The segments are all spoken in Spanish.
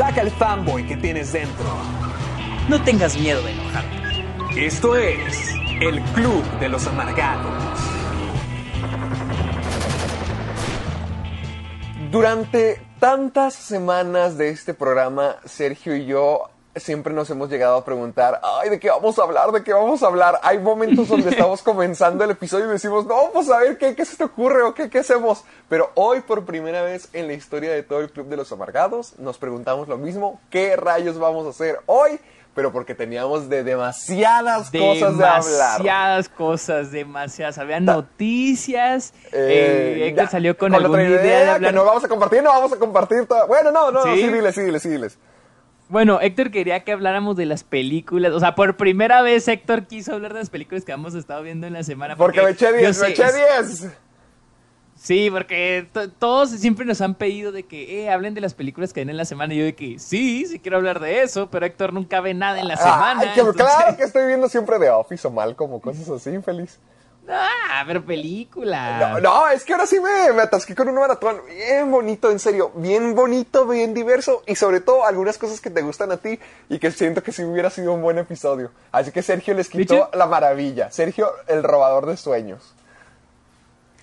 Saca el fanboy que tienes dentro. No tengas miedo de enojarte. Esto es el Club de los Amargados. Durante tantas semanas de este programa, Sergio y yo siempre nos hemos llegado a preguntar, ay, ¿de qué vamos a hablar? ¿De qué vamos a hablar? Hay momentos donde estamos comenzando el episodio y decimos, no, pues a ver, ¿qué, qué se te ocurre o qué, qué hacemos? Pero hoy, por primera vez en la historia de todo el Club de los Amargados, nos preguntamos lo mismo, ¿qué rayos vamos a hacer hoy? Pero porque teníamos de demasiadas cosas de hablar. Demasiadas cosas, demasiadas. Había noticias. Eh, eh, ya, salió con, otra alguna idea, de hablar. que no vamos a compartir, no vamos a compartir Bueno, no, no, no, sí, diles, sí, diles, sí, diles. Bueno, Héctor quería que habláramos de las películas. O sea, por primera vez Héctor quiso hablar de las películas que hemos estado viendo en la semana. Porque me eché yo 10, sé- me eché 10. Sí, porque to- todos siempre nos han pedido de que eh, hablen de las películas que ven en la semana. Y yo de que sí, sí quiero hablar de eso, pero Héctor nunca ve nada en la semana. Ay, que- entonces- Claro que estoy viendo siempre The Office o mal, como cosas así, infeliz. Ah, pero película. No, no, es que ahora sí me, me atasqué con un maratón bien bonito, en serio, bien bonito, bien diverso y sobre todo algunas cosas que te gustan a ti y que siento que sí hubiera sido un buen episodio. Así que Sergio les quitó la maravilla. Sergio, el robador de sueños.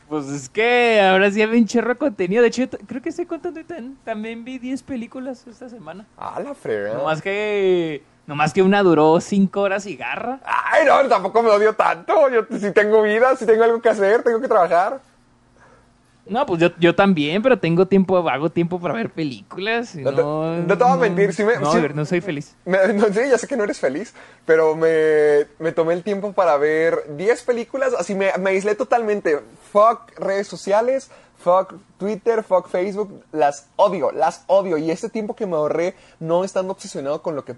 Pues es que ahora sí había un chorro de contenido. De hecho, creo que estoy contando ahorita. También vi 10 películas esta semana. Ah, la frega. Nomás que. Nomás que una duró 5 horas y garra. Ay, no, tampoco me odio tanto. Yo si tengo vida, si tengo algo que hacer, tengo que trabajar. No, pues yo, yo también, pero tengo tiempo, hago tiempo para ver películas. y No te- No, no te voy a mentir, sí me- No, sí- a ver, no soy feliz. Me- no, sí, ya sé que no eres feliz, pero me, me tomé el tiempo para ver 10 películas, así me, me aislé totalmente. Fuck redes sociales, fuck Twitter, fuck Facebook, las odio, las odio. Y este tiempo que me ahorré no estando obsesionado con lo que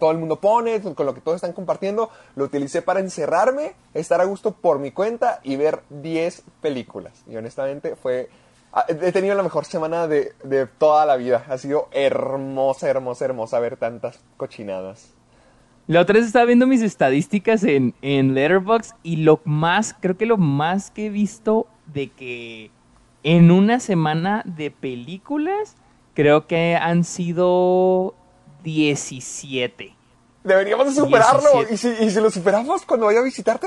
todo el mundo pone, con lo que todos están compartiendo, lo utilicé para encerrarme, estar a gusto por mi cuenta y ver 10 películas. Y honestamente fue... Ah, He tenido la mejor semana de, de toda la vida. Ha sido hermosa, hermosa, hermosa ver tantas cochinadas. La otra vez estaba viendo mis estadísticas en, en Letterboxd y lo más, creo que lo más que he visto de que en una semana de películas, creo que han sido 17. Deberíamos de superarlo. 17. ¿Y si, ¿Y si lo superamos cuando vaya a visitarte?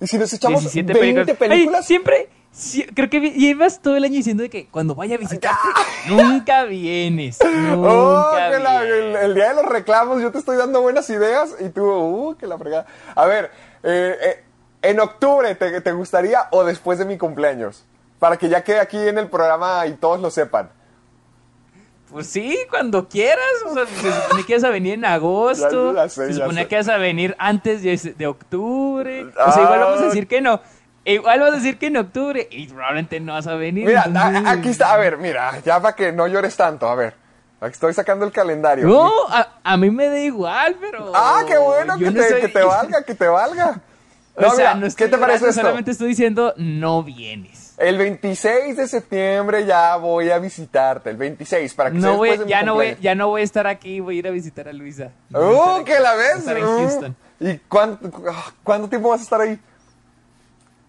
¿Y si nos echamos 17 20 películas? Ay, siempre, sí, creo que llevas todo el año diciendo de que cuando vaya a visitarte, nunca vienes. Nunca Oh, que la- vienes. el, el día de los reclamos yo te estoy dando buenas ideas y tú, uh, que la fregada. A ver, eh, eh, en octubre te, te gustaría o después de mi cumpleaños, para que ya quede aquí en el programa y todos lo sepan. Pues sí, cuando quieras. O sea, se supone que vas a venir en agosto. Ya- ya sé, se supone que vas a venir antes de, de octubre. O sea, igual vamos a Ah. decir que no. Igual vas a decir que en octubre. Y probablemente no vas a venir. Mira, entonces- a- aquí está, a ver, mira, ya para que no llores tanto, a ver. Aquí estoy sacando el calendario. No, a, a mí me da igual, pero. Ah, qué bueno, que, no te, soy- que te valga, que te valga. O sea, mira, no ¿qué estoy te parece llorando, esto? Solamente estoy diciendo, no vienes. El 26 de septiembre ya voy a visitarte, el 26, para que sea No voy, ya, no voy, ya no voy a estar aquí, voy a ir a visitar a Luisa. ¡Uh, que la ves! estar en ¡Uh! Houston. ¿Y cuánto, cuánto tiempo vas a estar ahí?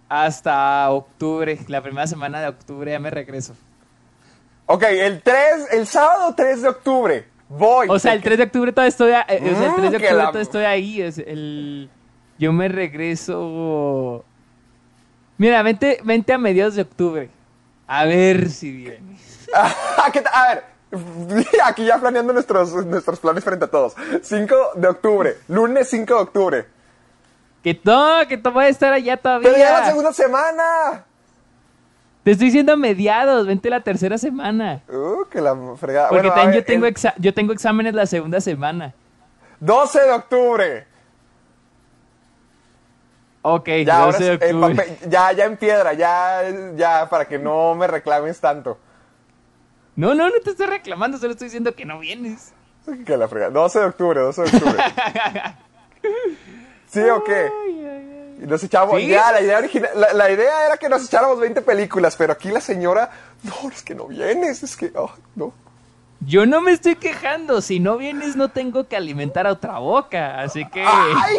Hasta octubre, la primera semana de octubre ya me regreso. Ok, el 3, el sábado 3 de octubre, voy. O sea, el 3 de octubre todavía estoy, a- eh, o sea, el 3 de Mm, octubre la- todavía estoy ahí. es el, yo me regreso. Mira, vente, vente a mediados de octubre. A ver si vienes. A ver, aquí ya planeando nuestros, nuestros planes frente a todos. 5 de octubre, lunes 5 de octubre. Que no, que te voy a estar allá todavía. Pero ya la segunda semana. Te estoy diciendo a mediados, vente la tercera semana. Uh, que la fregada. Porque Bueno, también ver, yo, tengo el yo tengo exámenes la segunda semana. 12 de octubre. Ok, Ya, 12 ahora es- en papel- ya, ya en piedra, ya, ya, para que no me reclames tanto. No, no, no te estoy reclamando, solo estoy diciendo que no vienes. Que la frega. 12 de octubre, 12 de octubre. ¿Sí o qué? Y nos echamos, ¿Sí? ya, la idea original, la, la idea era que nos echáramos 20 películas, pero aquí la señora, no, es que no vienes, es que, oh, no. Yo no me estoy quejando, si no vienes no tengo que alimentar a otra boca, así que... ¡Ay!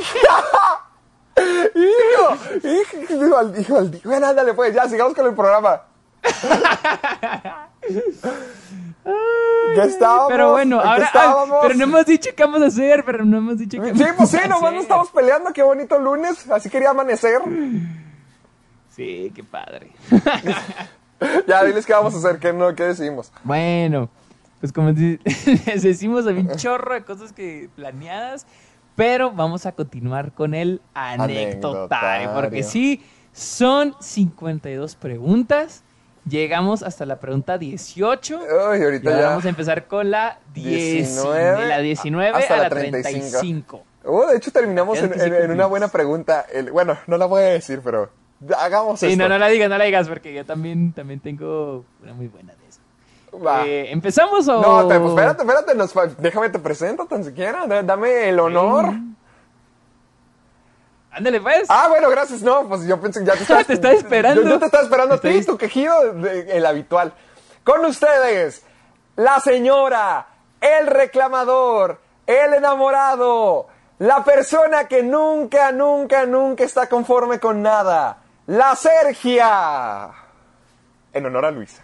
¡Hijo! ¡Hijo! ¡Hijo! hijo Bueno, ándale, pues, ya, sigamos con el programa. ¿Qué estábamos? Pero bueno, ¿En qué ahora... ah, estábamos? pero no hemos dicho qué vamos a hacer, pero no hemos dicho qué Sí, vamos pues sí, a nomás hacer. estamos peleando, qué bonito lunes, así quería amanecer. Sí, qué padre. Ya, diles qué vamos a hacer, qué, no, qué decimos. Bueno, pues como les decimos, hay un chorro de cosas que planeadas, pero vamos a continuar con el anecdotario, Anecdotario. porque sí, son 52 preguntas, llegamos hasta la pregunta 18, Ay, y ahorita ya. vamos a empezar con la 19, 19, de la 19 hasta a la la 35. 35. Oh, de hecho, terminamos en, una buena pregunta. El- bueno, no la voy a decir, pero hagamos Sí, esto. no, no la digas, no la digas, porque yo también, también tengo una muy buena. Va. Eh, ¿Empezamos o...? No, te- pues, espérate, espérate, nos déjame te presento tan siquiera, da- dame el honor. Ándale, pues. Ah, bueno, gracias, no, pues yo pensé que ya te estaba, Te estaba esperando. Yo, yo te estaba esperando a ti, tu quejido, de- el habitual. Con ustedes, la señora, el reclamador, el enamorado, la persona que nunca, nunca, nunca está conforme con nada, la Sergia. En honor a Luisa.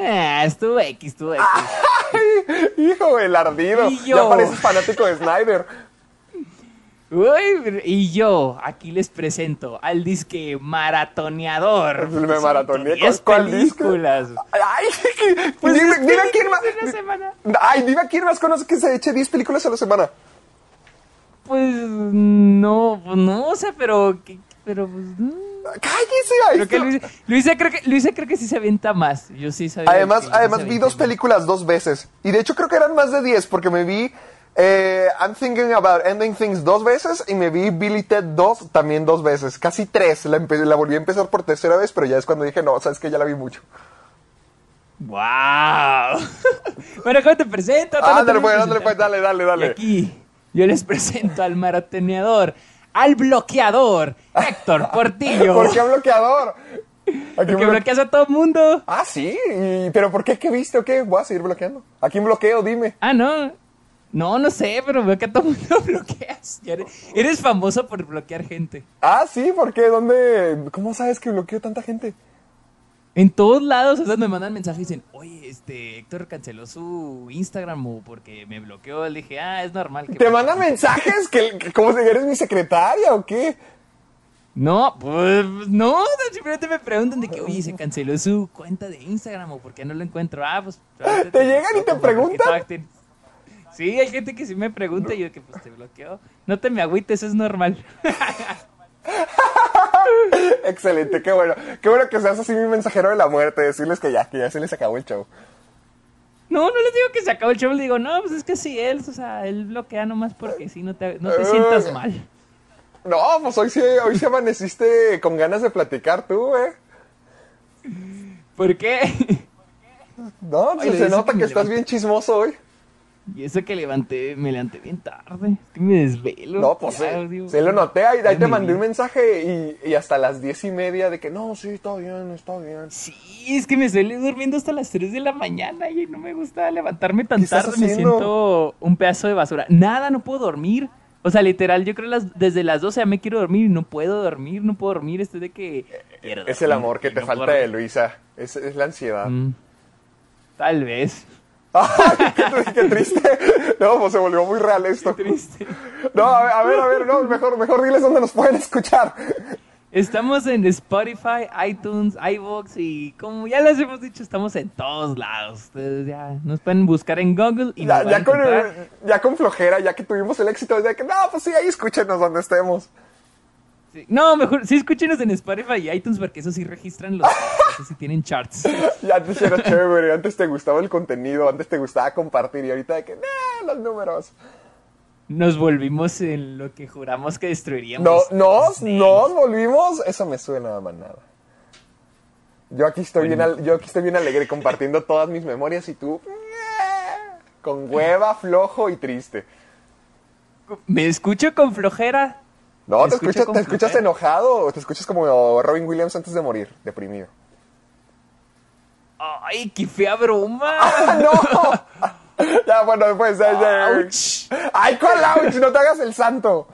Ah, estuvo X, estuvo X. Ay, hijo, el ardido. Y yo. Ya pareces fanático de Snyder. Uy, y yo aquí les presento al disque maratoneador. Me maratoneé. 10 ¿Cuál- películas. Ay, pues dime, dime a quién más. Una semana. Ay, dime quién más conoce que se eche 10 películas a la semana. Pues no, pues no, o sea, pero pero pues no. Cállese, Creo que está. Luisa, creo que Luisa creo que sí se avienta más. Yo sí sabía. Además, además vi dos más. películas dos veces. Y de hecho creo que eran más de 10 porque me vi eh, I'm Thinking About Ending Things dos veces y me vi Billy Ted 2 también dos veces. Casi tres. La, volví a empezar por tercera vez, pero ya es cuando dije, no, sabes que ya la vi mucho. ¡Wow! bueno, ¿cómo te presento? Ándale, termino pues, pues, dale, dale, Y dale. aquí yo les presento al maratoneador, al bloqueador, Héctor Portillo. ¿Por qué bloqueador? ¿A quién Porque bloque- bloqueas a todo mundo. Ah, sí. ¿Y- ¿Pero por qué? ¿Qué viste o qué? Voy a seguir bloqueando. ¿A quién bloqueo? Dime. Ah, no. No, no sé, pero veo que a todo mundo bloqueas. Eres, eres famoso por bloquear gente. Ah, sí, ¿por qué? ¿Dónde? ¿Cómo sabes que bloqueo tanta gente? En todos lados, o sea, me mandan mensajes y dicen, oye, este, Héctor canceló su Instagram o porque me bloqueó. Le dije, ah, es normal. que ¿Te pase". mandan mensajes? que, que- ¿Cómo si eres mi secretaria o qué? No, pues no, simplemente me preguntan de que, oye, se canceló su cuenta de Instagram o por qué no lo encuentro. Ah, pues... ¿Te llegan y te preguntan? Sí, hay gente que sí me pregunta y yo que pues te bloqueo. No te me agüites, es normal. Excelente, qué bueno. Qué bueno que seas así mi mensajero de la muerte, decirles que ya, que ya se les acabó el show. No, no les digo que se acabó el show, les digo, no, pues es que sí, él, o sea, él bloquea nomás porque sí, no te, no te sientas mal. No, pues hoy sí, hoy sí amaneciste con ganas de platicar tú, eh. ¿Por qué? No, pues le se nota que estás bien chismoso hoy. Y eso que levanté, me levanté bien tarde, es que me desvelo. No, pues Ya, digo, se lo noté, ahí, ahí te mandé un mensaje y, y hasta las diez y media de que no, sí, está bien, está bien. Sí, es que me estoy durmiendo hasta las 3 de la mañana y no me gusta levantarme tan ¿Qué estás tarde, me siento un pedazo de basura. Nada, no puedo dormir. O sea, literal, yo creo las, desde las 12 ya me quiero dormir y no puedo dormir, no puedo dormir, estoy de que... quiero Es el amor que te no falta de. Luisa, es, es la ansiedad. Mm, tal vez. Ay, qué, tr- qué triste. No, pues se volvió muy real esto. Triste. No, a ver, a ver, a ver, no, mejor, mejor diles dónde nos pueden escuchar. Estamos en Spotify, iTunes, iVoox y como ya les hemos dicho, estamos en todos lados. Ustedes ya nos pueden buscar en Google y Ya, nos ya, con, ya con flojera, ya que tuvimos el éxito, de que no, pues sí, ahí escúchenos donde estemos. Sí. No, mejor sí escúchenos en Spotify y iTunes porque eso sí registran los eso sí tienen charts. Ya antes era chévere, antes te gustaba el contenido, antes te gustaba compartir y ahorita de que, nah, los números. nos volvimos en lo que juramos que No, destruiríamos. nos, nos volvimos. Eso me suena a manada. Yo aquí estoy bien, yo aquí estoy bien alegre compartiendo todas mis memorias y tú con hueva, flojo y triste. Me escucho con flojera. No, te con te escuchas enojado, te escuchas como Robin Williams antes de morir, deprimido. ¡Ay, qué fea broma! ¡Ah, no! ya, bueno, pues. ya. ¡Auch! ¡Ay, cuál ouch! No te hagas el santo.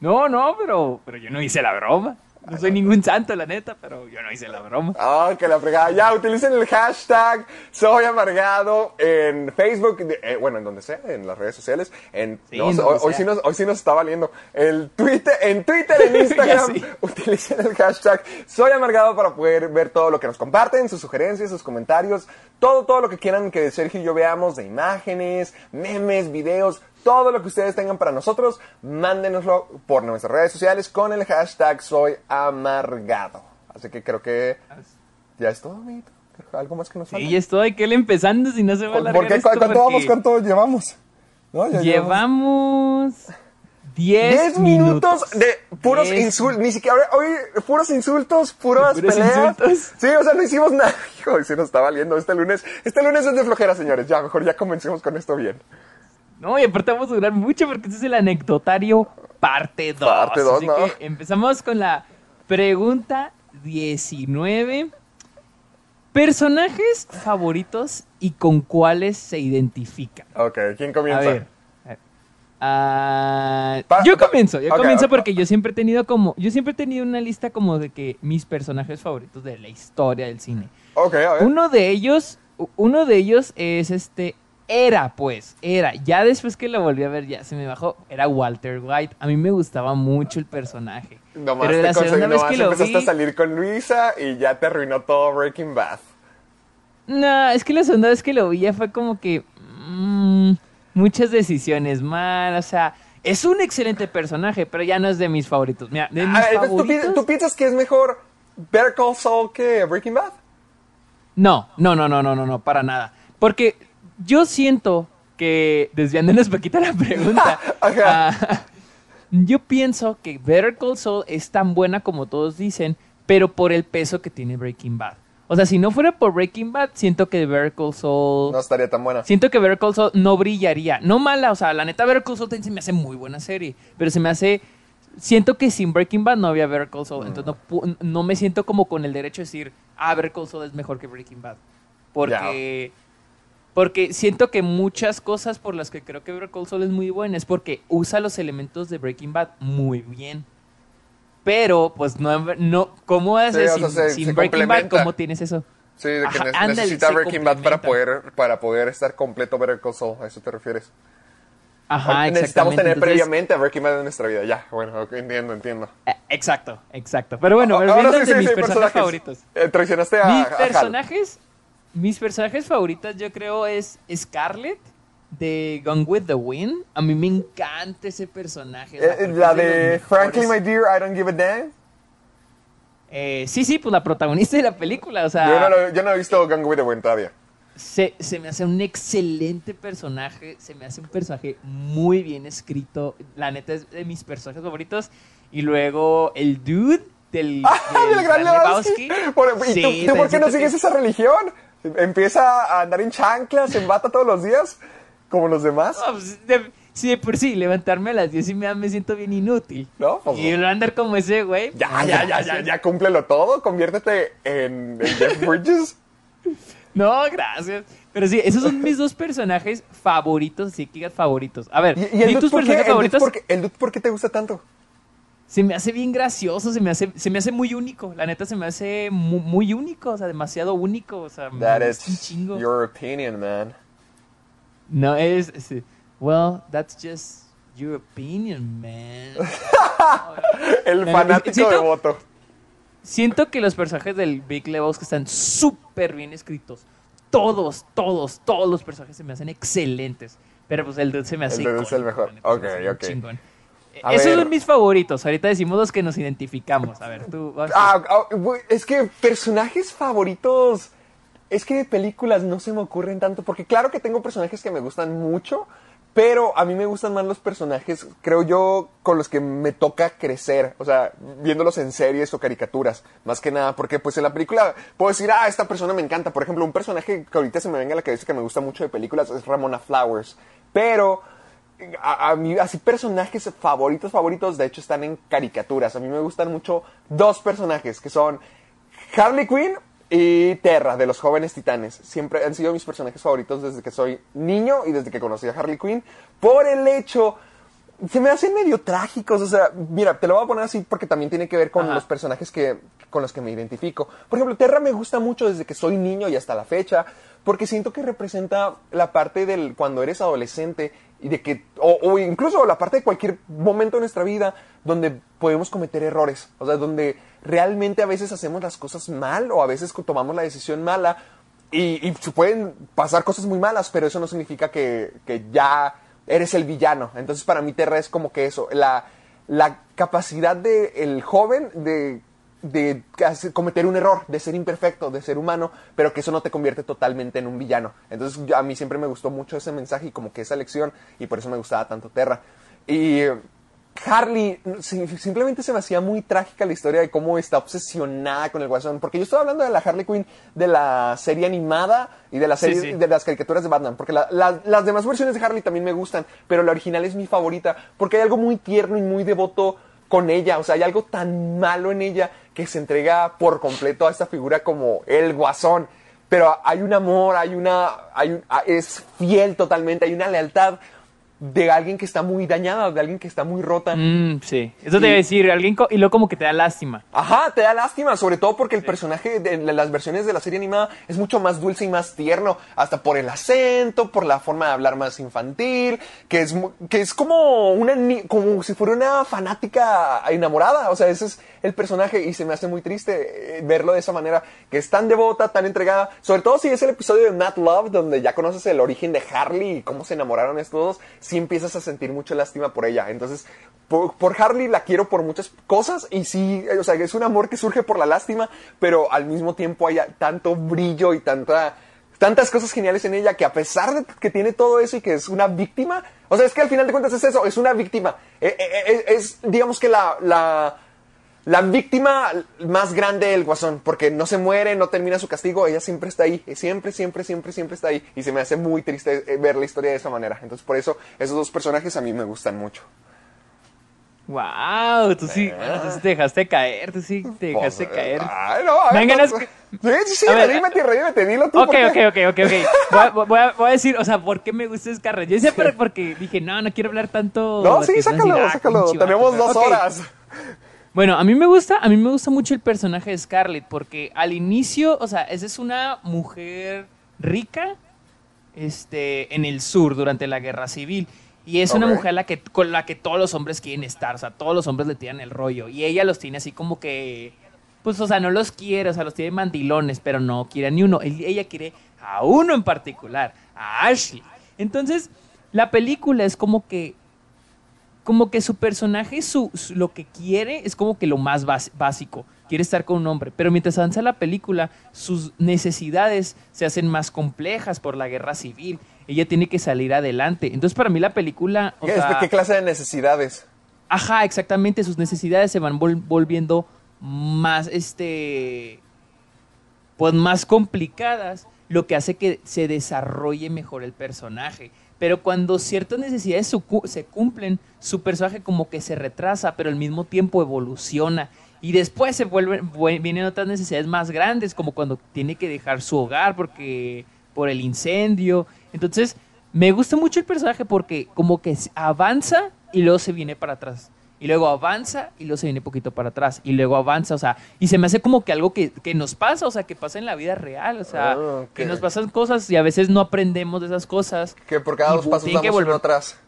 No, no, pero, pero yo no hice la broma. No soy ningún santo, la neta, pero yo no hice la broma. Ah, que la fregada. Ya, utilicen el hashtag Soy Amargado en Facebook, eh, bueno, en donde sea, en las redes sociales. En, Sí, no, en hoy, sí nos, hoy sí nos está valiendo. El Twitter, en Twitter, en Instagram, sí. utilicen el hashtag Soy Amargado para poder ver todo lo que nos comparten, sus sugerencias, sus comentarios, todo, todo lo que quieran que Sergio y yo veamos de imágenes, memes, videos, todo lo que ustedes tengan para nosotros, mándenoslo por nuestras redes sociales con el hashtag Soy Amargado. Así que creo que ya es todo, amiguito. Algo más que nos falta. Sí, estoy que él empezando si no se va a ¿Por alargar qué? esto ¿Cu- ¿Cuánto porque vamos? ¿Cuánto llevamos? ¿No? Llevamos 10 10 minutos de puros insultos, ni siquiera, hoy puros insultos, puras puros peleas. insultos. Sí, o sea, no hicimos nada. Hijo, sí nos está valiendo este lunes. Este lunes es de flojera, señores. Ya, mejor ya comencemos con esto bien. No, y aparte vamos a durar mucho porque este es el anecdotario parte 2. Parte dos, Así ¿no? que empezamos con la pregunta 19. Personajes favoritos y con cuáles se identifican. Ok, ¿quién A comienza? ver. Ah, yo comienzo, yo comienzo porque yo siempre he tenido como, yo siempre he tenido una lista como de que mis personajes favoritos de la historia del cine. Ok, a ver. Uno de ellos, uno de ellos es este, era pues, era. Ya después que lo volví a ver, ya se me bajó, era Walter White. A mí me gustaba mucho el personaje. Nomás, Pero te la segunda vez que lo empezaste vi, a salir con Luisa y ya te arruinó todo Breaking Bad. no, es que la segunda vez que lo vi ya fue como que mm, muchas decisiones mal, o sea, es un excelente personaje, pero ya no es de mis favoritos. Mira, de mis A ver, ¿tú, pi- favoritos. tú piensas que es mejor Better Call Saul que Breaking Bad? No, no, no, no, no, no, no, para nada. Porque yo siento que, desviándonos un poquito la pregunta, ah, yo pienso que Better Call Saul es tan buena como todos dicen, pero por el peso que tiene Breaking Bad. O sea, si no fuera por Breaking Bad, siento que Better Call Saul... No estaría tan buena. Siento que Better Call Saul no brillaría. No mala, o sea, la neta Better Call Saul se me hace muy buena serie. Pero se me hace... Siento que sin Breaking Bad no había Better Call Saul. Entonces no me siento como con el derecho de decir, ah, Better Call Saul es mejor que Breaking Bad. Porque... Porque siento que muchas cosas por las que creo que Better Saul es muy buena es porque usa los elementos de Breaking Bad muy bien. Pero, pues, no... no ¿Cómo haces Sí, o sea, sin, se- sin se Breaking Bad? ¿Cómo tienes eso? Sí, de que Ajá, ne- ándale, necesita Breaking Bad para poder, para poder estar completo Better Call Saul. ¿A eso te refieres? Ajá, Necesitamos tener Entonces- previamente a Breaking Bad en nuestra vida. Ya, bueno, entiendo, entiendo. Eh, Exacto, exacto. Pero bueno, Ahora volviendo sí, de sí, mis personajes, favoritos. Eh, traicionaste a, mis a Hal. Mis personajes favoritos yo creo es Scarlett de Gone with the Wind. A mí me encanta ese personaje. Eh, que la de mejores. Frankly, my dear, I don't give a damn. Eh, sí, sí, pues la protagonista de la película, o sea, Yo, no lo- yo no he visto Gone with the Wind todavía. se, se me hace un excelente personaje, se me hace un personaje muy bien escrito, la neta es de mis personajes favoritos. Y luego el dude del, ¡Ah, del el gran Lebowski! ¿Y Sí, tú, por qué no que- sigues esa religión? Empieza a andar en chanclas, se embata todos los días, como los demás. No, pues, de- sí, de por sí, levantarme a las 10 y media me siento bien inútil. No, pues y no andar como ese güey. Ya, pues, ya, ya, ya, ya, cúmplelo todo, conviértete en, en Jeff Bridges. No, gracias. Pero sí, esos son mis dos personajes favoritos, sí, que digas favoritos. A ver, ¿Y, y el di dude tus por qué? personajes ¿El dude favoritos. por qué? ¿El dude por qué te gusta tanto? Se me hace bien gracioso, se me hace, se me hace muy único. La neta se me hace mu- muy, único, o sea, demasiado único. O sea, That gusta un is chingo. your opinion, man. No, es, es- Well, that's just your opinion, man. El fanático ¿siento? devoto. Siento que los personajes del Big Lebowski están súper bien escritos. Todos, todos, todos los personajes se me hacen excelentes. Pero pues el dude se me hace El dude es el mejor. se Ok, ok. chingón. A Esos ver. son mis favoritos. Ahorita decimos los que nos identificamos. A ver, tú. vas. Ah, ah, es que personajes favoritos. Es que de películas no se me ocurren tanto. Porque claro que tengo personajes que me gustan mucho. Pero a mí me gustan más los personajes, creo yo, con los que me toca crecer. O sea, viéndolos en series o caricaturas. Más que nada, porque pues en la película puedo decir, ah, esta persona me encanta. Por ejemplo, un personaje que ahorita se me venga a la cabeza que me gusta mucho de películas es Ramona Flowers. Pero a, a mí, así personajes favoritos, favoritos, de hecho están en caricaturas. A mí me gustan mucho dos personajes que son Harley Quinn y Terra, de los jóvenes titanes. Siempre han sido mis personajes favoritos desde que soy niño y desde que conocí a Harley Quinn. Por el hecho. Se me hacen medio trágicos. O sea, mira, te lo voy a poner así porque también tiene que ver con Ajá. los personajes que, con los que me identifico. Por ejemplo, Terra me gusta mucho desde que soy niño y hasta la fecha. Porque siento que representa la parte del cuando eres adolescente y de que, o, o incluso la parte de cualquier momento de nuestra vida donde podemos cometer errores. O sea, donde realmente a veces hacemos las cosas mal o a veces tomamos la decisión mala y, y pueden pasar cosas muy malas, pero eso no significa que, que ya eres el villano. Entonces para mí Terra es como que eso, la, la capacidad del joven de, de cometer un error, de ser imperfecto, de ser humano, pero que eso no te convierte totalmente en un villano. Entonces yo- a mí siempre me gustó mucho ese mensaje y como que esa lección y por eso me gustaba tanto Terra. Y Harley, simplemente se me hacía muy trágica la historia de cómo está obsesionada con el guasón. Porque yo estoy hablando de la Harley Quinn de la serie animada y de la Sí, serie sí. de las caricaturas de Batman. Porque la- la- las demás versiones de Harley también me gustan, pero la original es mi favorita. Porque hay algo muy tierno y muy devoto con ella. O sea, hay algo tan malo en ella que se entrega por completo a esta figura como el guasón. Pero hay un amor, hay una. Hay un- a- es fiel totalmente, hay una lealtad de alguien que está muy dañada, de alguien que está muy rota. Mm, sí. Eso te iba a decir, alguien y luego como que te da lástima. Ajá, te da lástima, sobre todo porque el personaje de las versiones de la serie animada es mucho más dulce y más tierno, hasta por el acento, por la forma de hablar más infantil, que es, que es como una como si fuera una fanática enamorada, o sea, ese es el personaje y se me hace muy triste eh, verlo de esa manera, que es tan devota, tan entregada, sobre todo si es el episodio de Matt Love, donde ya conoces el origen de Harley y cómo se enamoraron estos dos, sí empiezas a sentir mucha lástima por ella, entonces por, por Harley la quiero por muchas cosas y sí, eh, o sea, es un amor que surge por la lástima, pero al mismo tiempo hay tanto brillo y tanta tantas cosas geniales en ella que a pesar de que tiene todo eso y que es una víctima, o sea, es que al final de cuentas es eso, es una víctima. Eh, eh, es, digamos que la, la, la víctima más grande del guasón, porque no se muere, no termina su castigo, ella siempre está ahí, siempre, siempre, siempre, siempre está ahí, y se me hace muy triste eh, ver la historia de esa manera. Entonces, por eso, esos dos personajes a mí me gustan mucho. Wow, tú sí, sí te dejaste caer, tú sí te dejaste Pues, caer. Ay, no, a ver, Venga, no, es que- Sí, sí, sí, A ver, redímete, redímete, dilo tú. Ok, ¿por ok, ok, ok, ok. Voy a, voy a- voy a decir, o sea, ¿por qué me gusta Scarlett? Yo decía pero porque dije, no, no quiero hablar tanto. No, sí, sácalo, ah, sácalo. Tenemos dos ok. horas. Bueno, a mí me gusta, a mí me gusta mucho el personaje de Scarlett porque al inicio, o sea, esa es una mujer rica, este, en el sur durante la guerra civil. Y es una mujer la que, con la que todos los hombres quieren estar, o sea, todos los hombres le tiran el rollo. Y ella los tiene así como que, pues, o sea, no los quiere, o sea, los tiene mandilones, pero no quiere a ni uno. Ella quiere a uno en particular, a Ashley. Entonces, la película es como que como que su personaje, su, su- lo que quiere es como que lo más básico. Quiere estar con un hombre. Pero mientras avanza la película, sus necesidades se hacen más complejas por la guerra civil. Ella tiene que salir adelante. Entonces, para mí la película... o ¿Qué, sea, ¿Qué clase de necesidades? Ajá, exactamente. Sus necesidades se van vol- volviendo más, este, pues más complicadas, lo que hace que se desarrolle mejor el personaje. Pero cuando ciertas necesidades se cumplen, su personaje como que se retrasa, pero al mismo tiempo evoluciona. Y después se vuelven, vue- vienen otras necesidades más grandes, como cuando tiene que dejar su hogar porque por el incendio. Entonces, me gusta mucho el personaje porque como que avanza y luego se viene para atrás. Y luego avanza y luego se viene poquito para atrás. Y luego avanza, o sea, y se me hace como que algo que, que nos pasa, o sea, que pasa en la vida real, o sea, Ah, que nos pasan cosas y a veces no aprendemos de esas cosas. Que por cada dos pasos que damos uno volver- atrás.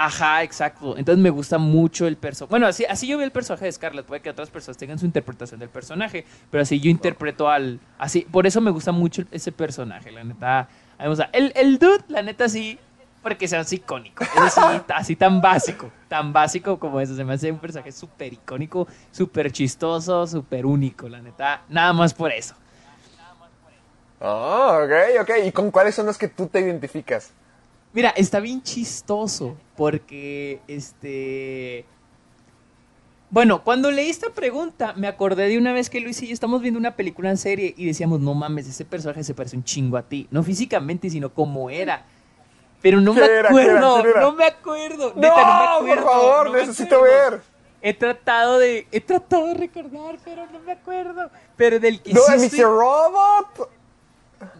Ajá, exacto. Entonces me gusta mucho el personaje. Bueno, así, así yo veo el personaje de Scarlett. Puede que otras personas tengan su interpretación del personaje, pero así yo interpreto al... Así, por eso me gusta mucho ese personaje, la neta. A mí me gusta. El, el dude, la neta, sí, porque sea así icónico. Es así, así tan básico, tan básico como eso. Se me hace un personaje súper icónico, súper chistoso, súper único, la neta. Nada más por eso. Ah, ok, ok. ¿Y con cuáles son los que tú te identificas? Mira, está bien chistoso porque este bueno, cuando leí esta pregunta, me acordé de una vez que Luis y yo estamos viendo una película en serie y decíamos, no mames, ese personaje se parece un chingo a ti. No físicamente, sino como era. Pero no me acuerdo, no me acuerdo. No, Neta, no me acuerdo, por favor, necesito ver. He tratado de, he tratado de recordar, pero no me acuerdo. Pero del que no, sí Mr. Robot.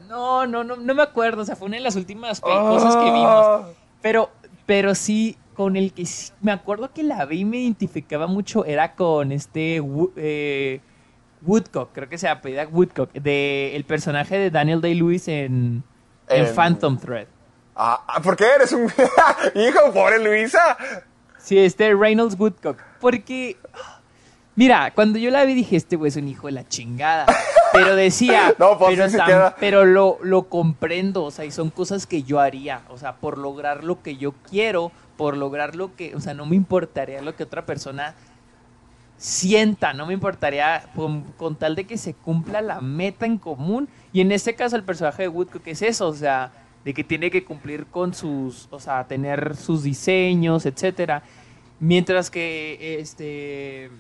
No, no, no, no me acuerdo. O sea, fue una de las últimas cosas que vimos. Ah. Pero, pero sí, con el que me acuerdo que la vi y me identificaba mucho era con este eh, Woodcock, creo que se apellida Woodcock, de el personaje de Daniel Day-Lewis en, Phantom Thread. Ah, ah, ¿por qué eres un hijo, pobre Luisa? Sí, este Reynolds Woodcock, porque Mira, cuando yo la vi dije, este güey es un hijo de la chingada. Pero decía, no, pues pero, pero lo, lo comprendo, o sea, y son cosas que yo haría, o sea, por lograr lo que yo quiero, por lograr lo que, o sea, no me importaría lo que otra persona sienta, no me importaría con, tal de que se cumpla la meta en común. Y en este caso el personaje de Woodcock es eso, o sea, de que tiene que cumplir con sus, o sea, tener sus diseños, etcétera. Mientras que este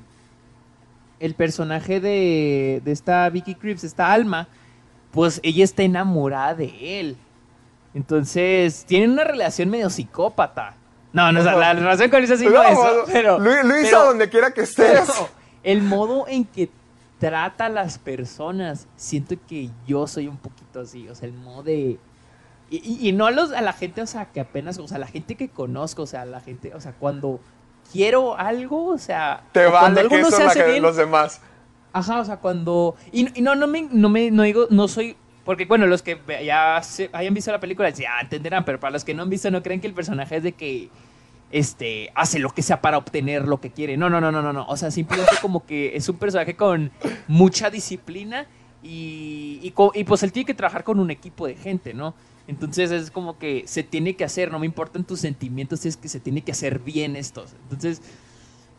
el personaje de, de esta Vicky Creeps, esta Alma, pues ella está enamorada de él. Entonces, tienen una relación medio psicópata. No, no, la relación con Luisa sí no, es pero... Luisa, donde quiera que estés. el modo en que trata a las personas, siento que yo soy un poquito así, o sea, el modo de... Y, no a, los, a la gente, o sea, que apenas, o sea, la gente que conozco, o sea, la gente, o sea, cuando quiero algo, o sea... Te vale que eso no se los demás. Ajá, o sea, cuando... Y, no, no me, no me, no digo, no soy porque, bueno, los que ya hayan visto la película ya entenderán, pero para los que no han visto, no creen que el personaje es de que este, hace lo que sea para obtener lo que quiere. No, no, no, no, no, no. O sea, simplemente como que es un personaje con mucha disciplina y, y, y, pues él tiene que trabajar con un equipo de gente, ¿no? Entonces es como que se tiene que hacer, no me importan tus sentimientos, es que se tiene que hacer bien estos. Entonces,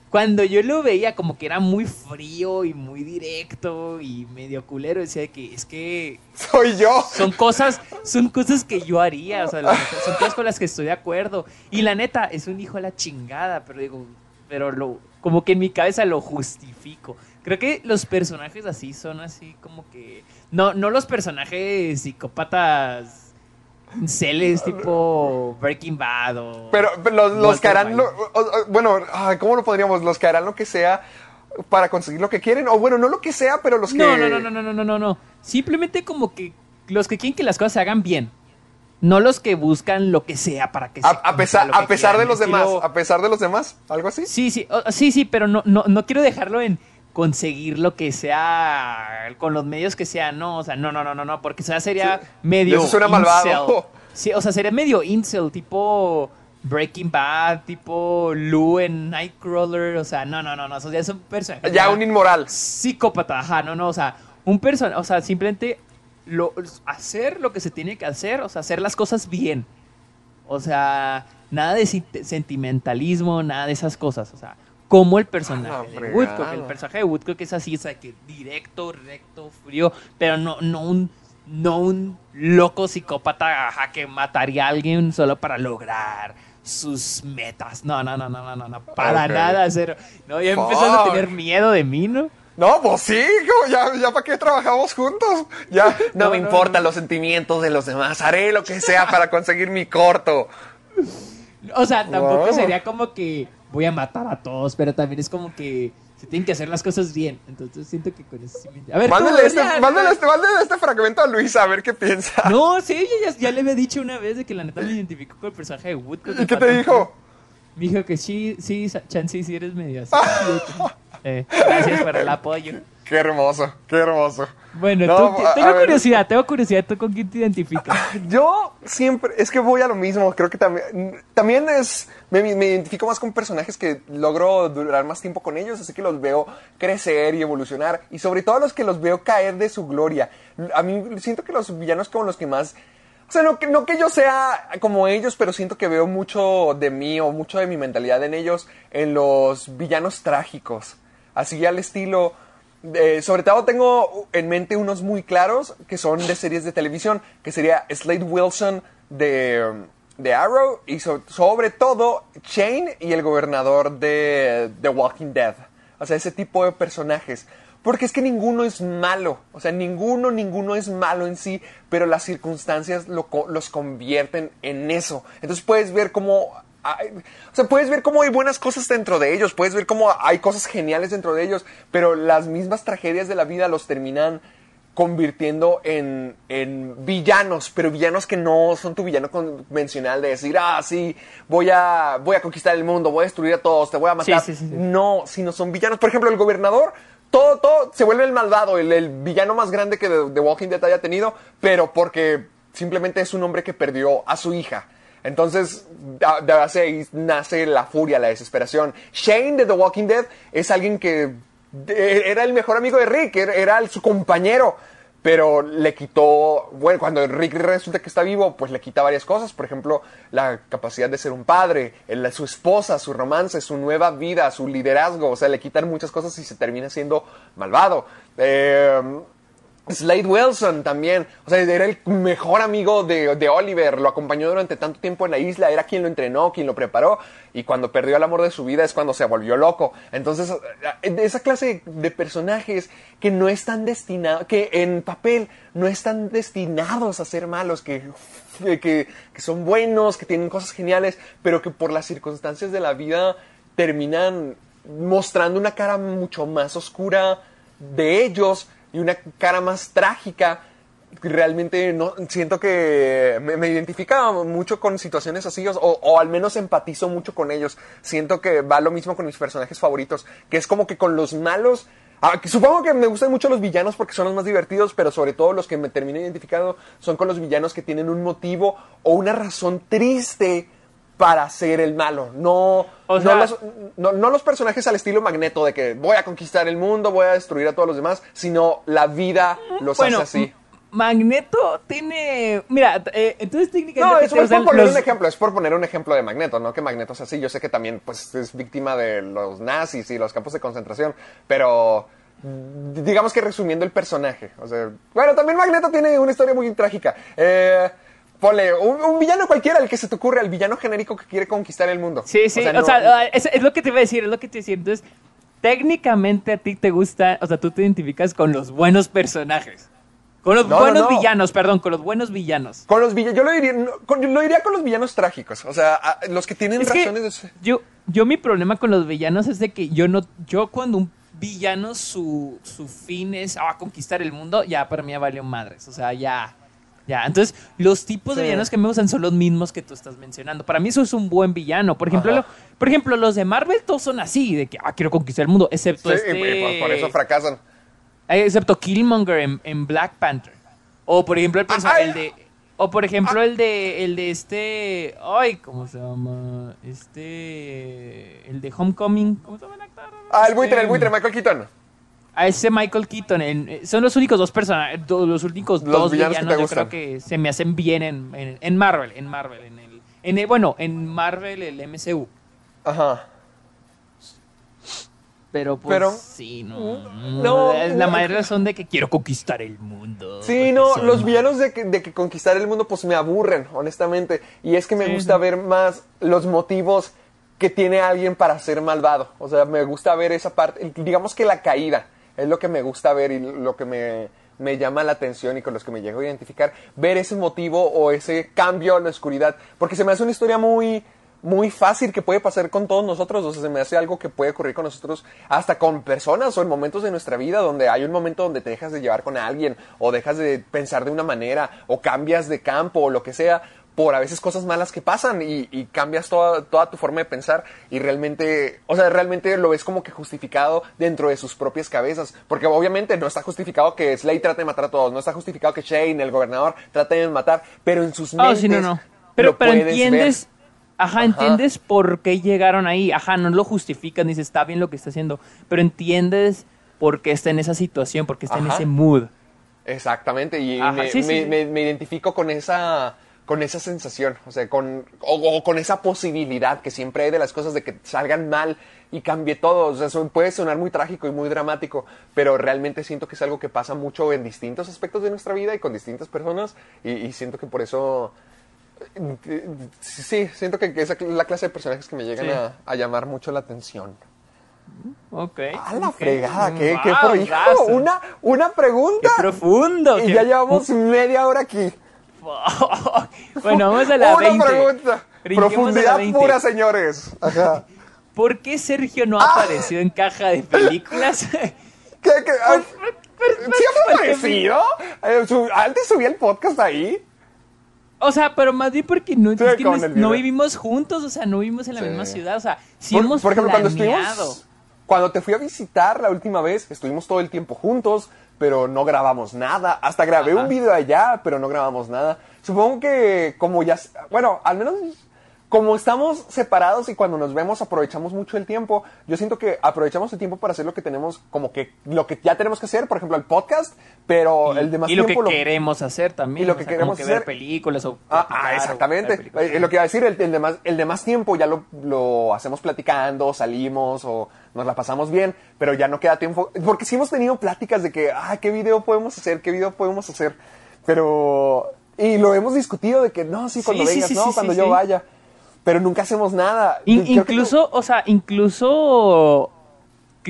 cuando yo lo veía como que era muy frío y muy directo y medio culero, decía que es que soy yo. Son cosas, son cosas que yo haría, o sea, son cosas con las que estoy de acuerdo. Y la neta, es un hijo a la chingada, pero digo, pero lo, como que en mi cabeza lo justifico. Creo que los personajes así son así como que, no, no los personajes psicópatas Celes tipo Breaking Bad o... Pero, los, que harán, lo, bueno, ¿cómo lo podríamos? Los que harán lo que sea para conseguir lo que quieren, o bueno, no lo que sea, pero los que... No, no, no, no, no, no, no, no. Simplemente como que los que quieren que las cosas se hagan bien. No los que buscan lo que sea para que a, a pesar a pesar de los demás, a pesar de los demás, algo así. Sí, sí, sí, sí, pero no, no, no quiero dejarlo en conseguir lo que sea con los medios que sean, no, o sea, no, no, no, no, no, porque eso sería medio Eso suena malvado. Sí, o sea, sería medio incel, tipo Breaking Bad, tipo Lou en Nightcrawler, o sea, no, no, no, no, eso ya es un personaje. Ya un inmoral. Psicópata, ajá, no, no, o sea, un personaje, o sea, simplemente lo, hacer lo que se tiene que hacer, o sea, hacer las cosas bien. O sea, nada de sentimentalismo, nada de esas cosas, o sea, como el personaje de Woodcock. El personaje de Woodcock es así, o sea, que directo, recto, frío, pero no, no un, no un loco psicópata que mataría a alguien solo para lograr sus metas. No, no, no, no, no, no, para nada, cero. No, ya empezó a tener miedo de mí, ¿no? No, pues sí, ya, ya para qué trabajamos juntos. Ya no, me importan los sentimientos de los demás. Haré lo que sea para conseguir mi corto. O sea, tampoco sería como que voy a matar a todos, pero también es como que se tienen que hacer las cosas bien. Entonces siento que con eso sí me... A ver, mándale, este, mándale, este, mándale este fragmento a Luisa a ver qué piensa. No, sí, ya, ya, le había dicho una vez de que la neta me identificó con el personaje de Woodcock. ¿Y qué te dijo? Me dijo que sí, sí, Chansey, sí eres medio así. eh, gracias por el apoyo. Qué hermoso, qué hermoso. Bueno, tú, tengo curiosidad, tengo curiosidad, ¿tú con quién te identificas? Yo siempre, es que voy a lo mismo, creo que también, también es, me, identifico más con personajes que logro durar más tiempo con ellos, así que los veo crecer y evolucionar, y sobre todo los que los veo caer de su gloria. A mí siento que los villanos como los que más... O sea, no que, no que yo sea como ellos, pero siento que veo mucho de mí o mucho de mi mentalidad en ellos, en los villanos trágicos. Así al estilo eh, sobre todo tengo en mente unos muy claros que son de series de televisión, que sería Slade Wilson de, de Arrow y so- sobre todo Shane y el gobernador de The Walking Dead. O sea, ese tipo de personajes. Porque es que ninguno es malo. O sea, ninguno, ninguno es malo en sí, pero las circunstancias los convierten en eso. Entonces puedes ver cómo... hay- o sea, puedes ver cómo hay buenas cosas dentro de ellos, puedes ver cómo hay cosas geniales dentro de ellos, pero las mismas tragedias de la vida los terminan convirtiendo en, en villanos, pero villanos que no son tu villano convencional de decir, ah, sí, voy a, voy a conquistar el mundo, voy a destruir a todos, te voy a matar. Sí, sí, sí. No, sino son villanos. Por ejemplo, el gobernador, todo, todo se vuelve el malvado, el, el villano más grande que The, The Walking Dead haya tenido, pero porque simplemente es un hombre que perdió a su hija. Entonces, de base ahí nace la furia, la desesperación. Shane de The Walking Dead es alguien que era el mejor amigo de Rick, era, su compañero, pero le quitó, bueno, cuando Rick resulta que está vivo, pues le quita varias cosas, por ejemplo, la capacidad de ser un padre, su esposa, su romance, su nueva vida, su liderazgo, o sea, le quitan muchas cosas y se termina siendo malvado. Eh, Slade Wilson también, o sea, era el mejor amigo de, de Oliver, lo acompañó durante tanto tiempo en la isla, era quien lo entrenó, quien lo preparó, y cuando perdió el amor de su vida es cuando se volvió loco. Entonces, eh, esa clase de personajes que no están destinados, que en papel no están destinados a ser malos, que, que, que son buenos, que tienen cosas geniales, pero que por las circunstancias de la vida terminan mostrando una cara mucho más oscura de ellos y una cara más trágica. Realmente no siento que me, me identifica mucho con situaciones así, o, o al menos empatizo mucho con ellos. Siento que va lo mismo con mis personajes favoritos, que es como que con los malos. ah, supongo que me gustan mucho los villanos porque son los más divertidos, pero sobre todo los que me termino identificando son con los villanos que tienen un motivo o una razón triste para ser el malo. No, O no los, no, no los personajes al estilo Magneto de que voy a conquistar el mundo, voy a destruir a todos los demás, sino la vida los Bueno, hace así. Magneto tiene. Mira, eh, entonces técnicamente. No, es sea, por poner los- un ejemplo, es por poner un ejemplo de Magneto, no que Magneto sea así. Yo sé que también pues, es víctima de los nazis y los campos de concentración, pero digamos que resumiendo el personaje. O sea, bueno, también Magneto tiene una historia muy trágica. Eh, ponle un, un villano cualquiera, el que se te ocurre, el villano genérico que quiere conquistar el mundo. Sí, sí, o sea, no- es, es lo que te iba a decir, es lo que te iba a decir. Entonces, técnicamente a ti te gusta, o sea, tú te identificas con los buenos personajes. Con los No, no, buenos no. villanos, perdón, con los buenos villanos. Con los villanos, yo lo diría, con- yo lo diría con los villanos trágicos, o sea, a- los que tienen Es que razones de ser. yo, yo mi problema con los villanos es de que yo no, yo cuando un villano su, su fin es ah, conquistar el mundo, ya para mí ya valió madres, o sea, ya, ya. Entonces, los tipos de villanos que me gustan son los mismos que tú estás mencionando. Para mí eso es un buen villano. Por ejemplo, lo- por ejemplo, los de Marvel todos son así, de que ah, quiero conquistar el mundo, excepto Sí, este... y por, por eso fracasan. Eh, Excepto Killmonger en, en Black Panther. O por ejemplo el personaje ay. el de. O por ejemplo el de. el de este. Ay, ¿cómo se llama? Este. El de Homecoming. ¿Cómo se llama el actor? Ah, el buitre, el Este, buitre, Michael Keaton. A ese Michael Keaton. en- eh, son los únicos dos personajes. Los únicos Los dos villanos que te yo gustan. creo que se me hacen bien en, en, en Marvel. En Marvel. En el, en el- bueno, en Marvel, el MCU. Ajá. Pero pues Pero- sí, no. no, es la no. mayor razón de que quiero conquistar el mundo. Sí, no, los villanos de que, de que conquistar el mundo pues me aburren, honestamente. Y es que me Sí, gusta sí. ver más los motivos que tiene alguien para ser malvado. O sea, me gusta ver esa parte, digamos que la caída es lo que me gusta ver y lo que me, me llama la atención y con los que me llego a identificar. Ver ese motivo o ese cambio a la oscuridad. Porque se me hace una historia muy, muy fácil que puede pasar con todos nosotros. O sea, se me hace algo que puede ocurrir con nosotros hasta con personas o en momentos de nuestra vida donde hay un momento donde te dejas de llevar con alguien o dejas de pensar de una manera o cambias de campo o lo que sea por a veces cosas malas que pasan y, y cambias toda, toda tu forma de pensar y realmente, o sea, realmente lo ves como que justificado dentro de sus propias cabezas. Porque obviamente no está justificado que Slade trate de matar a todos, no está justificado que Shane, el gobernador, trate de matar, pero en sus Oh, mentes sí, no, no. Pero, entiendes, ajá, Ajá. entiendes por qué llegaron ahí. Ajá, no lo justificas, ni se está bien lo que está haciendo. Pero entiendes por qué está en esa situación, por qué está en ese mood. Exactamente, y Ajá, me, sí, sí, me- sí. me- me identifico con esa, con esa sensación, o sea, con, o, o con esa posibilidad que siempre hay de las cosas de que salgan mal y cambie todo. O sea, eso puede sonar muy trágico y muy dramático, pero realmente siento que es algo que pasa mucho en distintos aspectos de nuestra vida y con distintas personas, y, y siento que por eso Sí, siento que, esa es la clase de personajes que me llegan Sí. a, a llamar mucho la atención. Ok. A la ok. fregada, qué, Wow, una, una pregunta. Qué profundo. y qué- ya llevamos media hora aquí. Bueno, vamos a la una 20. pregunta. Profundidad 20. pura, señores. Ajá. ¿Por qué Sergio no Ah. ha aparecido en caja de películas? ¿Qué, qué? Ay, ¿Sí ha porque- aparecido? Eh, Antes subí el podcast ahí. o sea, pero más bien porque no, Sí, es que no, con el no video. vivimos juntos, o sea, no vivimos en la Sí. misma ciudad, o sea, sí por, hemos por ejemplo, cuando estuvimos. Cuando te fui a visitar la última vez, estuvimos todo el tiempo juntos, pero no grabamos nada. Hasta grabé Ajá. un video allá, pero no grabamos nada. Supongo que como ya... Bueno, al menos como estamos separados y cuando nos vemos aprovechamos mucho el tiempo, yo siento que aprovechamos el tiempo para hacer lo que tenemos, como que lo que ya tenemos que hacer, por ejemplo, el podcast, pero y, el demás y lo que tiempo queremos hacer también. y lo o que sea, queremos como que ver hacer- películas o Ah, ah, exactamente. ver películas. Eh, lo que iba a decir, el, el demás, el demás tiempo ya lo, lo hacemos platicando, salimos o nos la pasamos bien, pero ya no queda tiempo. Porque sí hemos tenido pláticas de que, ah, ¿qué video podemos hacer? ¿Qué video podemos hacer? Pero... Y lo hemos discutido de que, no, sí, cuando Sí, vengas, sí, no, cuando yo vaya. Pero nunca hacemos nada. In- Creo que incluso, o sea, incluso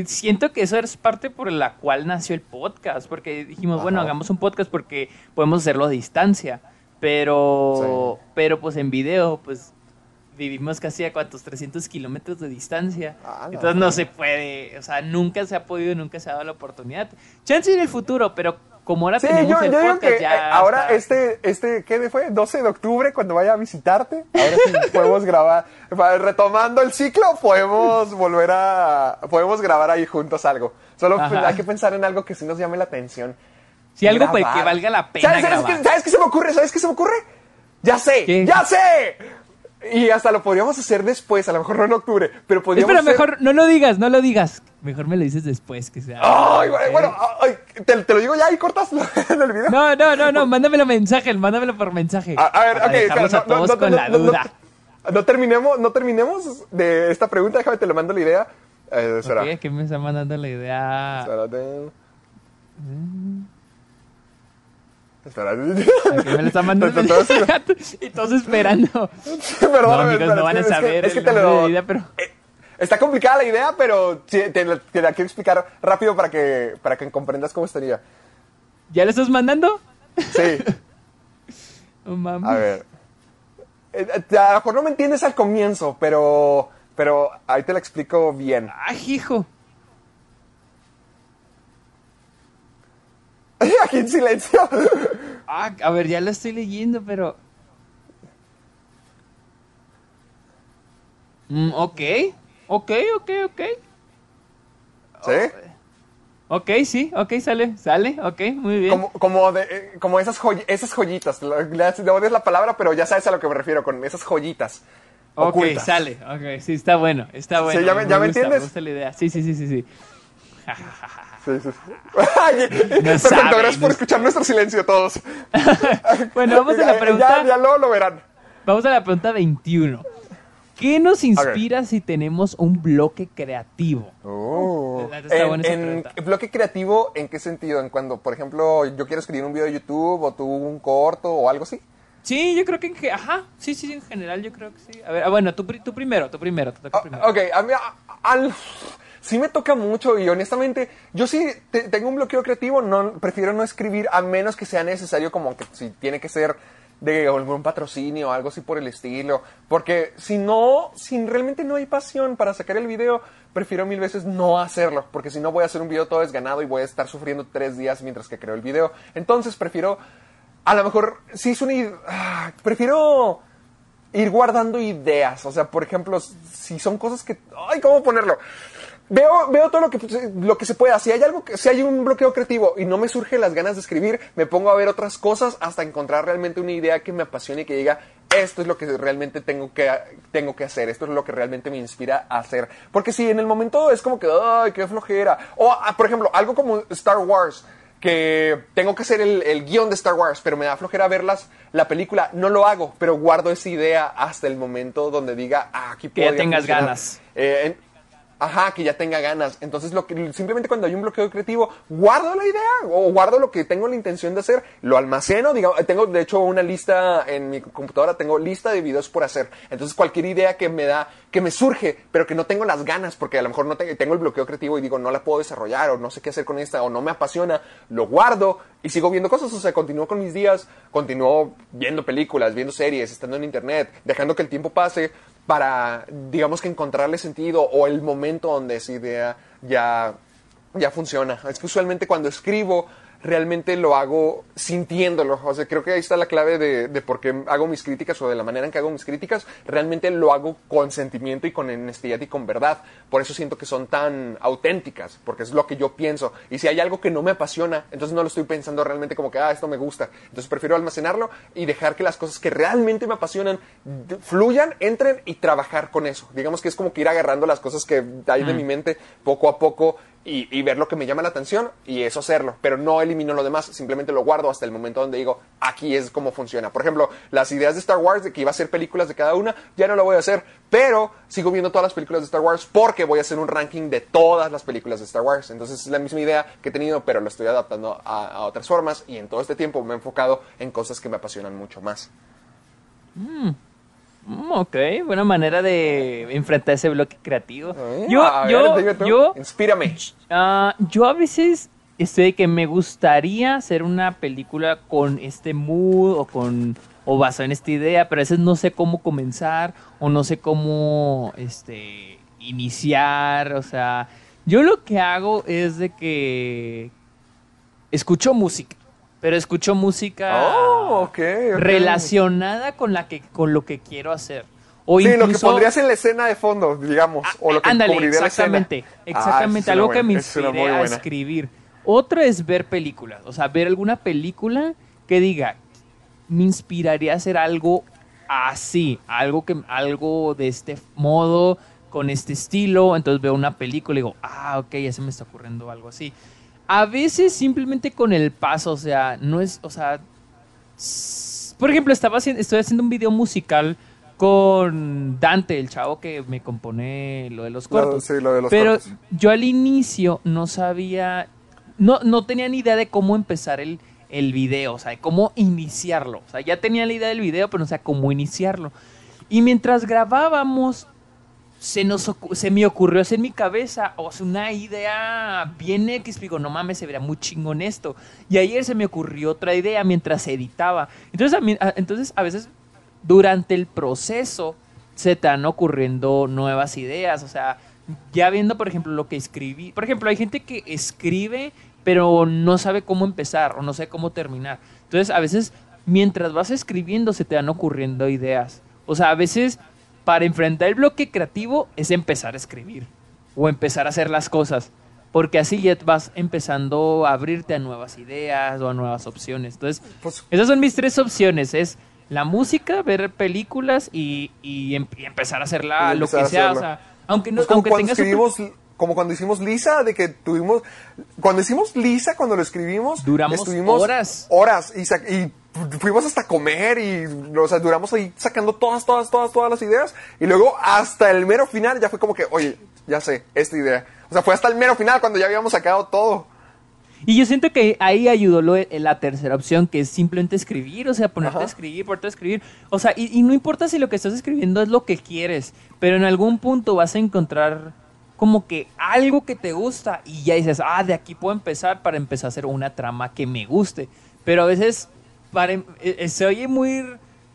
siento que eso es parte por la cual nació el podcast, porque dijimos, bueno, hagamos un podcast porque podemos hacerlo a distancia, pero, Sí. pero pues en video, pues vivimos casi a cuántos 300 kilómetros de distancia, Ah, entonces no se puede, o sea, nunca se ha podido, nunca se ha dado la oportunidad. Chance en el futuro, pero como ahora Sí, tenemos yo, el yo digo podcast que ya eh, ahora está- este, este, ¿qué fue? 12 de octubre, cuando vaya a visitarte, ahora sí podemos grabar, retomando el ciclo, podemos volver a, podemos grabar ahí juntos algo. Solo Ajá. pues, hay que pensar en algo que sí nos llame la atención. si algo pues, Grabar. que valga la pena ¿Sabes, qué, ¿Sabes qué se me ocurre? ¿Sabes qué se me ocurre? ¡Ya sé! ¿Qué? ¡Ya sé! Y hasta lo podríamos hacer después, a lo mejor no en octubre, pero podríamos Espera, hacer- mejor no lo digas, no lo digas. Mejor me lo dices después que sea. Ay, bueno, ay, te, te lo digo ya y cortas en el video. No, no, no, no, mándamelo mensaje, mándamelo por mensaje. A, a ver, para ok, dejarlos espera, a todos con la duda. no terminemos, no terminemos de esta pregunta, déjame te lo mando la idea. Eh, espera. Ok, ¿qué me está mandando la idea? Espérate. Espera. ¿Qué me lo está mandando? Y todos esperando. Perdóname, no, amigos, espera, no van a es que- saber es que te lo- vida, pero... Eh, Está complicada la idea, pero te, la- te la quiero explicar rápido para que, para que comprendas cómo estaría. ¿Ya lo estás mandando? Sí, mames. a ver. Eh, eh, A lo mejor no me entiendes al comienzo, pero, pero ahí te la explico bien. ¡Ay, hijo! Aquí en silencio. Ah, a ver, ya lo estoy leyendo, pero... Mm, ok, ok, ok, ok. ¿Sí? Ok, sí, ok, sale, sale, ok, muy bien. Como, como, de, eh, como esas, joy- esas joyitas. Le- odias la palabra, pero ya sabes a lo que me refiero con esas joyitas. Ok, ocultas. sale, ok, sí, está bueno, está bueno. ¿ya me- ya me entiendes? Me gusta la idea, sí, sí, sí, sí, sí. Sí, sí, sí. Ay, Perfecto, saben, gracias por no- escuchar nuestro silencio todos. Bueno, vamos a la pregunta, Ya, ya lo verán. vamos a la pregunta 21. ¿Qué nos inspira si tenemos un bloque creativo? Está En, bloque creativo, ¿en qué sentido? En cuando, por ejemplo, yo quiero escribir un video de YouTube o tú un corto o algo así. Sí, yo creo que en ajá, sí, sí, en general yo creo que sí. A ver, ah, bueno, tú, pri- tú primero, tú primero, te toca Ah, primero. ok, a mí al- sí me toca mucho y honestamente yo sí te- tengo un bloqueo creativo, no prefiero no escribir a menos que sea necesario como que si tiene que ser de algún patrocinio o algo así por el estilo, porque si no, si realmente no hay pasión para sacar el video, prefiero mil veces no hacerlo, porque si no voy a hacer un video todo desganado y voy a estar sufriendo tres días mientras que creo el video. Entonces prefiero, a lo mejor, si es una, ah, prefiero ir guardando ideas. O sea, por ejemplo, si son cosas que. ¡Ay, cómo ponerlo! Veo, veo todo lo que, lo que se pueda. Si hay algo que, si hay un bloqueo creativo y no me surgen las ganas de escribir, me pongo a ver otras cosas hasta encontrar realmente una idea que me apasione y que diga, esto es lo que realmente tengo que, tengo que hacer, esto es lo que realmente me inspira a hacer. Porque si en el momento es como que, ay, qué flojera. O, ah, por ejemplo, algo como Star Wars que tengo que hacer el, el guion de Star Wars, pero me da flojera verlas, la película, no lo hago, pero guardo esa idea hasta el momento donde diga, ah, aquí Que ya tengas funcionar. ganas. Eh, Ajá, que ya tenga ganas. Entonces, lo que, simplemente cuando hay un bloqueo creativo, guardo la idea o guardo lo que tengo la intención de hacer, lo almaceno, digamos, tengo de hecho una lista en mi computadora, tengo lista de videos por hacer. Entonces, cualquier idea que me da, que me surge, pero que no tengo las ganas, porque a lo mejor no tengo, tengo el bloqueo creativo y digo, no la puedo desarrollar o no sé qué hacer con esta o no me apasiona, lo guardo y sigo viendo cosas, o sea, continúo con mis días, continúo viendo películas, viendo series, estando en internet, dejando que el tiempo pase para, digamos que encontrarle sentido o el momento donde esa idea ya, ya funciona. Es que usualmente cuando escribo realmente lo hago sintiéndolo. O sea, creo que ahí está la clave de, de, por qué hago mis críticas o de la manera en que hago mis críticas. Realmente lo hago con sentimiento y con honestidad y con verdad. Por eso siento que son tan auténticas, porque es lo que yo pienso. Y si hay algo que no me apasiona, entonces no lo estoy pensando realmente como que, ah, esto me gusta. Entonces prefiero almacenarlo y dejar que las cosas que realmente me apasionan fluyan, entren y trabajar con eso. Digamos que es como que ir agarrando las cosas que hay de mm. mi mente poco a poco y, ver lo que me llama la atención y eso hacerlo, pero no elimino lo demás, simplemente lo guardo hasta el momento donde digo, aquí es como funciona. Por ejemplo, las ideas de Star Wars de que iba a ser películas de cada una, ya no lo voy a hacer, pero sigo viendo todas las películas de Star Wars porque voy a hacer un ranking de todas las películas de Star Wars. Entonces es la misma idea que he tenido, pero lo estoy adaptando a, otras formas y en todo este tiempo me he enfocado en cosas que me apasionan mucho más. Mm. Mm, ok, buena manera de enfrentar ese bloque creativo. yo, yo, yo, inspírame. Ah, yo a veces estoy que me gustaría hacer una película con este mood o con o basado en esta idea, pero a veces no sé cómo comenzar o no sé cómo este iniciar, o sea, yo lo que hago es de que escucho música pero escucho música oh, relacionada con la que con lo que quiero hacer. O sí, lo que pondrías en la escena de fondo, digamos, o lo que ándale, exactamente, exactamente, ah, algo que me inspire a escribir. Otro es ver películas, o sea, ver alguna película que diga, me inspiraría a hacer algo así, algo que algo de este modo, con este estilo, entonces veo una película y digo, ah, ok, ya se me está ocurriendo algo así. A veces simplemente con el paso, o sea, no es, o sea, por ejemplo, estaba haciendo, estoy haciendo un video musical con Dante, el chavo que me compone lo de los cortos. sí, lo de los Pero yo al inicio no sabía, no, no tenía ni idea de cómo empezar el, el video, o sea, de cómo iniciarlo. O sea, ya tenía la idea del video, pero no sabía cómo iniciarlo. Y mientras grabábamos, se, nos se me ocurrió hacer en mi cabeza, o sea, una idea bien X, digo, no mames, se vería muy chingón esto. Y ayer se me ocurrió otra idea mientras editaba. Entonces a, entonces, a veces, durante el proceso, se van ocurriendo nuevas ideas, o sea, ya viendo, por ejemplo, lo que escribí. Por ejemplo, hay gente que escribe, pero no sabe cómo empezar o no sabe cómo terminar. Entonces, a veces, mientras vas escribiendo, se te van ocurriendo ideas. O sea, a veces para enfrentar el bloque creativo es empezar a escribir o empezar a hacer las cosas. Porque así ya vas empezando a abrirte a nuevas ideas o a nuevas opciones. Entonces, esas son mis tres opciones. Es la música, ver películas y, em, empezar a hacerla lo que sea. O sea, aunque no, pues aunque escribimos, como cuando hicimos Lisa, de que tuvimos, cuando hicimos Lisa, cuando lo escribimos, duramos horas. Horas y, y fuimos hasta comer y o sea, duramos ahí sacando todas, todas, todas, todas las ideas. Y luego hasta el mero final ya fue como que, oye, ya sé, esta idea. O sea, fue hasta el mero final cuando ya habíamos sacado todo. Y yo siento que ahí ayudó lo, la tercera opción, que es simplemente escribir, o sea, ponerte a escribir, ponerte a escribir. O sea, y, y, no importa si lo que estás escribiendo es lo que quieres, pero en algún punto vas a encontrar como que algo que te gusta y ya dices, ah, de aquí puedo empezar para empezar a hacer una trama que me guste. Pero a veces para, eh, eh, se oye muy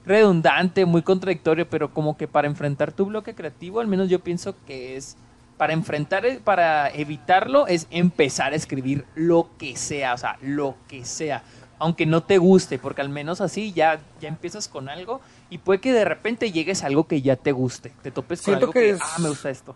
redundante, muy contradictorio, pero como que para enfrentar tu bloque creativo, al menos yo pienso que es para enfrentar, para evitarlo, es empezar a escribir lo que sea, o sea, lo que sea, aunque no te guste, porque al menos así ya, ya empiezas con algo y puede que de repente llegues a algo que ya te guste, te topes con algo que, ah, me gusta esto.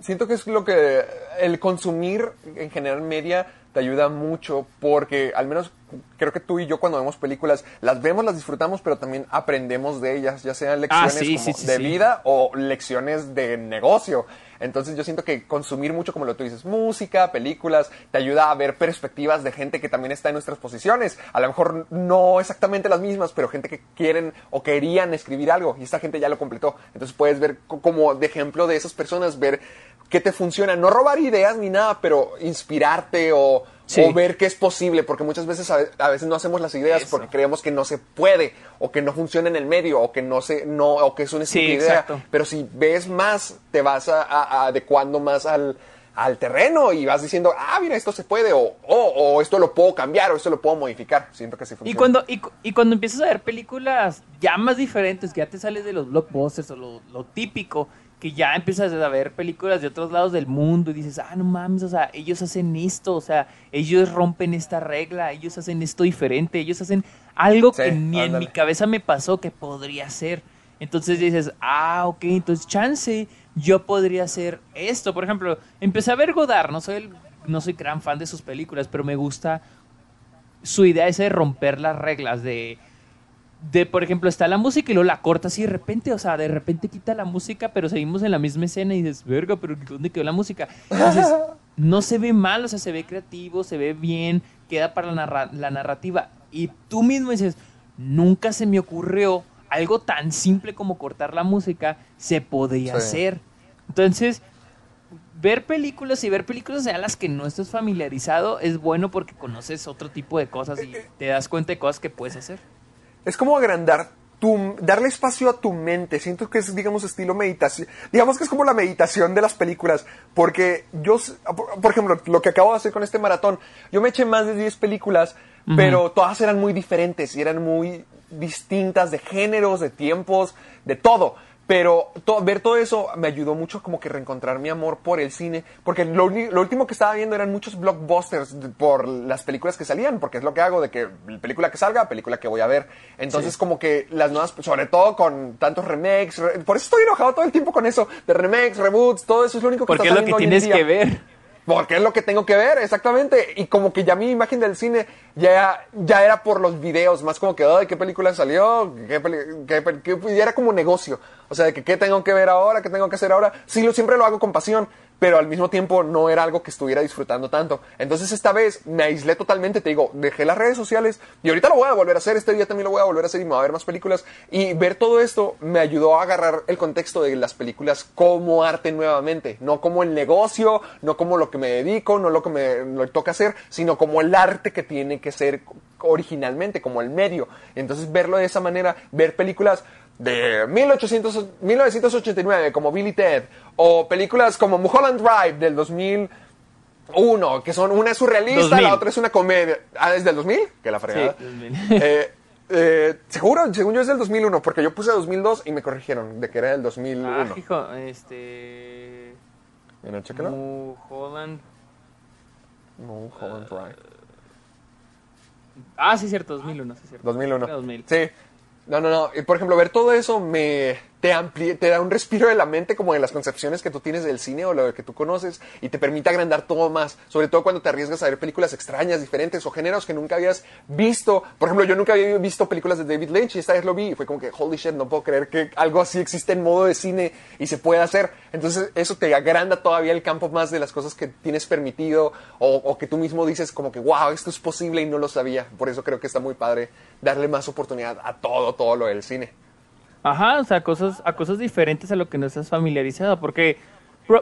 Siento que es lo que el consumir en general media te ayuda mucho porque al menos creo que tú y yo cuando vemos películas las vemos, las disfrutamos, pero también aprendemos de ellas, ya sean ah, lecciones de vida o lecciones de negocio. Entonces yo siento que consumir mucho, como lo tú dices, música, películas, te ayuda a ver perspectivas de gente que también está en nuestras posiciones. A lo mejor no exactamente las mismas, pero gente que quieren o querían escribir algo y esta gente ya lo completó. Entonces puedes ver como de ejemplo de esas personas, ver que te funciona. No robar ideas ni nada, pero inspirarte o, Sí. o ver que es posible, porque muchas veces a, a veces no hacemos las ideas Eso. porque creemos que no se puede o que no funciona en el medio o que no se no o que es una Sí, idea. exacto. Pero si ves más, te vas a, adecuando más al, al terreno y vas diciendo, ah, mira, esto se puede, o, o, o esto lo puedo cambiar, o esto lo puedo modificar. Siento que así funciona. Y cuando, y, cu- y cuando empiezas a ver películas ya más diferentes, que ya te sales de los blockbusters o lo, lo típico, que ya empiezas a ver películas de otros lados del mundo y dices, ah, no mames, o sea, ellos hacen esto, o sea, ellos rompen esta regla, ellos hacen esto diferente, ellos hacen algo Sí, que ni en mi cabeza me pasó que podría ser. Entonces dices, ah, ok, entonces chance, yo podría hacer esto. Por ejemplo, empecé a ver Godard, no soy, el- no soy gran fan de sus películas, pero me gusta su idea esa de romper las reglas, de, de, por ejemplo, está la música y luego la cortas y de repente, o sea, de repente quita la música, pero seguimos en la misma escena y dices, verga, pero ¿dónde quedó la música? Entonces, no se ve mal, o sea, se ve creativo, se ve bien, queda para la, narra- la narrativa. Y tú mismo dices, nunca se me ocurrió algo tan simple como cortar la música, se podría Sí. hacer. Entonces, ver películas y ver películas a las que no estás familiarizado es bueno porque conoces otro tipo de cosas y te das cuenta de cosas que puedes hacer. Es como agrandar tu, darle espacio a tu mente. Siento que es, digamos, estilo meditación. Digamos que es como la meditación de las películas. Porque yo, por ejemplo, lo que acabo de hacer con este maratón, yo me eché más de 10 películas, pero todas eran muy diferentes y eran muy distintas de géneros, de tiempos, de todo. Pero to- ver todo eso me ayudó mucho como que reencontrar mi amor por el cine, porque lo, lo último que estaba viendo eran muchos blockbusters por las películas que salían, porque es lo que hago de que película que salga, película que voy a ver. Entonces como que las nuevas, sobre todo con tantos remakes, re- por eso estoy enojado todo el tiempo con eso, de remakes, reboots, todo eso es lo único que Porque es lo que tienes que ver. Porque es lo que tengo que ver, exactamente. Y como que ya mi imagen del cine ya, ya era por los videos, más como que, ay, ¿qué película salió? ¿Qué qué qué- ya era como negocio. O sea, de que qué tengo que ver ahora, qué tengo que hacer ahora. Sí, lo, siempre lo hago con pasión, pero al mismo tiempo no era algo que estuviera disfrutando tanto. Entonces esta vez me aislé totalmente, te digo, dejé las redes sociales y ahorita lo voy a volver a hacer, este día también lo voy a volver a hacer y me voy a ver más películas. Y ver todo esto me ayudó a agarrar el contexto de las películas como arte nuevamente, no como el negocio, no como lo que me dedico, no lo que me toca hacer, sino como el arte que tiene que ser originalmente, como el medio. Entonces verlo de esa manera, ver películas de 1800, 1989 como Billy Ted o películas como Mulholland Drive del 2001 que son una es surrealista 2000. la otra es una comedia ah es del 2000 que la fregada Sí, 2000. Eh, eh, seguro según yo es del 2001 porque yo puse 2002 y me corrigieron de que era del 2001 Ah, hijo, este... Mira, chécalo. Mulholland... Mulholland Drive Ah, sí, cierto, 2001, sí, cierto. 2001. Era 2000. Sí. No, no, no. Por ejemplo, ver todo eso me te te da un respiro de la mente como de las concepciones que tú tienes del cine o lo que tú conoces y te permite agrandar todo más. Sobre todo cuando te arriesgas a ver películas extrañas, diferentes o géneros que nunca habías visto. Por ejemplo, yo nunca había visto películas de David Lynch y esta vez lo vi y fue como que, holy shit, no puedo creer que algo así existe en modo de cine y se puede hacer. Entonces, eso te agranda todavía el campo más de las cosas que tienes permitido o, o que tú mismo dices como que, wow, esto es posible y no lo sabía. Por eso creo que está muy padre darle más oportunidad a todo, todo lo del cine. Ajá, o sea, cosas, a cosas diferentes a lo que no estás familiarizado. Porque,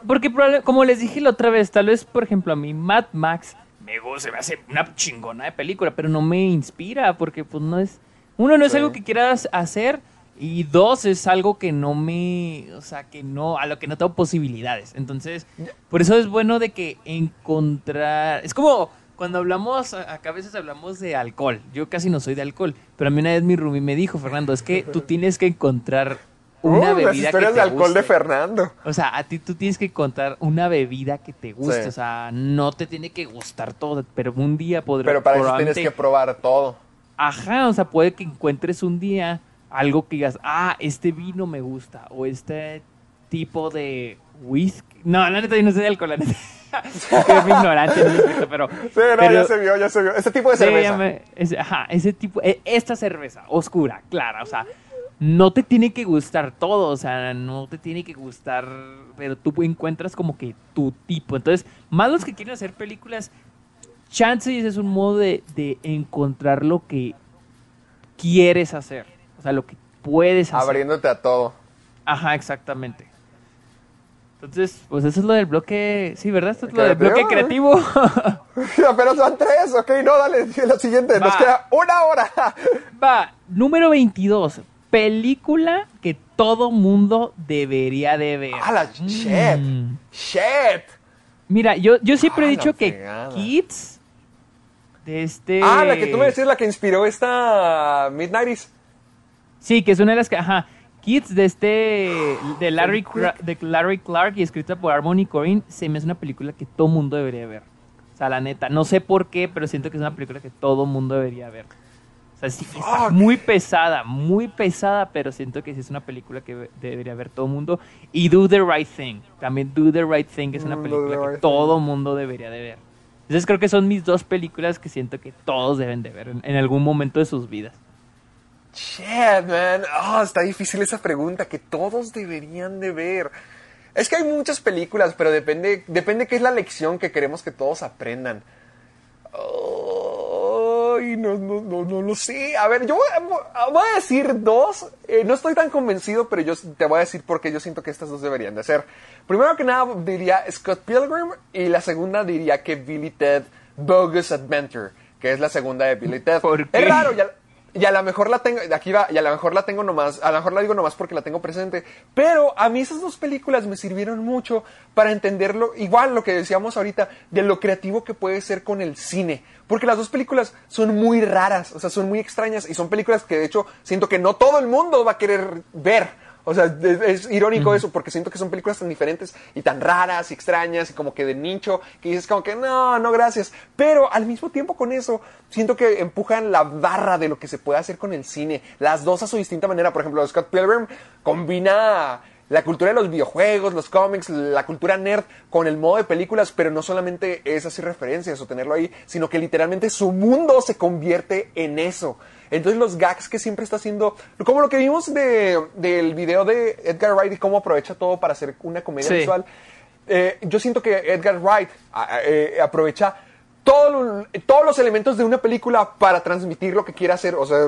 porque como les dije la otra vez, tal vez, por ejemplo, a mí Mad Max me gusta, me hace una chingona de película, pero no me inspira porque, pues, no es. Uno, no es Sí. algo que quieras hacer. Y dos, es algo que no me. O sea, que no. A lo que no tengo posibilidades. Entonces, por eso es bueno de que encontrar. Es como cuando hablamos. Acá a veces hablamos de alcohol. Yo casi no soy de alcohol. Pero a mí una vez mi roomie me dijo, Fernando, es que tú tienes que encontrar una Uh, bebida las que historias te de alcohol de. Fernando. O sea, a ti tú tienes que encontrar una bebida que te guste. Sí. O sea, no te tiene que gustar todo, pero un día podrás. Pero para eso tienes que probar todo. Ajá, o sea, puede que encuentres un día algo que digas, ah, este vino me gusta, o este tipo de whisky. No, la neta, yo no sé de alcohol, la neta. Muy ignorante, no pero. Sí, no, pero- ya se vio, ya se vio. Este tipo de cerveza. ese- ajá, ese tipo, e- esta cerveza oscura, clara, o sea, no te tiene que gustar todo, o sea, no te tiene que gustar, pero tú encuentras como que tu tipo. Entonces, más los que quieren hacer películas, Chances es un modo de, de encontrar lo que quieres hacer, o sea, lo que puedes hacer. Abriéndote a todo. Ajá, exactamente. Entonces, pues eso es lo del bloque, sí, ¿verdad? Esto es lo del bloque creativo. Pero son tres, ok, no, dale, la siguiente, nos queda una hora. Va, número 22, película que todo mundo debería de ver. ¡Ah, la shit! Mm. ¡Shit! Mira, yo, yo siempre he dicho que Kids de este... Ah, la que tú me decías, la que inspiró esta Midnighties. Sí, que es una de las que, ajá, Kids de este de Larry, de Larry Clark y escrita por Harmony Corinne se me hace una película que todo mundo debería ver. O sea, la neta, no sé por qué, pero siento que es una película que todo mundo debería ver. O sea, sí, está muy pesada, muy pesada, pero siento que sí es una película que debería ver todo mundo. Y Do the Right Thing, también Do the Right Thing, es una mm, película que todo mundo debería de ver. Entonces creo que son mis dos películas que siento que todos deben de ver en algún momento de sus vidas. Shit, man. Oh, está difícil esa pregunta que todos deberían de ver. Es que hay muchas películas, pero depende, depende qué es la lección que queremos que todos aprendan. Ay, no, no, no, no lo sé. A ver, yo voy a decir dos. Eh, no estoy tan convencido, pero yo te voy a decir por qué yo siento que estas dos deberían de ser. Primero que nada diría Scott Pilgrim y la segunda diría que Billy Ted Bogus Adventure, que es la segunda de Billy Ted. ¿Por Es raro, ya, y a lo mejor la tengo, aquí va, y a lo mejor la tengo nomás, a lo mejor la digo nomás porque la tengo presente, pero a mí esas dos películas me sirvieron mucho para entenderlo, igual lo que decíamos ahorita, de lo creativo que puede ser con el cine, porque las dos películas son muy raras, o sea, son muy extrañas, y son películas que de hecho siento que no todo el mundo va a querer ver, o sea, es, irónico eso, porque siento que son películas tan diferentes y tan raras y extrañas y como que de nicho, que dices como que no, no, gracias. Pero al mismo tiempo con eso, siento que empujan la barra de lo que se puede hacer con el cine. Las dos a su distinta manera. Por ejemplo, Scott Pilgrim combina la cultura de los videojuegos, los cómics, la cultura nerd con el modo de películas, pero no solamente es así referencias o tenerlo ahí, sino que literalmente su mundo se convierte en eso. Entonces los gags que siempre está haciendo, como lo que vimos del video de Edgar Wright y cómo aprovecha todo para hacer una comedia visual, eh, yo siento que Edgar Wright eh, aprovecha todos los elementos de una película para transmitir lo que quiere hacer. O sea,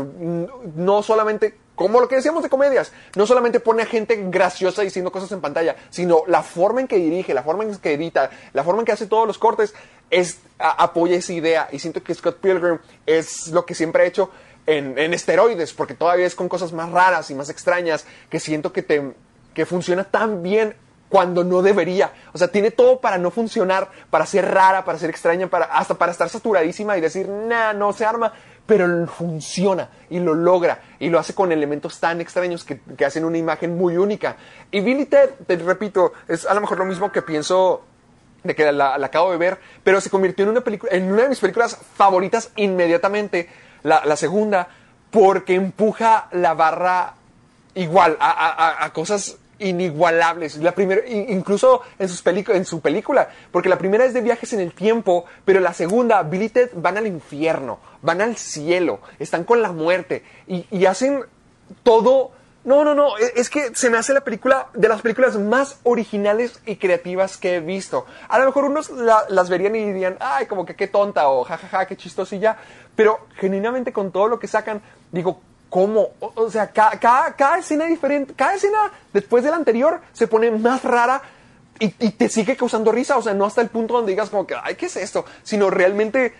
no solamente, como lo que decíamos de comedias, no solamente pone a gente graciosa diciendo cosas en pantalla, sino la forma en que dirige, la forma en que edita, la forma en que hace todos los cortes, es, apoya esa idea. Y siento que Scott Pilgrim es lo que siempre ha hecho en, esteroides, porque todavía es con cosas más raras y más extrañas, que siento que, te, que funciona tan bien cuando no debería. O sea, tiene todo para no funcionar, para ser rara, para ser extraña, para, hasta para estar saturadísima y decir, nah, no se arma. Pero funciona y lo logra y lo hace con elementos tan extraños que, hacen una imagen muy única. Y Billy Ted, te repito, es a lo mejor lo mismo que pienso de que la, acabo de ver, pero se convirtió en una, película, en una de mis películas favoritas inmediatamente la, segunda, porque empuja la barra igual a, cosas inigualables. La primera, incluso en, sus en su película, porque la primera es de viajes en el tiempo, pero la segunda, Billy Ted van al infierno, van al cielo, están con la muerte y, hacen todo no, no, no, e, es que se me hace la película de las películas más originales y creativas que he visto. A lo mejor unos las verían y dirían, ay, como que qué tonta o jajaja, ja, ja, qué chistosilla. Pero genuinamente con todo lo que sacan, digo, ¿cómo? O, sea, cada, cada, escena diferente, cada escena después de la anterior se pone más rara y, te sigue causando risa. O sea, no hasta el punto donde digas como que, ay, ¿qué es esto? Sino realmente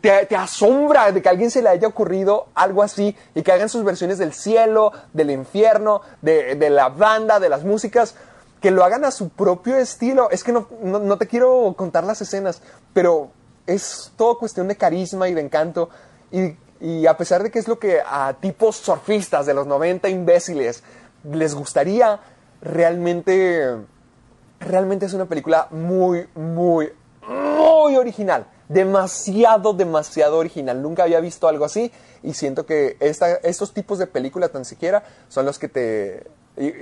te, asombra de que alguien se le haya ocurrido algo así y que hagan sus versiones del cielo, del infierno, de, la banda, de las músicas, que lo hagan a su propio estilo. Es que no, te quiero contar las escenas, pero es todo cuestión de carisma y de encanto. Y, y a pesar de que es lo que a tipos surfistas de los 90 imbéciles les gustaría, realmente, realmente es una película muy, muy, muy original demasiado, demasiado original. Nunca había visto algo así y siento que estos tipos de películas tan siquiera son los que te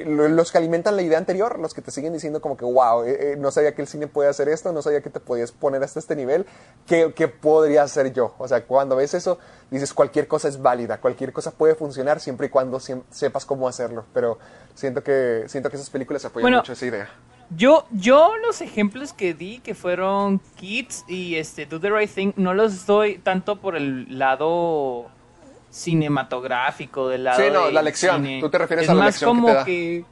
los que alimentan la idea anterior, los que te siguen diciendo como que, wow, eh, eh, no sabía que el cine puede hacer esto, no sabía que te podías poner hasta este nivel, ¿qué, ¿qué, podría hacer yo? O sea, cuando ves eso, dices cualquier cosa es válida, cualquier cosa puede funcionar siempre y cuando sepas cómo hacerlo, pero siento que, siento que esas películas apoyan mucho esa idea. Yo, yo los ejemplos que di, que fueron Kids y este Do the Right Thing, no los doy tanto por el lado cinematográfico, del lado. Sí, no, la lección. Tú te refieres a la lección. Es más como que,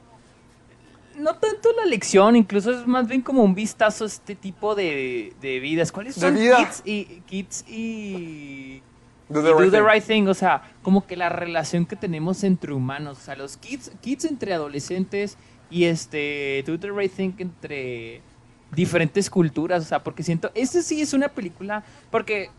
no tanto la lección, incluso es más bien como un vistazo a este tipo de, de vidas. ¿Cuáles son vida. Kids y, Kids y, Do y the Do. Right Thing? O sea, como que la relación que tenemos entre humanos. O sea, los kids, kids entre adolescentes y este Do the Right Thing entre diferentes culturas. O sea, porque siento, este sí es una película, porque,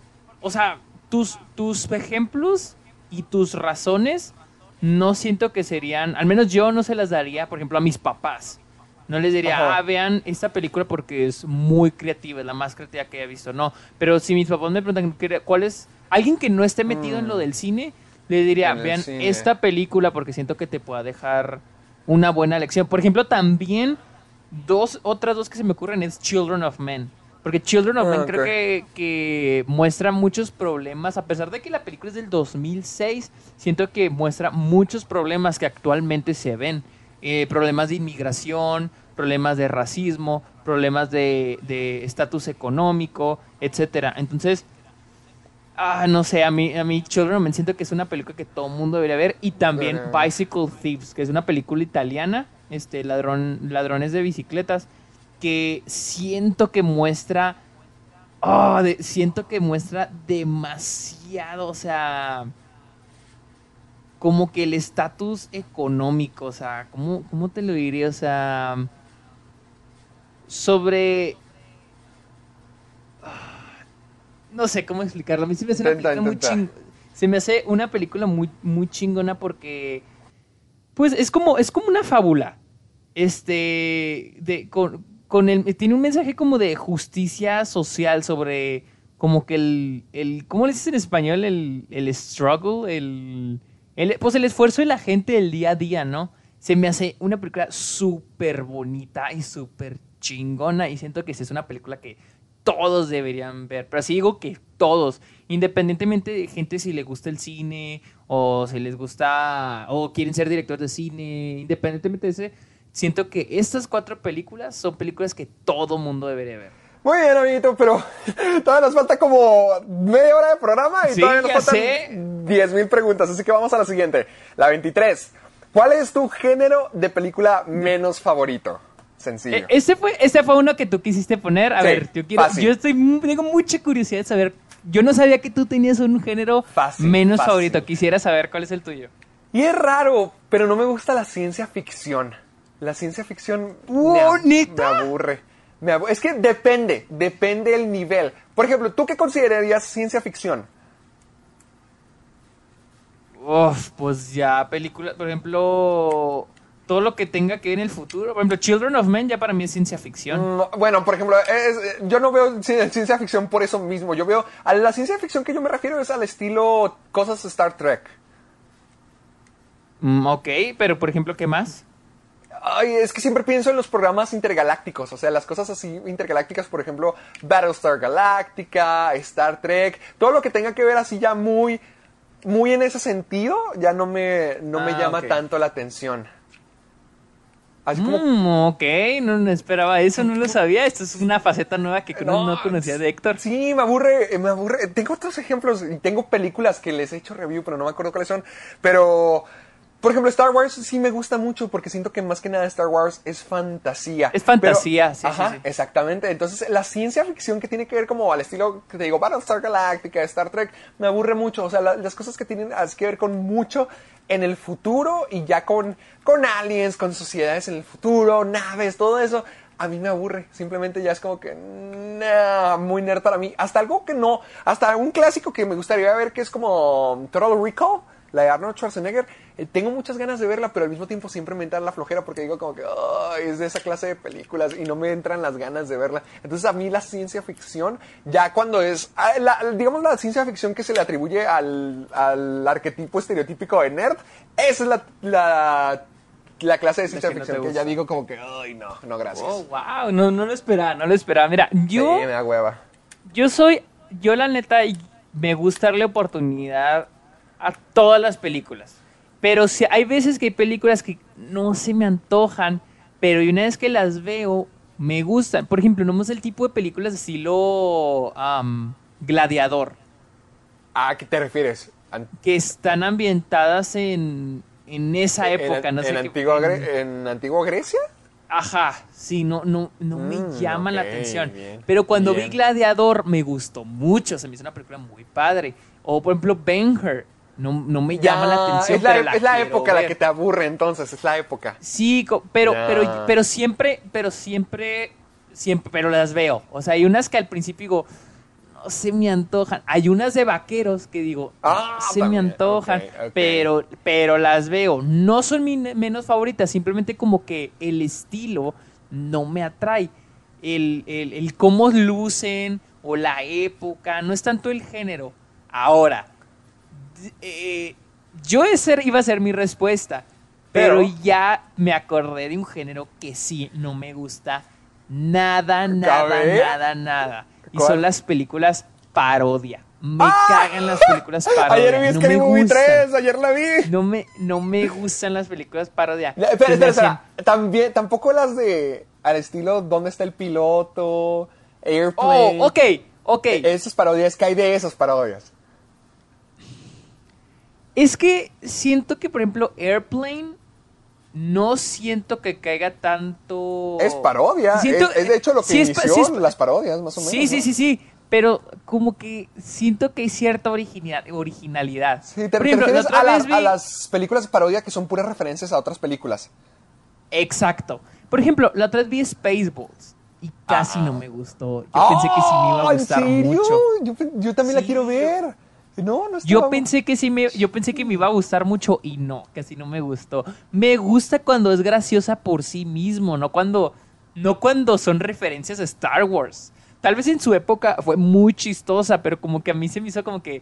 o sea, tus, tus ejemplos y tus razones no siento que serían, al menos yo no se las daría, por ejemplo, a mis papás. No les diría, Ajá. ah, vean esta película porque es muy creativa, es la más creativa que haya visto. No, pero si mis papás me preguntan ¿qué- cuál es, alguien que no esté metido en lo del cine, le diría, Mm. En vean esta película porque siento que te pueda dejar una buena lección. Por ejemplo, también dos, otras dos que se me ocurren es Children of Men. Porque Children of Ah, Men ok. creo que, que muestra muchos problemas, a pesar de que la película es del 2006, siento que muestra muchos problemas que actualmente se ven. Eh, problemas de inmigración, problemas de racismo, problemas de de estatus económico, etcétera. Entonces, ah, no sé, a mí, a mí Children of Men siento que es una película que todo el mundo debería ver. Y también. Bicycle Thieves, que es una película italiana, este, ladrón, ladrones de bicicletas, que siento que muestra, ah, de- siento que muestra demasiado, o sea, como que el estatus económico, o sea, ¿cómo, ¿cómo te lo diría? O sea, sobre... No sé cómo explicarlo. A mí se me hace una Intenta, película muy intenta. ching- Se me hace una película muy, muy chingona porque... Pues es como, es como una fábula. Este. De, con, con el, tiene un mensaje como de justicia social sobre. Como que el. el ¿Cómo le dices en español? El, el struggle. El, el- Pues el esfuerzo de la gente del día a día, ¿no? Se me hace una película súper bonita y súper chingona. Y siento que es una película que todos deberían ver. Pero así digo que todos, independientemente de gente si le gusta el cine o si les gusta o quieren ser directores de cine, independientemente de ese, siento que estas cuatro películas son películas que todo mundo debería ver. Muy bien, amiguito, pero todavía nos falta como media hora de programa y Sí, todavía nos faltan sé. 10.000 preguntas, así que vamos a la siguiente. La 23. ¿Cuál es tu género de película menos favorito? Sencillo. Eh, Este fue, este fue uno que tú quisiste poner. A Sí, ver, yo quiero, yo estoy, tengo mucha curiosidad de saber. Yo no sabía que tú tenías un género Fácil, menos fácil. favorito. Quisiera saber cuál es el tuyo. Y es raro, pero no me gusta la ciencia ficción. La ciencia ficción Wow, me, ab- ¿neta? me aburre. Me es que depende, depende el nivel. Por ejemplo, ¿tú qué considerarías ciencia ficción? Uf, pues ya películas, por ejemplo, todo lo que tenga que ver en el futuro. Por ejemplo, Children of Men ya para mí es ciencia ficción. Bueno, por ejemplo, es- yo no veo ci- ciencia ficción por eso mismo. Yo veo, a la ciencia ficción que yo me refiero es al estilo cosas Star Trek. Mm, ok, pero por ejemplo, ¿qué más? Ay, es que siempre pienso en los programas intergalácticos, o sea, las cosas así intergalácticas, por ejemplo, Battlestar Galactica, Star Trek, todo lo que tenga que ver así ya muy, muy en ese sentido, ya no me, no me Ah, llama tanto la atención. Así como, Mm, ok, no, no esperaba eso, no lo sabía. Esto es una faceta nueva que no, no conocía de Héctor. Sí, me aburre, eh, me aburre. Tengo otros ejemplos y tengo películas que les he hecho review, pero no me acuerdo cuáles son. Pero, por ejemplo, Star Wars sí me gusta mucho porque siento que más que nada Star Wars es fantasía. Es fantasía, sí, sí, Ajá, sí. exactamente. Entonces, la ciencia ficción que tiene que ver como al estilo que te digo, Battlestar Galactica, Star Trek, me aburre mucho. O sea, la- las cosas que tienen que ver con mucho en el futuro y ya con, con aliens, con sociedades en el futuro, naves, todo eso. A mí me aburre, simplemente ya es como que, nah, muy nerd para mí. Hasta algo que no, hasta un clásico que me gustaría ver que es como Total Recall, la de Arnold Schwarzenegger. Eh, tengo muchas ganas de verla, pero al mismo tiempo siempre me entra la flojera porque digo como que "Ay, es de esa clase de películas y no me entran las ganas de verla. Entonces a mí la ciencia ficción, ya cuando es, ah, la- digamos la ciencia ficción que se le atribuye al, al arquetipo estereotípico de nerd, esa es la, la, la clase de ciencia no ficción que ya digo como que, ay no, no gracias. Oh, wow, no, no lo esperaba, no lo esperaba. Mira, yo, Sí, me da hueva. yo soy, yo la neta, me gusta darle oportunidad a todas las películas. Pero si hay veces que hay películas que no se me antojan, pero una vez que las veo, me gustan. Por ejemplo, no es el tipo de películas de estilo am, gladiador, ¿A qué te refieres? Que están ambientadas en, en esa época. en, no sé en qué- antigua, Gre- en antigua Grecia? Ajá, sí, no, no, no me Mm, llama la atención. bien, Pero cuando bien. vi Gladiador me gustó mucho, se me hizo una película muy padre. O por ejemplo Ben-Hur, no, no me llama la atención. Es la, pero la es la época la que te aburre entonces, es la época. Sí, pero, Ya. pero, pero siempre, pero siempre, siempre, pero las veo. O sea, hay unas que al principio digo, no se me antojan. Hay unas de vaqueros que digo, no Ah, se me antojan, pero, pero las veo. No son mis menos favoritas, simplemente como que el estilo no me atrae. El, el, el cómo lucen o la época, no es tanto el género. Ahora, eh, yo iba a ser mi respuesta, pero, Pero- ya me acordé de un género que sí no me gusta nada, nada, nada, nada. Y ¿Cuál? son las películas parodia. Me ¡Ah! cagan las películas parodia. Ayer vi no Scary me Movie gustan. 3, ayer la vi. No me, no me gustan las películas parodia. Espera, espera, hacen- espera. También, tampoco las de al estilo ¿Dónde está el piloto? Oh, Airplane. ok, ok. Esas parodias, que hay de esas parodias? Es que siento que, por ejemplo, Airplane, no siento que caiga tanto. Es parodia. Siento- es, es de hecho lo que sí es inició sí es las parodias, más o menos. Sí, sí, ¿no? sí, sí. Pero como que siento que hay cierta original- originalidad. Sí, te, ejemplo, la refieres a, vi- las películas de parodia que son puras referencias a otras películas. Exacto. Por ejemplo, la otra vez vi Spaceballs y casi Ah. no me gustó. Yo pensé que sí me iba a Ah, gustar ¿En serio? mucho. Yo, también la quiero yo- No, no Yo estaba- pensé que sí me, yo pensé que me iba a gustar mucho y no, casi no me gustó. Me gusta cuando es graciosa por sí mismo, no cuando, no cuando son referencias a Star Wars. Tal vez en su época fue muy chistosa, pero como que a mí se me hizo como que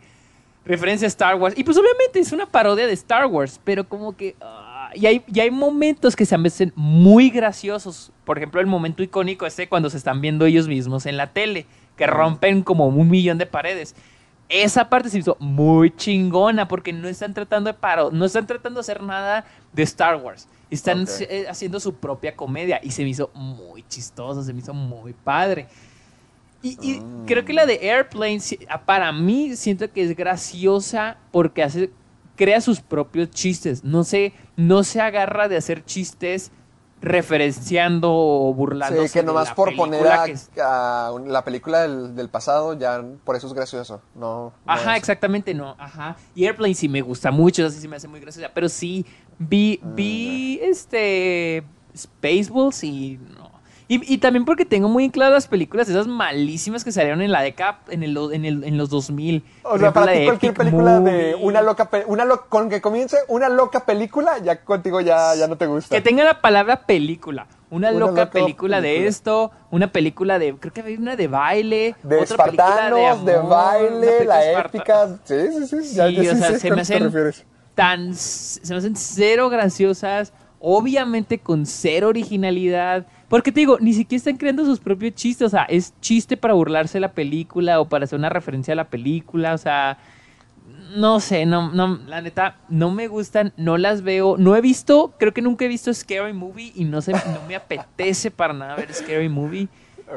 referencia a Star Wars. Y pues obviamente es una parodia de Star Wars, pero como que... ah, y, hay, y hay momentos que se me hacen muy graciosos. Por ejemplo, el momento icónico este cuando se están viendo ellos mismos en la tele, que rompen como un millón de paredes. Esa parte se hizo muy chingona porque no están tratando de paro, no están tratando de hacer nada de Star Wars. Están eh, haciendo su propia comedia y se me hizo muy chistoso, se me hizo muy padre. Y, y creo que la de Airplane, ah, para mí, siento que es graciosa porque hace, crea sus propios chistes. No se, no se agarra de hacer chistes referenciando o burlándose. Sí, que de nomás la por poner a, que es- a la película del, del pasado, ya por eso es gracioso. No, no Ajá, es- exactamente, no. Ajá. Y Airplane sí me gusta mucho, así se me hace muy graciosa. Pero sí, vi, Mm, vi este. Spaceballs y no. Y, y también porque tengo muy en claro las películas esas malísimas que salieron en la década, en, el, en, el, en los 2000. O sea, para ti cualquier Epic película de una loca, una lo- con que comience una loca película, ya contigo ya, ya no te gusta. Que tenga la palabra película. Una, Una loca, loca película, de esto, una película de. Creo que había una de baile. de otra espartanos, de, amor, baile, la épica. Sí, sí, sí. Sí, ya, ya o sí sea, se me hacen tan se me hacen cero graciosas, obviamente con cero originalidad, porque te digo, ni siquiera están creando sus propios chistes, o sea, es chiste para burlarse de la película o para hacer una referencia a la película, o sea, no sé, no, no, la neta, no me gustan, no las veo, no he visto, creo que nunca he visto Scary Movie y no no me apetece para nada ver Scary Movie.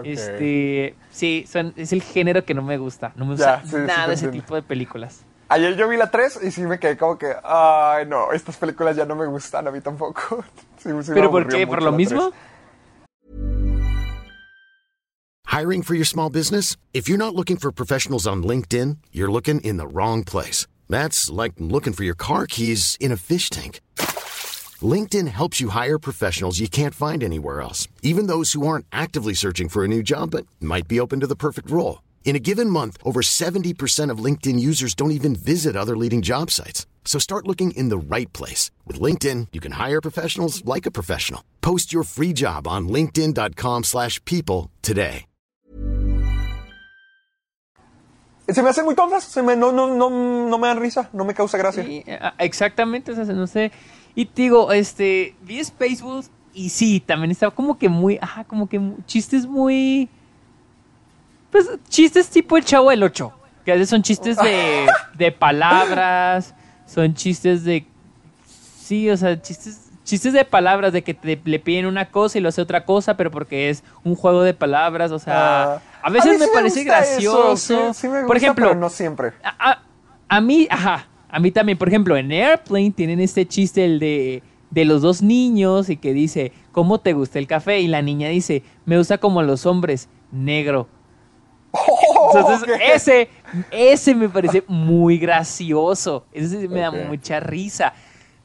Este, sí, son- es el género que no me gusta, no me gusta sí, sí nada te ese entiendo. tipo de películas. Ayer yo vi la 3 y sí me quedé como que, ay, no, estas películas ya no me gustan a mí tampoco. Sí, sí me ¿Pero por qué? ¿Por lo mismo? 3. Hiring for your small business? If you're not looking for professionals on LinkedIn, you're looking in the wrong place. That's like looking for your car keys in a fish tank. LinkedIn helps you hire professionals you can't find anywhere else, even those who aren't actively searching for a new job but might be open to the perfect role. In a given month, over 70% of LinkedIn users don't even visit other leading job sites. So start looking in the right place. With LinkedIn, you can hire professionals like a professional. Post your free job on linkedin.com/people slash people today. Se me hacen muy tontas, se me, no, no, no, no me dan risa, no me causa gracia. Sí, eh, ah, exactamente, o sea, no sé. Y te digo, este, vi Spaceballs y sí, también estaba como que muy, ajá, como que mu- chistes muy, pues chistes tipo el Chavo del 8, que a veces son chistes de, de palabras, son chistes de, sí, o sea, chistes, chistes de palabras, de que te, le piden una cosa y lo hace otra cosa, pero porque es un juego de palabras, o sea, Ah, a veces me parece gusta eso, gracioso. sí- sí me Por gusta, ejemplo, pero no siempre. a, a- a mí, ajá, a mí también, por ejemplo, en Airplane tienen este chiste, el de de los dos niños y que dice, ¿cómo te gusta el café? Y la niña dice, me gusta como los hombres, negro. Entonces, ese, ese me parece muy gracioso. Ese me da mucha risa.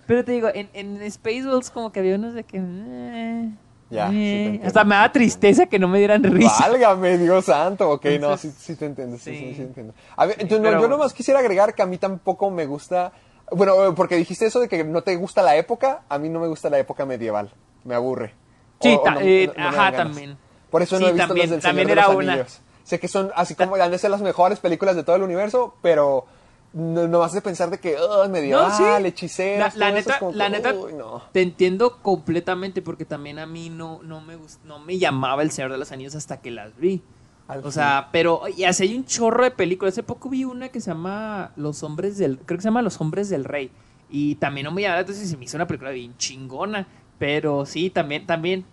Pero te digo, en, en Spaceballs como que había unos de que... eh, Ya, eh, hasta me daba tristeza que no me dieran risa. Válgame, Dios santo. Ok, no, sí, sí te entiendo. Sí, sí, sí. entiendo. A ver, yo, no- yo nomás quisiera agregar que a mí tampoco me gusta. Bueno, eh, porque dijiste eso de que no te gusta la época. A mí no me gusta la época medieval. Me aburre. Sí, O- o ta- no- eh, no- no me ajá, también. Por eso no he visto también- del de era los una. Sé que son así como han de ser las mejores películas de todo el universo, pero no, nomás de pensar de que oh, medieval, No, sí. hechiceros, La, la eso neta, como la que, neta, uy, no. te entiendo completamente porque también a mí no, no me gust- no me llamaba el Señor de los Anillos hasta que las vi. Al o fin. sea, pero y así hay un chorro de películas. Hace poco vi una que se llama Los Hombres del, creo que se llama Los Hombres del Rey y también no me llamaba, entonces se me hizo una película bien chingona. Pero sí, también, también,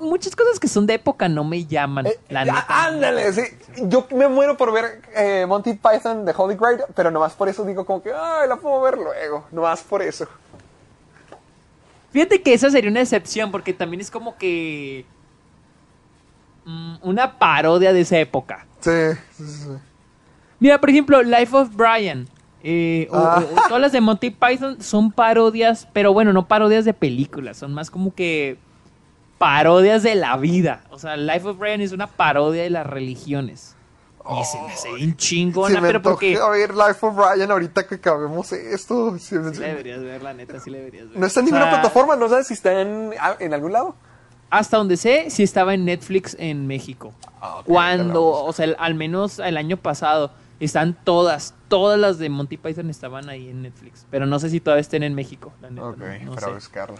muchas cosas que son de época no me llaman. Eh, la ah, neta. ándale, sí. Yo me muero por ver eh, Monty Python de Holy Grail, pero nomás por eso digo como que, ay, la puedo ver luego. Nomás por eso. Fíjate que esa sería una excepción porque también es como que mm, una parodia de esa época. Sí, sí, sí. Mira, por ejemplo, Life of Brian. eh, o- Ah. o- o todas las de Monty Python son parodias, pero bueno, no parodias de películas, son más como que parodias de la vida. O sea, Life of Brian es una parodia de las religiones. Y se me hace bien chingona, Sí, me pero porque... antoja ver Life of Brian ahorita que acabemos esto. Sí, deberías ver, la neta, sí deberías ver. no está en O sea, ninguna plataforma, no sabes si está en, ah, en algún lado. Hasta donde sé, sí estaba en Netflix en México. Ah, ok, Cuando, o sea, el- al menos el año pasado, están todas, todas las de Monty Python estaban ahí en Netflix. Pero no sé si todavía estén en México, la neta. Ok, no, no para sé. buscarlo.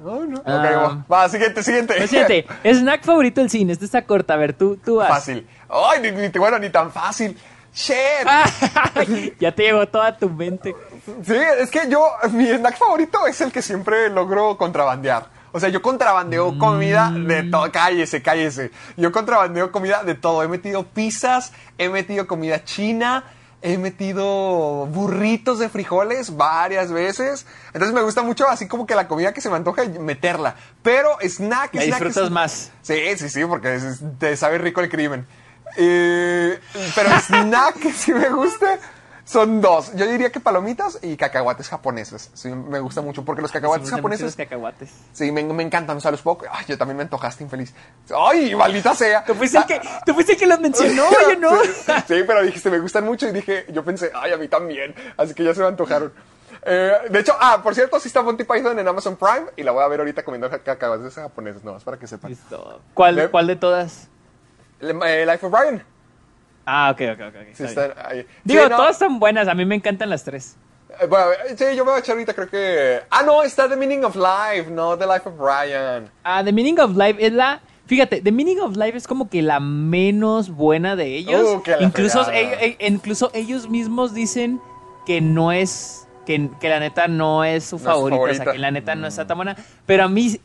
No, no. Ok, Ah. va. Va, siguiente, siguiente. Fíjate, snack favorito del cine, este está corta, a ver, tú, tú vas. Fácil. Ay, ni, ni- bueno, ni tan fácil. Shit. ya te llegó toda tu mente. Sí, es que yo, mi snack favorito es el que siempre logro contrabandear. O sea, yo contrabandeo comida de todo. Cállese, cállese. Yo contrabandeo comida de todo. He metido pizzas, he metido comida china, he metido burritos de frijoles varias veces. Entonces me gusta mucho así como que la comida que se me antoja meterla. Pero snack, La snack. disfrutas es- más. Sí, sí, sí, porque es- te sabe rico el crimen. Eh, pero snack que sí me gusta son dos. Yo diría que palomitas y cacahuates japoneses. Sí, me gusta mucho porque los cacahuates los japoneses... cacahuates. Sí, me, me encantan. O sea, los. Ay, yo también me antojaste infeliz. ¡Ay, maldita sea! Tú fuiste el que, tú fuiste el que los mencionó, yo no. Sí, sí, pero dijiste, me gustan mucho y dije, yo pensé, ay, a mí también. Así que ya se me antojaron. Eh, de hecho, ah, por cierto, sí está Monty Python en Amazon Prime y la voy a ver ahorita comiendo ca- cacahuates japoneses, nomás para que sepan. Listo. ¿Cuál, ¿Cuál de todas? Eh, Life of Brian. Ah, ok, ok, ok. Sí, ahí. Digo, Sí, no, todas están buenas, a mí me encantan las tres. eh, bueno, eh, sí, yo me voy a echar ahorita, creo que. Ah, no, está The Meaning of Life, no The Life of Brian. Ah, The Meaning of Life es la. Fíjate, The Meaning of Life es como que la menos buena de ellos. Uh, incluso, fregada. e- e- incluso ellos mismos dicen que no es. Que, que la neta no es su No favorita, o sea, que la neta no está tan buena. Pero a mí,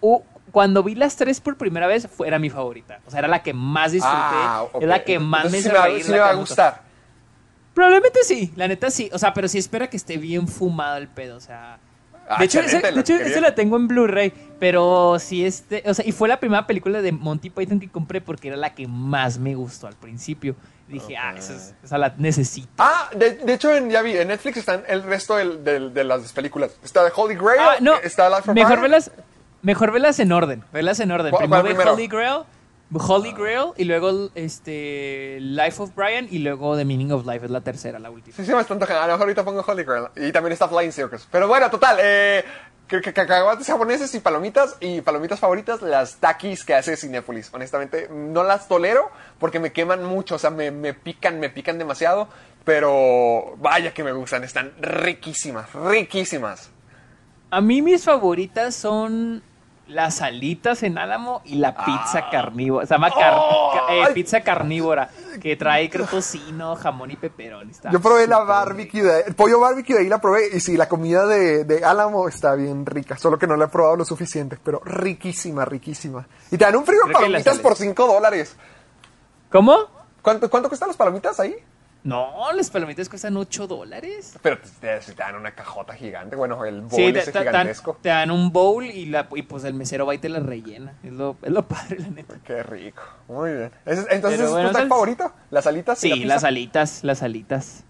uh, cuando vi las tres por primera vez, fue, era mi favorita. O sea, era la que más disfruté. Ah. Es la que más Entonces me hizo me, va- reír. me a gustó. gustar. Probablemente sí, la neta sí. O sea, pero sí espera que esté bien fumado el pedo. O sea. Ah, De hecho, ese, de lo hecho, quería. ese la tengo en Blu-ray. Pero sí, este. O sea, y fue la primera película de Monty Python que compré porque era la que más me gustó al principio. Dije, ah, esa, es- esa la necesito. Ah, de, de hecho, en, ya vi, en Netflix están el resto de las películas. Está The Holy Grail, Ah, no. está Life Mejor velas, mejor velas en orden. Velas en orden. ¿Cuál- Primero cuál ve primero? Holy Grail. Holy Grail y luego este Life of Brian y luego The Meaning of Life es la tercera, la última. Sí, sí, me está antojando. A lo mejor ahorita pongo Holy Grail. Y también está Flying Circus. Pero bueno, total. Eh, que- que- cacahuates japoneses y palomitas. Y palomitas favoritas, las takis que hace Cinépolis. Honestamente, no las tolero porque me queman mucho. O sea, me, me pican, me pican demasiado. Pero vaya que me gustan. Están riquísimas, riquísimas. A mí mis favoritas son las alitas en Álamo y la pizza carnívora. Se llama car- ca- eh, pizza carnívora, que trae creo tocino, jamón y peperón. Yo probé la barbecue, de, el pollo barbecue de ahí la probé y sí, la comida de, de Álamo está bien rica, solo que no la he probado lo suficiente, pero riquísima, riquísima. Y te dan un frío de palomitas por 5 dólares. ¿Cómo? ¿Cuánto, ¿Cuánto cuestan las palomitas ahí? No, las palomitas cuestan 8 dólares. Pero te, te- dan una cajota gigante. Bueno, el bowl Sí, te, ese te- gigantesco. te dan un bowl y, la, y pues el mesero va y te la rellena. Es lo, es lo padre, la neta. Qué rico. Muy bien. Ese- entonces, ¿es bueno, tu favorito? ¿Las alitas? y Sí, las alitas, las alitas.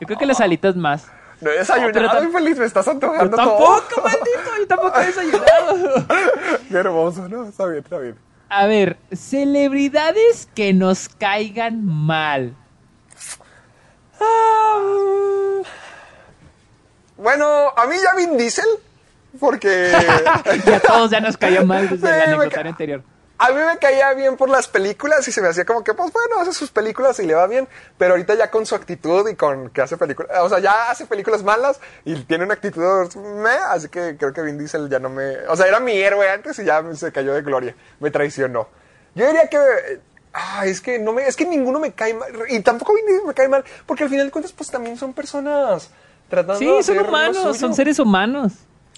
Yo creo que las alitas más. No he desayunado, No, tam- infeliz. Me estás Yo antojando tampoco, todo. maldito, yo tampoco he desayunado. Qué hermoso, ¿no? Está bien, está bien. A ver, celebridades que nos caigan mal. Ah, bueno, a mí ya Vin Diesel, porque Y a todos ya nos cayó mal desde Sí, el ca- anterior. a mí me caía bien por las películas y se me hacía como que, pues bueno, hace sus películas y le va bien, pero ahorita ya con su actitud y con que hace películas, o sea, ya hace películas malas y tiene una actitud meh, así que creo que Vin Diesel ya no me, o sea, era mi héroe antes y ya se cayó de gloria, me traicionó. Yo diría que, ah, es que no me, es que ninguno me cae mal y tampoco Vin Diesel me cae mal, porque al final de cuentas, pues también son personas tratando de Sí, son humanos, son seres humanos.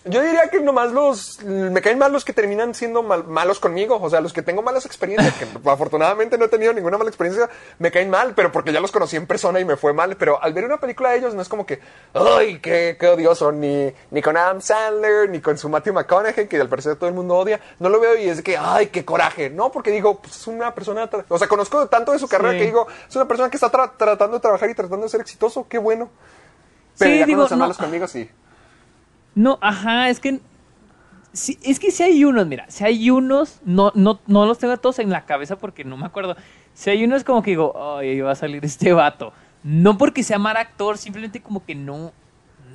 Yo diría que nomás los. Me caen mal los que terminan siendo mal- malos conmigo. O sea, los que tengo malas experiencias, que afortunadamente no he tenido ninguna mala experiencia, me caen mal, pero porque ya los conocí en persona y me fue mal. Pero al ver una película de ellos, no es como que. ¡Ay, qué, qué odioso! Ni, ni con Adam Sandler, ni con su Matthew McConaughey, que al parecer todo el mundo odia. No lo veo y es de que. ¡Ay, qué coraje! No, porque digo, pues es una persona. O sea, conozco tanto de su carrera Sí. que digo, es una persona que está tra- tratando de trabajar y tratando de ser exitoso. ¡Qué bueno! Pero Sí, ya digo, no- malos conmigo, sí. No, ajá, es que. Sí, es que si hay unos, mira, si hay unos, no, no, no los tengo todos en la cabeza porque no me acuerdo. Si hay unos como que digo, ay, va a salir este vato. No porque sea mal actor, simplemente como que no.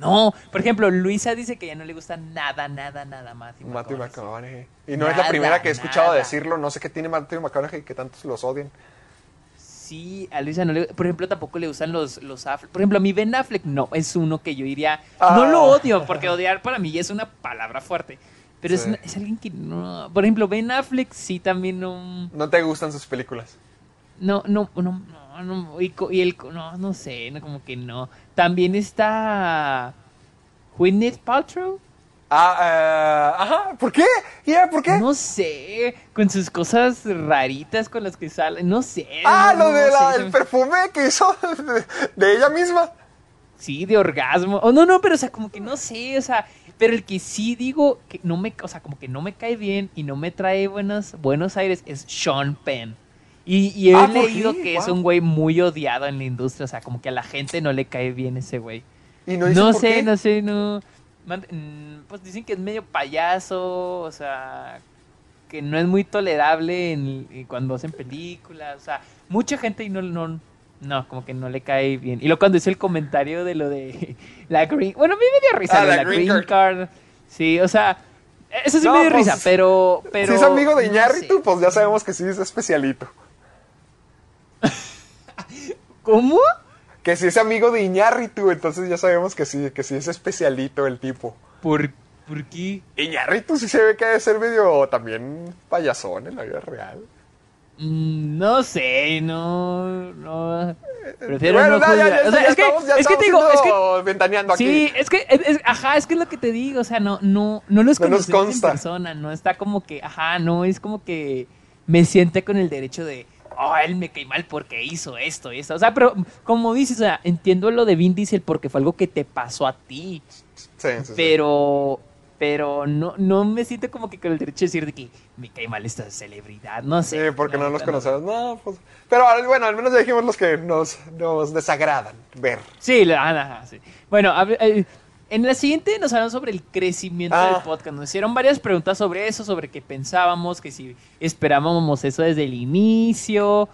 No. Por ejemplo, Luisa dice que ya no le gusta nada, nada, nada más. Matthew McConaughey. Y no es la primera que he escuchado nada. decirlo. No sé qué tiene Matthew McConaughey que tantos los odian. Sí, a Luisa no le Por ejemplo, tampoco le gustan los, los Affleck. Por ejemplo, a mí Ben Affleck no, es uno que yo diría. Ah. No lo odio, porque odiar para mí es una palabra fuerte. Pero es una- es, alguien que no. Por ejemplo, Ben Affleck sí también no. No te gustan sus películas. No, no, no, no. no y, y el. No, no sé, no, como que no. También está. Gwyneth Paltrow. Ah, eh, ajá. ¿Por qué? ¿por qué? No sé, con sus cosas raritas con las que salen. No sé. ah, no, lo del perfume que hizo de, de ella misma. Sí, de orgasmo. O no, no, pero o sea, como que no sé, o sea, pero el que sí digo que no me, o sea, como que no me cae bien y no me trae buenos, buenos aires es Sean Penn. Y, y he Ah, ¿por leído que es un güey muy odiado en la industria, o sea, como que a la gente no le cae bien ese güey. Y no No sé, qué. no sé, no. Mm, Pues dicen que es medio payaso, o sea, que no es muy tolerable en, en cuando hacen películas, o sea, mucha gente y no, no, no, como que no le cae bien. Y luego cuando hizo el comentario de lo de la green, bueno, a mí me dio risa Ah, la la green green card. Sí, o sea, eso sí No, me dio pues, risa, pero, pero. si es amigo de no Iñárritu, sé. pues ya sabemos que sí es especialito. ¿Cómo? Que si es amigo de Iñárritu, entonces ya sabemos que sí, que sí es especialito el tipo. ¿Por, ¿Por qué? Iñárritu sí se ve que debe ser medio también payasón en la vida real. Mm, No sé, no, no. Prefiero bueno, no ya, ya, O sea, ya es que, estamos, es que te digo, es que ventaneando aquí. Sí, es que, es, es- ajá, es que es lo que te digo, o sea, no, no, no los No nos en persona, no está como que, ajá, no, es como que me siente con el derecho de, oh, él me cae mal porque hizo esto, esto, o sea, pero como dices, o sea, entiendo lo de Vin Diesel porque fue algo que te pasó a ti, Sí, sí, sí. pero, pero no, no me siento como que con el derecho de decir de que me cae mal esta celebridad, no Sí, sé. porque no, no. conocemos. No, pues. Pero bueno, al menos ya dijimos los que nos, nos desagradan ver. Sí, la- ajá, sí. Bueno, a eh, en la siguiente nos hablaron sobre el crecimiento Ah. del podcast. Nos hicieron varias preguntas sobre eso, sobre qué pensábamos, que si esperábamos eso desde el inicio.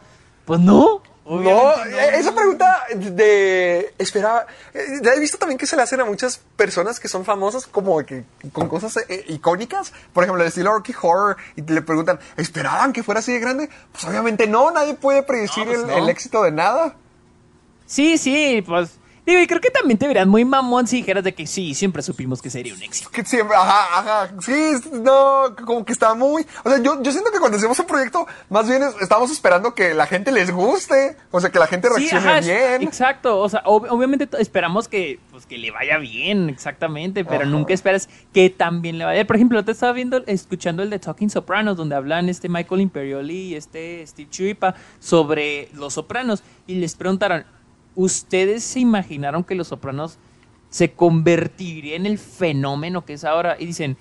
Pues no. No, eh, esa pregunta de esperaba. eh, ya he visto también que se le hacen a muchas personas que son famosas como que con cosas eh, icónicas. Por ejemplo, el estilo Rocky Horror. Y le preguntan, ¿esperaban que fuera así de grande? Pues obviamente no, nadie puede predecir No, pues el, no. el éxito de nada. Sí, sí, pues. Digo, y creo que también te verían muy mamón si dijeras de que sí, siempre supimos que sería un éxito. Que siempre, ajá, ajá, sí, no, como que está muy, o sea, yo, yo siento que cuando hacemos un proyecto, más bien es- estamos esperando que la gente les guste, o sea, que la gente Sí, reaccione ajá, es- bien. exacto. O sea, ob- obviamente esperamos que, pues, que le vaya bien, exactamente, pero Ajá. nunca esperas que también le vaya. Por ejemplo, te estaba viendo, escuchando el de Talking Sopranos, donde hablan este Michael Imperioli y este Steve Chuipa sobre los sopranos, y les preguntaron, ¿ustedes se imaginaron que Los Sopranos se convertiría en el fenómeno que es ahora? Y dicen,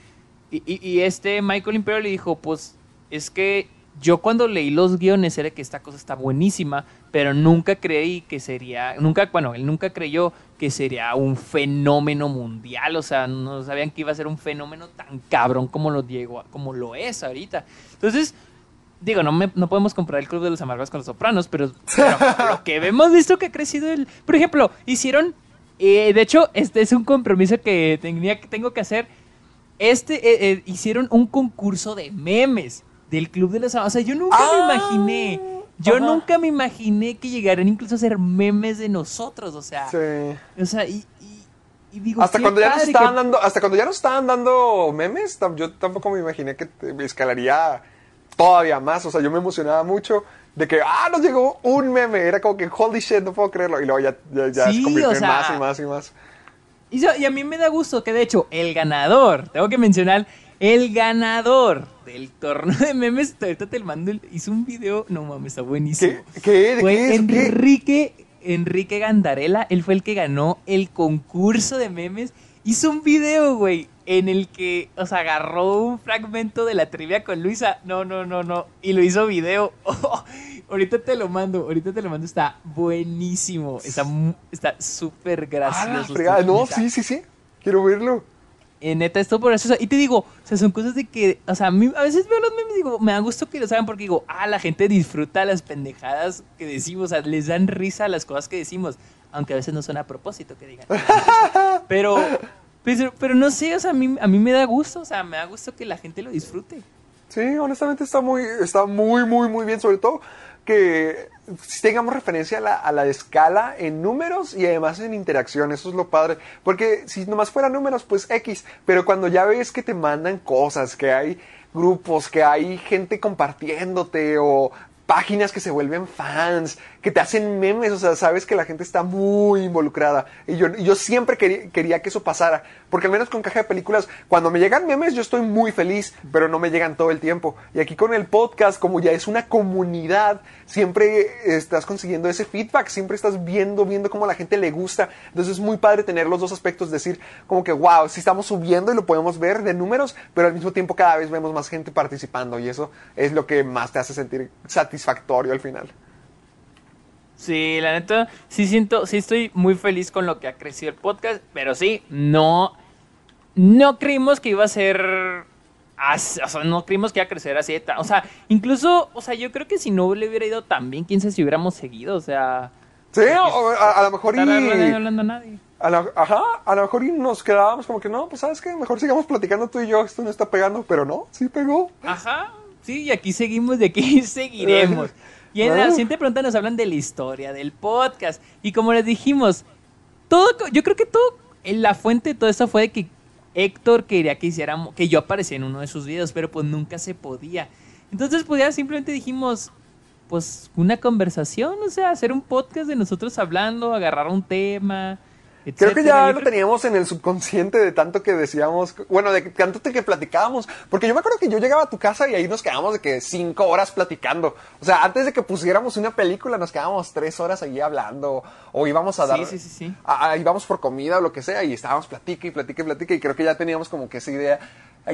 y, y- este Michael Imperial le dijo, pues es que yo cuando leí los guiones era que esta cosa está buenísima, pero nunca creí que sería, nunca, bueno, él nunca creyó que sería un fenómeno mundial, o sea, no sabían que iba a ser un fenómeno tan cabrón como lo, llegó, como lo es ahorita. Entonces, digo, no, me- no podemos comprar el Club de los Amargos con los Sopranos, pero, pero lo que hemos visto que ha crecido el... Por ejemplo, hicieron, eh, de hecho, este es un compromiso que tenía, que tengo que hacer, este, eh, eh, hicieron un concurso de memes del Club de los Amargos, o sea, yo nunca me Ah, imaginé, yo ajá. nunca me imaginé que llegaran incluso a ser memes de nosotros, o sea, Sí. o sea, y... y- y digo, Hasta cuando ya nos estaban que- dando, hasta cuando ya nos estaban dando memes, yo tampoco me imaginé que escalaría todavía más. O sea, yo me emocionaba mucho de que, ah, nos llegó un meme. Era como que, holy shit, no puedo creerlo. Y luego ya, ya, ya Sí, se convirtió o en sea, más y más y más. Y, so- y a mí me da gusto que de hecho el ganador, tengo que mencionar, el ganador del torneo de memes, ahorita te lo mando, hizo un video, no mames, está buenísimo. ¿Qué? ¿Qué? ¿De Fue qué es? ¿Qué? Enrique, Enrique Gandarela, él fue el que ganó el concurso de memes. Hizo un video, güey, en el que, o sea, agarró un fragmento de la trivia con Luisa. No, no, no, no. Y lo hizo video. ahorita te lo mando, ahorita te lo mando. Está buenísimo. Está está súper Ah, gracioso. fregada. No, sí, sí, sí. Quiero verlo. Eh, neta, esto por eso. Y te digo, o sea, son cosas de que, o sea, a, mí, a veces veo los memes y digo, me da gusto que lo saben porque digo, ah, la gente disfruta las pendejadas que decimos, o sea, les dan risa las cosas que decimos, aunque a veces no son a propósito que digan. Pero, pero, pero no sé, o sea, a mí, a mí me da gusto, o sea, me da gusto que la gente lo disfrute. Sí, honestamente está muy, está muy, muy, muy bien. Sobre todo que tengamos referencia a la escala en números y además en interacción. Eso es lo padre. Porque si nomás fuera números, pues X. Pero cuando ya ves que te mandan cosas, que hay grupos, que hay gente compartiéndote o páginas que se vuelven fans, que te hacen memes, o sea, sabes que la gente está muy involucrada. Y yo, yo siempre quería, que eso pasara, porque al menos con Caja de Películas, cuando me llegan memes yo estoy muy feliz, pero no me llegan todo el tiempo. Y aquí con el podcast, como ya es una comunidad, siempre estás consiguiendo ese feedback, siempre estás viendo, viendo cómo a la gente le gusta. Entonces es muy padre tener los dos aspectos, decir como que, wow, sí estamos subiendo y lo podemos ver de números, pero al mismo tiempo cada vez vemos más gente participando y eso es lo que más te hace sentir satisfactorio al final. Sí, la neta, sí siento, sí estoy muy feliz con lo que ha crecido el podcast, pero sí, no, no creímos que iba a ser, así, o sea, no creímos que iba a crecer así, de o sea, incluso, o sea, yo creo que si no le hubiera ido tan bien, quién sabe si hubiéramos seguido, o sea, Sí, o- a, a lo mejor y... hablando, hablando a nadie. A la- ajá, a lo mejor y nos quedábamos como que no, pues sabes qué, mejor sigamos platicando tú y yo, esto no está pegando, pero no, sí pegó. Ajá, sí, y aquí seguimos, de aquí seguiremos. Y en la siguiente pregunta nos hablan de la historia del podcast. Y como les dijimos, todo, yo creo que todo, en la fuente de todo esto fue de que Héctor quería que hiciéramos, que yo apareciera en uno de sus videos, pero pues nunca se podía. Entonces, pues ya simplemente dijimos, pues una conversación, o sea, hacer un podcast de nosotros hablando, agarrar un tema. Creo que ya lo teníamos en el subconsciente de tanto que decíamos, bueno, de tanto que platicábamos, porque yo me acuerdo que yo llegaba a tu casa y ahí nos quedábamos de que cinco horas platicando. O sea, antes de que pusiéramos una película nos quedábamos tres horas allí hablando o íbamos a Sí, dar, sí, sí, sí. a- a- íbamos por comida o lo que sea y estábamos platica y platica y platica y creo que ya teníamos como que esa idea.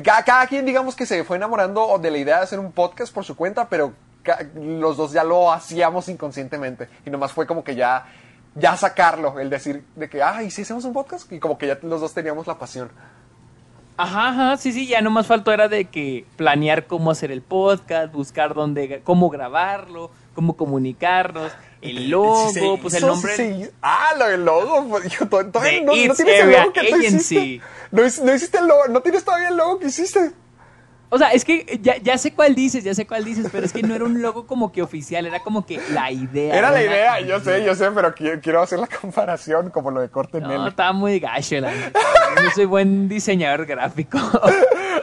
Cada, cada quien digamos que se fue enamorando de la idea de hacer un podcast por su cuenta, pero los dos ya lo hacíamos inconscientemente y nomás fue como que ya ya sacarlo, el decir de que, ay, ¿sí hacemos un podcast? Y como que ya los dos teníamos la pasión. Ajá, ajá, sí, sí, ya no más faltó era de que planear cómo hacer el podcast, buscar dónde, cómo grabarlo, cómo comunicarnos, el logo, Sí, pues el nombre. sí ah, lo del logo. pues, yo to- todavía no, no tienes el logo que tú hiciste. No, no hiciste el logo, no tienes todavía el logo que hiciste. O sea, es que ya, ya sé cuál dices, ya sé cuál dices, pero es que no era un logo como que oficial, era como que la idea. Era la idea, yo sé, yo sé, pero qui- quiero hacer la comparación como lo de corte No, estaba muy gacho, la neta. Yo no soy buen diseñador gráfico.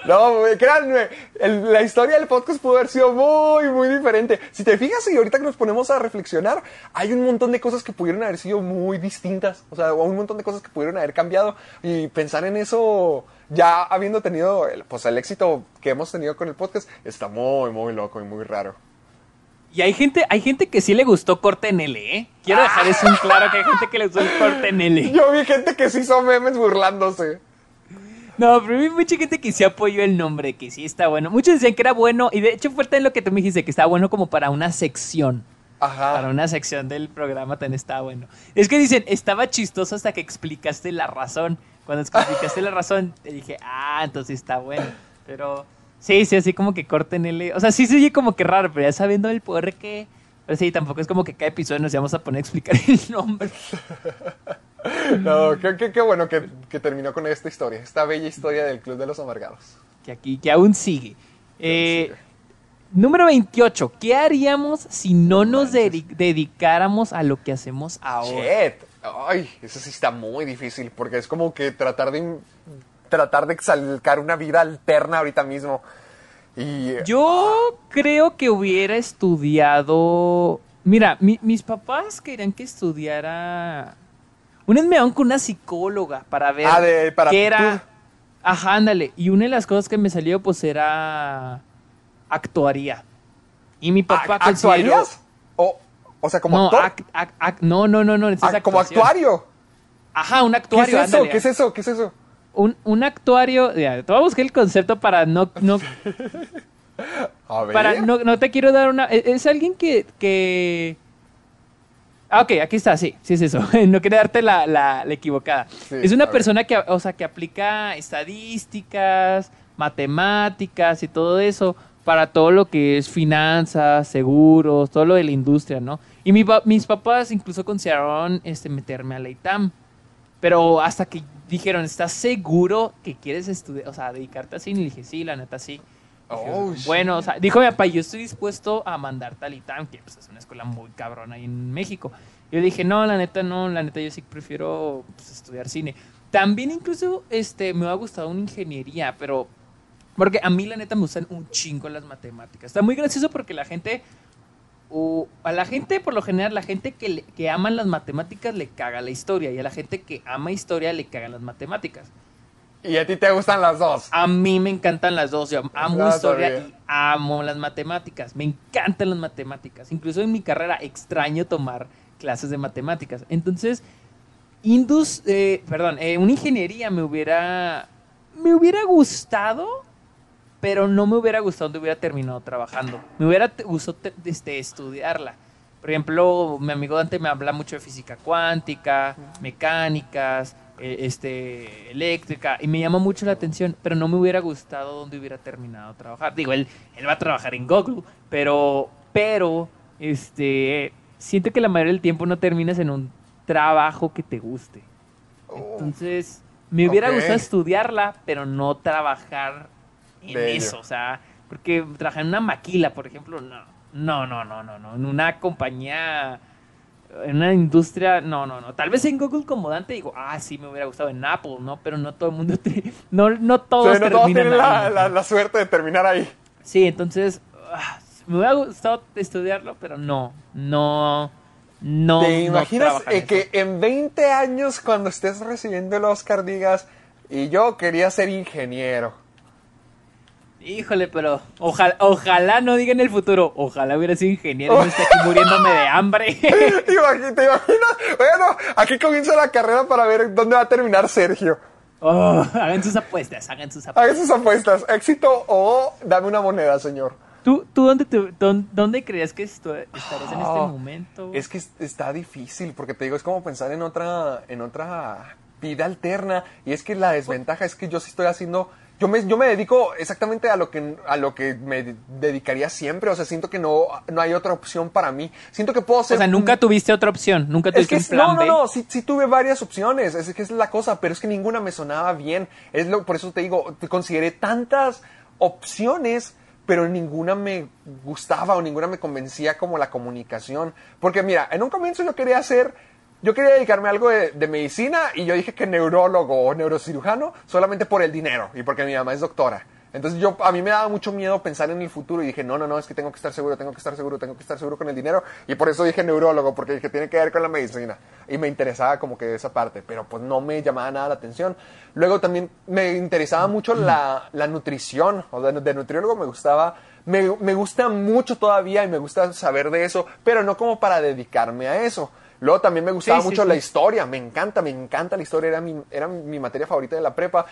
No, créanme, el- la historia del podcast pudo haber sido muy, muy diferente. Si te fijas y ahorita que nos ponemos a reflexionar, hay un montón de cosas que pudieron haber sido muy distintas. O sea, un montón de cosas que pudieron haber cambiado. Y pensar en eso, ya habiendo tenido el, pues, el éxito que hemos tenido con el podcast, está muy, muy loco y muy raro. Y hay gente, hay gente que sí le gustó corte en L, ¿eh? Quiero dejar eso en claro que hay gente que le gustó el corte en L. Yo vi gente que sí hizo memes burlándose. No, pero vi mucha gente que sí apoyó el nombre, que sí está bueno. Muchos decían que era bueno, y de hecho fue en lo que tú me dijiste, que estaba bueno como para una sección. Ajá. Para una sección del programa también estaba bueno. Es que dicen, estaba chistoso hasta que explicaste la razón. Cuando explicaste la razón, te dije, ah, entonces está bueno. Pero sí, sí, así como que corten el... O sea, sí se oye como que raro, pero ya sabiendo el poder que... Pero sí, tampoco es como que cada episodio nos íbamos a poner a explicar el nombre. No, qué, qué- qué bueno que, que terminó con esta historia, esta bella historia del Club de los Amargados. Que aquí, que aún sigue. Eh, número 28. ¿Qué haríamos si no nos dedi- dedicáramos a lo que hacemos ahora? Shit. Ay, eso sí está muy difícil, porque es como que tratar de tratar de exalcar una vida alterna ahorita mismo. Y Yo creo que hubiera estudiado. Mira, mi- mis papás querían que estudiara. Una vez me daban con una psicóloga para ver Ah, de- para qué era. Ajá, ándale. Y una de las cosas que me salió, pues era. Actuaría. Y mi papá ¿a- consideró. O, sea, como no, actor. ac- ac- ac- no, no, no, no. es Ah, como actuario. Ajá, un ¿Qué es actuario. eso? ándale. ¿Qué es eso? ¿Qué es eso? Un, un actuario. Ya, te voy a buscar el concepto para no, no A ver. Para, no, no te quiero dar una. Es, es alguien que, que. Ah, ok, aquí está, sí, sí es eso. no quería darte la, la, la equivocada. Sí, es una ver. persona que, o sea, que aplica estadísticas, matemáticas y todo eso para todo lo que es finanzas, seguros, todo lo de la industria, ¿no? Y mi mis papás incluso consideraron este, meterme a la ITAM. Pero hasta que dijeron, ¿estás seguro que quieres estudiar, o sea, dedicarte así? Y le dije, sí, la neta sí. Oh, Dije, bueno, o sea, dijo mi papá, yo estoy dispuesto a mandarte al ITAM, que pues, es una escuela muy cabrona ahí en México. Yo dije, no, la neta no, la neta yo sí prefiero pues, estudiar cine. También incluso este, me ha gustado una ingeniería, pero... Porque a mí la neta me gustan un chingo las matemáticas. Está muy gracioso porque la gente... o a la gente, por lo general, la gente que, le- que ama las matemáticas le caga la historia. Y a la gente que ama historia le cagan las matemáticas. Y a ti te gustan las dos. A mí me encantan las dos. Yo amo historia y amo las matemáticas. Me encantan las matemáticas. Incluso en mi carrera extraño tomar clases de matemáticas. Entonces, Indus, eh, perdón, eh, una ingeniería me hubiera, me hubiera gustado, pero no me hubiera gustado donde hubiera terminado trabajando. Me hubiera gustado te- este, estudiarla. Por ejemplo, mi amigo Dante me habla mucho de física cuántica, mecánicas, eh, este, eléctrica, y me llama mucho la atención, pero no me hubiera gustado donde hubiera terminado trabajar. Digo, él, él va a trabajar en Google, pero, pero, este, siento que la mayoría del tiempo no terminas en un trabajo que te guste. Entonces, me hubiera gustado estudiarla, pero no trabajar en eso, o sea, porque trabajar en una maquila, por ejemplo, no, no, no, no, no, no, en una compañía, en una industria, no, no, no, tal vez en Google como Dante digo, ah, sí, me hubiera gustado en Apple, ¿no? Pero no todo el mundo, te- no, no todos Sí, no todos terminan tienen la, ahí. la- la suerte de terminar ahí. Sí, entonces, ah, me hubiera gustado estudiarlo, pero no, no, no. ¿Te imaginas eh, que en 20 años, cuando estés recibiendo el Oscar, digas, y yo quería ser ingeniero? Híjole, pero ojalá, ojalá no diga en el futuro, ojalá hubiera sido ingeniero y no esté aquí muriéndome de hambre. ¿Te imaginas? Bueno, aquí comienza la carrera para ver dónde va a terminar Sergio. Oh, hagan sus apuestas, hagan sus apuestas. Hagan sus apuestas. Éxito o dame una moneda, señor. ¿Tú, tú dónde, te- dón- dónde creías que estarías en este Ah, momento? Es que es- está difícil, porque te digo, es como pensar en otra, en otra vida alterna. Y es que la desventaja es que yo sí estoy haciendo. Yo me, yo me dedico exactamente a lo que a lo que me dedicaría siempre. O sea, siento que no, no hay otra opción para mí. Siento que puedo o ser. sea, nunca tuviste otra opción, nunca Es tuviste que un es- plan no, no, no, sí, sí tuve varias opciones, es que es la cosa, pero es que ninguna me sonaba bien. Es lo, por eso te digo, te consideré tantas opciones, pero ninguna me gustaba o ninguna me convencía como la comunicación. Porque mira, en un comienzo yo quería hacer, yo quería dedicarme a algo de, de medicina y yo dije que neurólogo o neurocirujano solamente por el dinero y porque mi mamá es doctora. Entonces yo, a mí me daba mucho miedo pensar en el futuro y dije, no, no, no, es que tengo que estar seguro, tengo que estar seguro, tengo que estar seguro con el dinero. Y por eso dije neurólogo, porque dije, tiene que ver con la medicina. Y me interesaba como que esa parte, pero pues no me llamaba nada la atención. Luego también me interesaba mucho la, la nutrición, o de, de nutriólogo me gustaba me, me, gusta mucho todavía y me gusta saber de eso, pero no como para dedicarme a eso. Luego también me gustaba sí, mucho sí, la sí. historia, me encanta, me encanta la historia, era mi, era mi materia favorita de la prepa.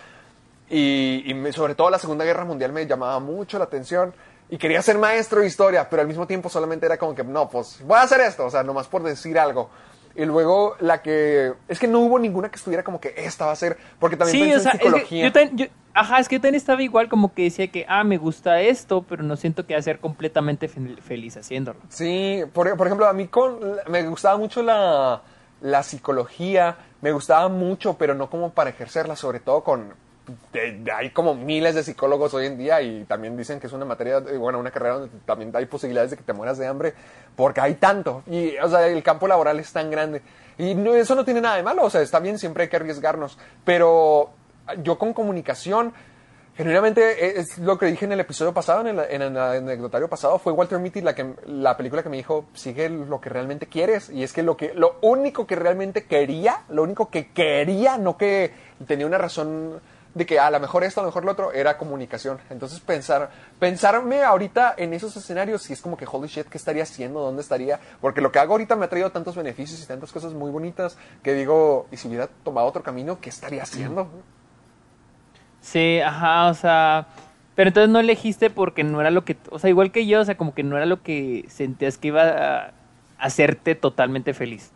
Y, y me, sobre todo la Segunda Guerra Mundial me llamaba mucho la atención. Y quería ser maestro de historia, pero al mismo tiempo solamente era como que, no, pues voy a hacer esto, o sea, nomás por decir algo. Y luego la que... Es que no hubo ninguna que estuviera como que esta va a ser... Porque también sí, pensé o sea, en psicología. Es que yo yo, ajá, es que yo también estaba igual como que decía que, ah, me gusta esto, pero no siento que va a ser completamente fe feliz haciéndolo. Sí, por, por, ejemplo, a mí con, me gustaba mucho la, la psicología, me gustaba mucho, pero no como para ejercerla, sobre todo con... Hay como miles de psicólogos hoy en día y también dicen que es una materia, bueno, una carrera donde también hay posibilidades de que te mueras de hambre porque hay tanto. Y, o sea, el campo laboral es tan grande. Y no, eso no tiene nada de malo, o sea, está bien, siempre hay que arriesgarnos, pero yo con comunicación, genuinamente es lo que dije en el episodio pasado, en el, en el anecdotario pasado, fue Walter Mitty la, que, la película que me dijo, sigue lo que realmente quieres, y es que lo, que lo único que realmente quería, lo único que quería, no que tenía una razón de que a lo mejor esto, a lo mejor lo otro, era comunicación. Entonces pensar, pensarme ahorita en esos escenarios, si es como que, holy shit, ¿qué estaría haciendo? ¿Dónde estaría? Porque lo que hago ahorita me ha traído tantos beneficios y tantas cosas muy bonitas que digo, y si hubiera tomado otro camino, ¿qué estaría haciendo? Sí, ajá, o sea, pero entonces no elegiste porque no era lo que, o sea, igual que yo, o sea, como que no era lo que sentías que iba a hacerte totalmente feliz.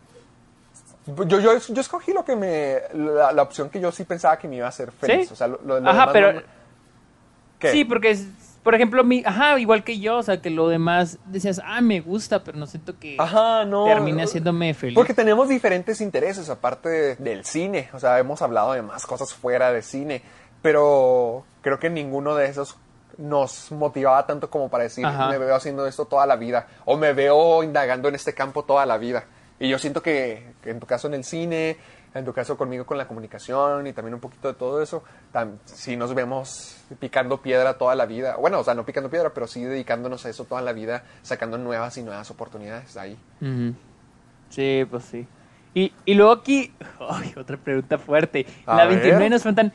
Yo, yo, yo escogí lo que me. La, la, opción que yo sí pensaba que me iba a hacer feliz. ¿Sí? O sea, lo, lo Ajá, pero. No... Sí, porque, por ejemplo, mi, ajá, igual que yo, o sea, que lo demás decías, ah, me gusta, pero no siento que ajá, no, termine haciéndome feliz. Porque tenemos diferentes intereses, aparte de, del cine. O sea, hemos hablado de más cosas fuera de cine. Pero creo que ninguno de esos nos motivaba tanto como para decir, ajá. me veo haciendo esto toda la vida. O me veo indagando en este campo toda la vida. Y yo siento que, que, en tu caso en el cine, en tu caso conmigo con la comunicación y también un poquito de todo eso, si nos vemos picando piedra toda la vida, bueno, o sea, no picando piedra, pero sí dedicándonos a eso toda la vida, sacando nuevas y nuevas oportunidades ahí. Uh -huh. Sí, pues sí. Y, y luego aquí, ay, otra pregunta fuerte. A la ver. 29 nos preguntan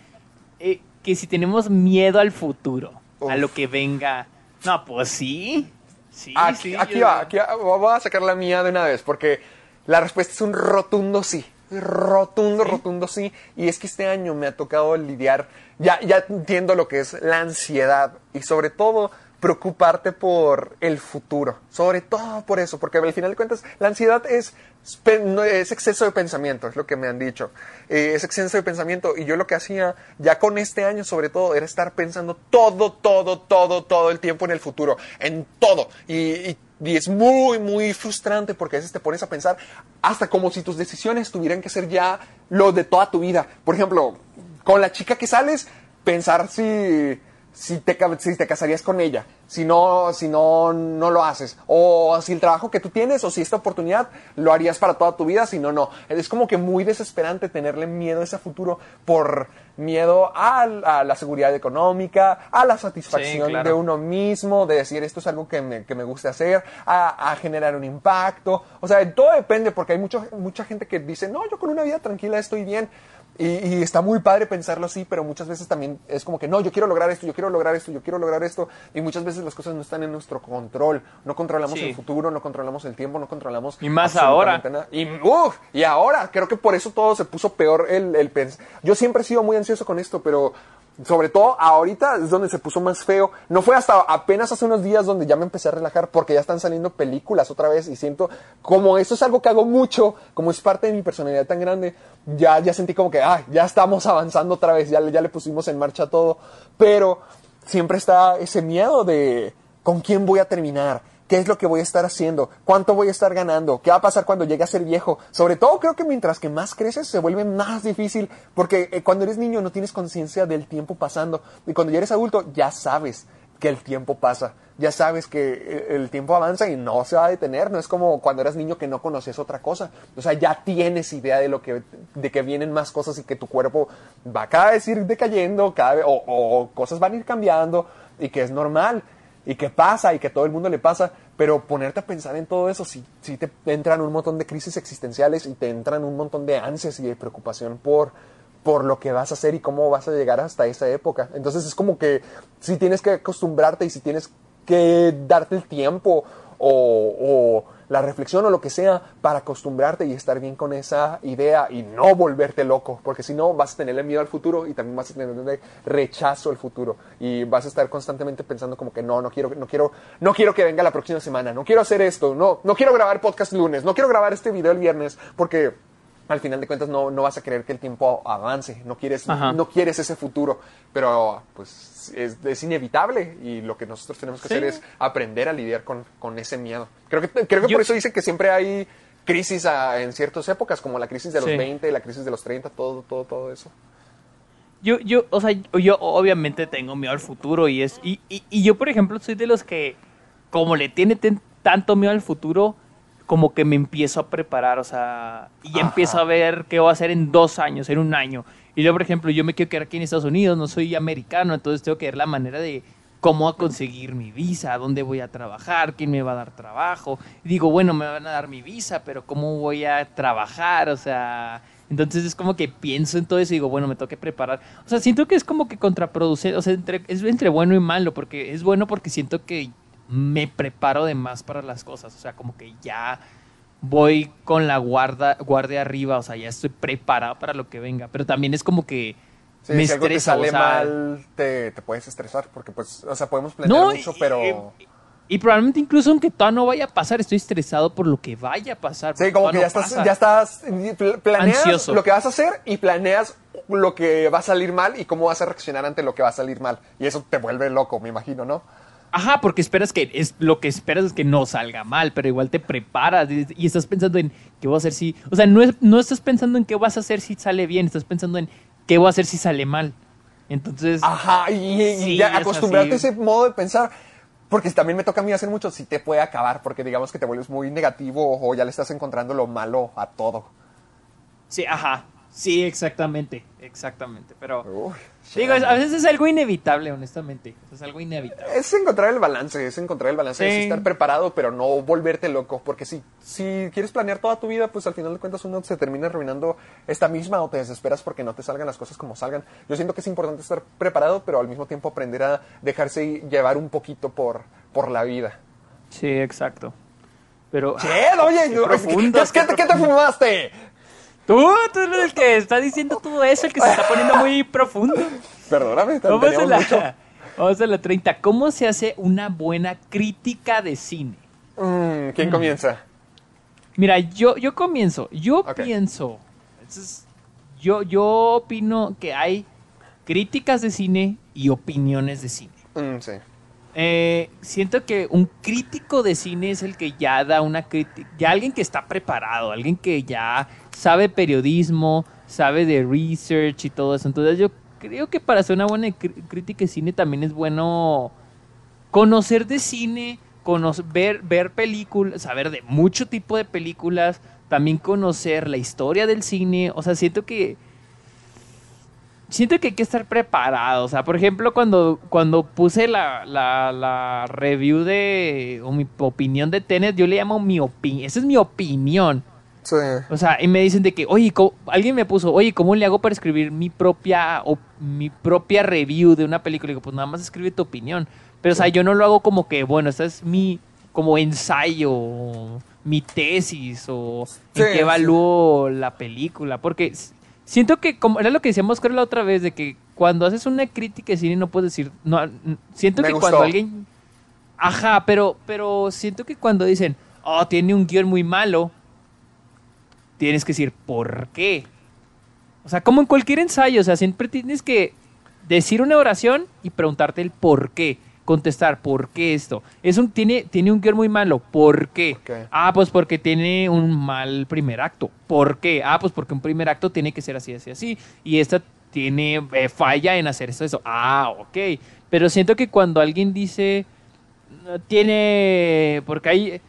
eh, que si tenemos miedo al futuro, Uf. a lo que venga. No, pues sí. Sí, aquí, sí. Aquí yo... va, aquí va, voy a sacar la mía de una vez, porque la respuesta es un rotundo sí. Rotundo, ¿Sí? rotundo sí. Y es que este año me ha tocado lidiar, ya, ya entiendo lo que es la ansiedad y sobre todo preocuparte por el futuro. Sobre todo por eso, porque al final de cuentas la ansiedad es, es exceso de pensamiento, es lo que me han dicho. Eh, es exceso de pensamiento y yo lo que hacía ya con este año sobre todo era estar pensando todo, todo, todo, todo el tiempo en el futuro, en todo. Y, y y es muy, muy frustrante porque a veces te pones a pensar hasta como si tus decisiones tuvieran que ser ya lo de toda tu vida. Por ejemplo, con la chica que sales, pensar si, si, te, si te casarías con ella, si no, si no, no lo haces. O si el trabajo que tú tienes o si esta oportunidad lo harías para toda tu vida, si no, no. Es como que muy desesperante tenerle miedo a ese futuro por miedo a, a, la seguridad económica, a la satisfacción sí, claro. de uno mismo, de decir esto es algo que me, que me gusta hacer, a, a, generar un impacto. O sea, todo depende porque hay mucho, mucha gente que dice, no, yo con una vida tranquila estoy bien. Y, y, está muy padre pensarlo así, pero muchas veces también es como que no, yo quiero lograr esto, yo quiero lograr esto, yo quiero lograr esto. Y muchas veces las cosas no están en nuestro control. No controlamos sí. el futuro, no controlamos el tiempo, no controlamos. Y más ahora. Nada. Y, uh, y ahora, creo que por eso todo se puso peor el, el pens Yo siempre he sido muy ansioso con esto, pero sobre todo ahorita es donde se puso más feo. No fue hasta apenas hace unos días donde ya me empecé a relajar porque ya están saliendo películas otra vez y siento como eso es algo que hago mucho, como es parte de mi personalidad tan grande, ya, ya sentí como que, ay, ya estamos avanzando otra vez, ya, ya le pusimos en marcha todo, pero siempre está ese miedo de con quién voy a terminar, ¿Qué es lo que voy a estar haciendo? ¿Cuánto voy a estar ganando? ¿Qué va a pasar cuando llegue a ser viejo? Sobre todo creo que mientras que más creces se vuelve más difícil porque eh, cuando eres niño no tienes conciencia del tiempo pasando y cuando ya eres adulto ya sabes que el tiempo pasa. Ya sabes que el tiempo avanza y no se va a detener. No es como cuando eras niño que no conocías otra cosa. O sea, ya tienes idea de lo que, de que vienen más cosas y que tu cuerpo va cada vez ir decayendo, o cosas van a ir cambiando y que es normal y que pasa y que todo el mundo le pasa. Pero ponerte a pensar en todo eso, si, si te entran un montón de crisis existenciales y te entran un montón de ansias y de preocupación por por lo que vas a hacer y cómo vas a llegar hasta esa época. Entonces es como que si tienes que acostumbrarte y si tienes que darte el tiempo o, la reflexión o lo que sea para acostumbrarte y estar bien con esa idea y no volverte loco, porque si no vas a tenerle miedo al futuro y también vas a tener rechazo al futuro. Y vas a estar constantemente pensando como que no, no quiero, no quiero, no quiero que venga la próxima semana, no quiero hacer esto, no, no quiero grabar podcast lunes, no quiero grabar este video el viernes, porque al final de cuentas no, no vas a querer que el tiempo avance, no quieres, no quieres ese futuro, pero pues es, es, inevitable y lo que nosotros tenemos que hacer es aprender a lidiar con, con ese miedo. Creo que, creo que por eso dicen que siempre hay crisis en ciertas épocas, como la crisis de los 20, la crisis de los 30, todo, todo, todo eso. Yo, yo, o sea, yo obviamente tengo miedo al futuro y es, y, y, y yo por ejemplo soy de los que como le tiene tanto miedo al futuro, como que me empiezo a preparar, o sea, y empiezo a ver qué voy a hacer en dos años, en un año. Y yo, por ejemplo, yo me quiero quedar aquí en Estados Unidos, no soy americano, entonces tengo que ver la manera de cómo a conseguir mi visa, dónde voy a trabajar, quién me va a dar trabajo. Y digo, bueno, me van a dar mi visa, pero cómo voy a trabajar, o sea, entonces es como que pienso en todo eso y digo, bueno, me tengo que preparar. O sea, siento que es como que contraproducente, o sea, entre, es entre bueno y malo, porque es bueno porque siento que me preparo de más para las cosas. O sea, como que ya voy con la guarda, guardia arriba, o sea, ya estoy preparado para lo que venga. Pero también es como que me si algo te sale mal, te, puedes estresar, porque pues, o sea, podemos planear mucho, pero... Y, probablemente incluso aunque todo no vaya a pasar, estoy estresado por lo que vaya a pasar. Sí, como que ya, estás, ya estás, planeas lo que vas a hacer y planeas lo que va a salir mal y cómo vas a reaccionar ante lo que va a salir mal. Y eso te vuelve loco, me imagino, ¿no? Ajá, porque esperas que es lo que esperas es que no salga mal, pero igual te preparas y, estás pensando en qué voy a hacer si, o sea, no, no estás pensando en qué vas a hacer si sale bien, estás pensando en qué voy a hacer si sale mal. Entonces, ajá, y, ya acostumbrarte a ese modo de pensar, porque también me toca a mí hacer mucho, si te puede acabar, porque digamos que te vuelves muy negativo o ya le estás encontrando lo malo a todo. Sí, ajá. Sí, exactamente, exactamente. Pero digo, a veces es algo inevitable, honestamente. Es algo inevitable. Es encontrar el balance, es encontrar el balance, es estar preparado, pero no volverte loco. Porque si, si quieres planear toda tu vida, pues al final de cuentas uno se termina arruinando esta misma o te desesperas porque no te salgan las cosas como salgan. Yo siento que es importante estar preparado, pero al mismo tiempo aprender a dejarse llevar un poquito por, por la vida. Sí, exacto. Pero. Oye, ¿qué, ¿qué te fumaste? Tú, tú eres el que está diciendo todo eso, el que se está poniendo muy profundo. Perdóname, vamos a, la, vamos a la 30. ¿Cómo se hace una buena crítica de cine? Mm, ¿Quién comienza? Mira, yo, yo comienzo. Yo pienso. yo, yo opino que hay críticas de cine y opiniones de cine. Mm, sí. Eh, siento que un crítico de cine es el que ya da una crítica, ya alguien que está preparado, alguien que ya sabe periodismo, sabe de research y todo eso. Entonces yo creo que para hacer una buena crítica de cine también es bueno conocer de cine, conocer, ver, ver películas, saber de mucho tipo de películas, también conocer la historia del cine. O sea, siento que siento que hay que estar preparado. O sea, por ejemplo, cuando, cuando puse la, la, review de, o mi opinión de Tenet, yo le llamo mi opinión. Esa es mi opinión. Sí. O sea, y me dicen de que, oye, alguien me puso, oye, ¿cómo le hago para escribir mi propia, o, mi propia review de una película? Y digo, pues nada más escribe tu opinión. Pero, o sea, yo no lo hago como que, bueno, esta es mi, como ensayo, mi tesis, o en qué evalúo la película. Porque Siento que, como era lo que decíamos creo la otra vez, de que cuando haces una crítica de cine no puedes decir, no, siento que cuando alguien, ajá, pero, pero siento que cuando dicen, oh, tiene un guion muy malo, tienes que decir, ¿por qué? O sea, como en cualquier ensayo, o sea, siempre tienes que decir una oración y preguntarte el por qué contestar, ¿por qué esto? Es un, tiene, tiene un guion muy malo, ¿por qué? Ah, pues porque tiene un mal primer acto. ¿Por qué? Ah, pues porque un primer acto tiene que ser así, así, así. Y esta tiene eh, falla en hacer esto, eso. Ah, ok. Pero siento que cuando alguien dice "No tiene porque hay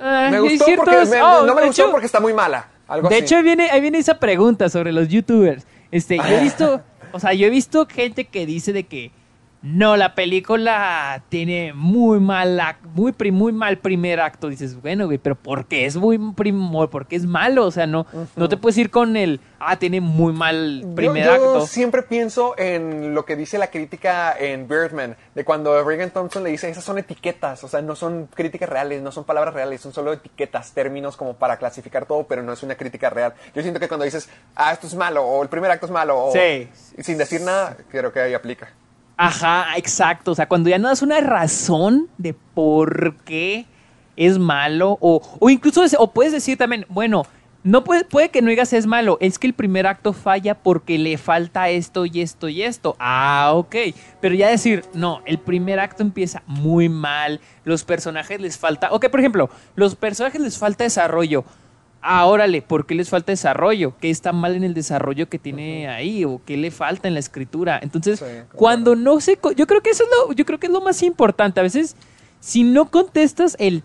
ah, Me gustó porque me- oh, no me gustó hecho- porque está muy mala. Algo de así. hecho, ahí viene, ahí viene esa pregunta sobre los youtubers. Este, yo he visto, o sea, yo he visto gente que dice de que no, la película tiene muy mal, muy, muy mal primer acto. Dices, bueno, güey, pero ¿por qué es muy primo, porque es malo? O sea, no, no te puedes ir con el, ah, tiene muy mal primer yo, yo acto. siempre pienso en lo que dice la crítica en Birdman, de cuando Reagan Thompson le dice, esas son etiquetas, o sea, no son críticas reales, no son palabras reales, son solo etiquetas, términos como para clasificar todo, pero no es una crítica real. Yo siento que cuando dices, ah, esto es malo, o el primer acto es malo, o Sí. sin decir nada, creo que ahí aplica. Ajá, exacto. O sea, cuando ya no das una razón de por qué es malo, o, o incluso, o puedes decir también, bueno, no puede, puede que no digas es malo, es que el primer acto falla porque le falta esto y esto y esto. Ah, ok. Pero ya decir, no, el primer acto empieza muy mal, los personajes les falta, ok, por ejemplo, los personajes les falta desarrollo. Ah, órale, ¿por qué les falta desarrollo? ¿Qué está mal en el desarrollo que tiene ahí? ¿O qué le falta en la escritura? Entonces, Sí, cuando no se... Yo creo que eso es lo, yo creo que es lo más importante. A veces, si no contestas el...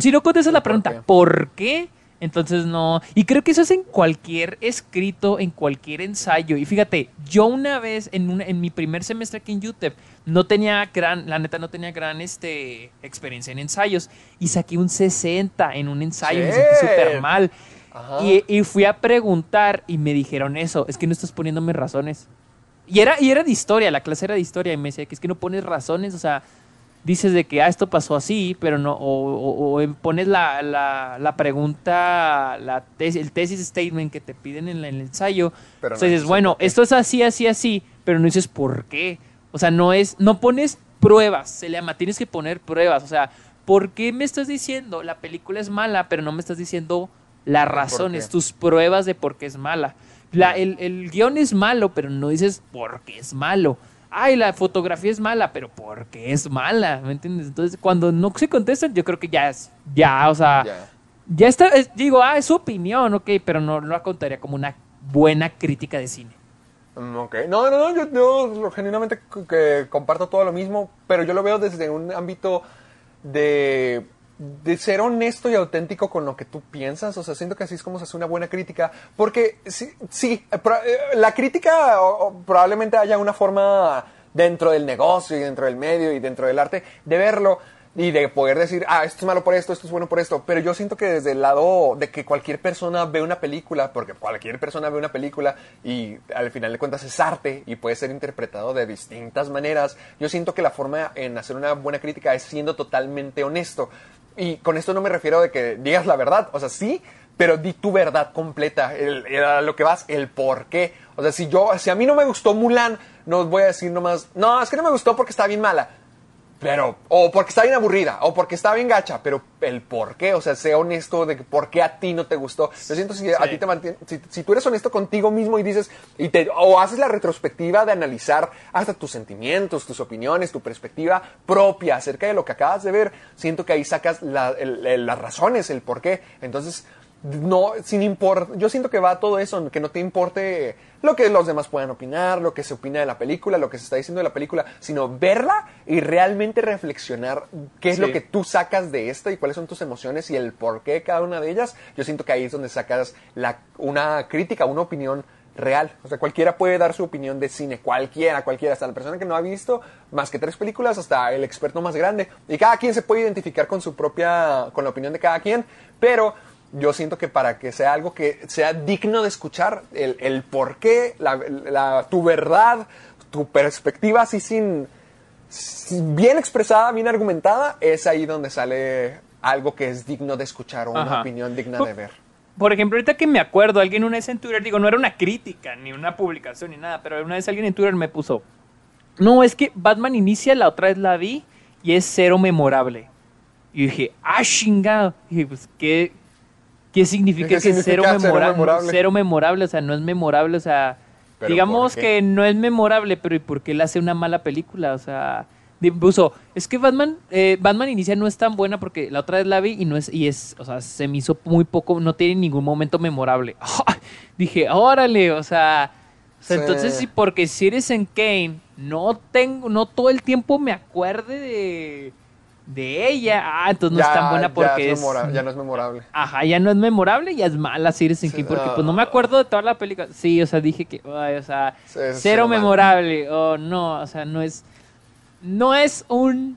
Si no contestas la pregunta. ¿por qué? Entonces no. Y creo que eso es en cualquier escrito, en cualquier ensayo. Y fíjate, yo una vez en, una- en mi primer semestre aquí en UTEP no tenía gran, la neta no tenía gran este, experiencia en ensayos. Y saqué un 60 en un ensayo. y Me sentí súper mal. Y, y fui a preguntar y me dijeron eso, es que no estás poniéndome razones. Y era, y era de historia, la clase era de historia y me decía que es que no pones razones, o sea, dices de que ah, esto pasó así, pero no, o, o- o pones la, la, la pregunta, la tesis, el tesis statement que te piden en, la- en el ensayo, Pero o sea, no dices, bueno, esto es así, así, así, pero no dices por qué. O sea, no es, no pones pruebas, se le llama, tienes que poner pruebas, o sea, ¿por qué me estás diciendo la película es mala, pero no me estás diciendo las razones, tus pruebas de por qué es mala? La, el, el guion es malo, pero no dices por qué es malo. Ay, la fotografía es mala, pero ¿por qué es mala? ¿Me entiendes? Entonces, cuando no se contestan, yo creo que ya es, ya, o sea, Ya. ya está, es- digo, ah, es su opinión, ok, pero no, no la contaría como una buena crítica de cine. Mm, Ok, no, no, no, yo, yo genuinamente que comparto todo lo mismo, pero yo lo veo desde un ámbito de, de ser honesto y auténtico con lo que tú piensas, o sea, siento que así es como se hace una buena crítica, porque sí, sí eh, la crítica probablemente haya una forma dentro del negocio y dentro del medio y dentro del arte de verlo, y de poder decir, ah, esto es malo por esto, esto es bueno por esto. Pero yo siento que desde el lado de que cualquier persona ve una película, porque cualquier persona ve una película y al final de cuentas es arte y puede ser interpretado de distintas maneras, yo siento que la forma en hacer una buena crítica es siendo totalmente honesto. Y con esto no me refiero de que digas la verdad, o sea, sí, pero di tu verdad completa, el, a lo que vas, el por qué. O sea, si yo, si a mí no me gustó Mulan, no voy a decir nomás, no, es que no me gustó porque está bien mala. Pero, o porque está bien aburrida, o porque está bien gacha, pero el por qué, o sea, sea honesto de que por qué a ti no te gustó. Yo siento si a ti te mantiene, si, si tú eres honesto contigo mismo y dices, y te, o haces la retrospectiva de analizar hasta tus sentimientos, tus opiniones, tu perspectiva propia acerca de lo que acabas de ver, siento que ahí sacas la- el- el- las razones, el por qué. Entonces, no, sin import, yo siento que va todo eso, que no te importe lo que los demás puedan opinar, lo que se opina de la película, lo que se está diciendo de la película, sino verla y realmente reflexionar qué es Sí. lo que tú sacas de esta y cuáles son tus emociones y el por qué cada una de ellas. Yo siento que ahí es donde sacas la, una crítica, una opinión real. O sea, cualquiera puede dar su opinión de cine, cualquiera, cualquiera, hasta la persona que no ha visto más que tres películas, hasta el experto más grande. Y cada quien se puede identificar con su propia, con la opinión de cada quien, pero yo siento que para que sea algo que sea digno de escuchar, el, el por qué, la, la- tu verdad, tu perspectiva así sin, sin- bien expresada, bien argumentada, es ahí donde sale algo que es digno de escuchar o una Ajá. opinión digna de ver. Por ejemplo, ahorita que me acuerdo, alguien una vez en Twitter, digo, no era una crítica, ni una publicación, ni nada, pero una vez alguien en Twitter me puso, no, es que Batman inicia, la otra vez la vi, y es cero memorable. Y dije, ah, chingado. Y dije, pues, ¿qué, qué significa ¿Qué que significa cero, cero memora- memorable? cero memorable? O sea, no es memorable, o sea, ¿Pero digamos que no es memorable, pero ¿y por qué le hace una mala película? O sea, puso, es que Batman, eh, Batman Inicia no es tan buena porque la otra vez la vi y no es, y es, o sea, se me hizo muy poco, no tiene ningún momento memorable. Dije, órale, o sea, o sea, entonces Sí. sí, porque Citizen Kane no tengo, no todo el tiempo me acuerde de, de ella. Ah, entonces no es tan buena porque ya, es. memora- ya no es memorable. Ajá, ya no es memorable, ya es mala Citizen Sí, Kane, porque no. pues no me acuerdo de toda la película. Sí, o sea, dije que, ay, o sea, Sí, es cero memorable. Oh, no, o sea, no es, no es un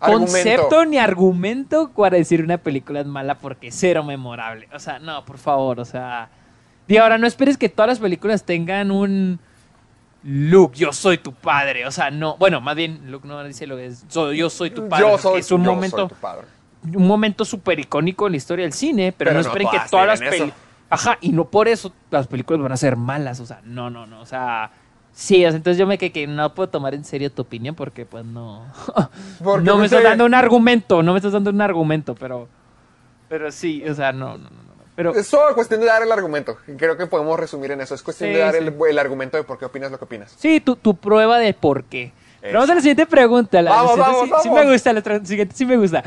Argumento. concepto ni argumento para decir una película es mala porque cero memorable. O sea, no, por favor, o sea. Y ahora no esperes que todas las películas tengan un Luke, yo soy tu padre. O sea, no. Bueno, más bien, Luke no dice lo que es. yo soy tu padre. Yo soy, es un yo momento soy tu padre. un momento súper icónico en la historia del cine, pero, Pero no no esperen que todas las películas... Ajá, y no por eso las películas van a ser malas, o sea, no, no, no, o sea... Sí, entonces yo me quedé que no puedo tomar en serio tu opinión porque pues no... Porque no me estás dando un argumento, no me estás dando un argumento, pero... Pero sí, o sea, no, no, no. Pero Es solo cuestión de dar el argumento. Creo que podemos resumir en eso. Es cuestión Sí, de dar sí. el, el argumento de por qué opinas lo que opinas. sí, tu, tu prueba de por qué. Vamos a la siguiente pregunta. La, Vamos, siguiente vamos, sí, sí vamos. me gusta, la siguiente sí me gusta.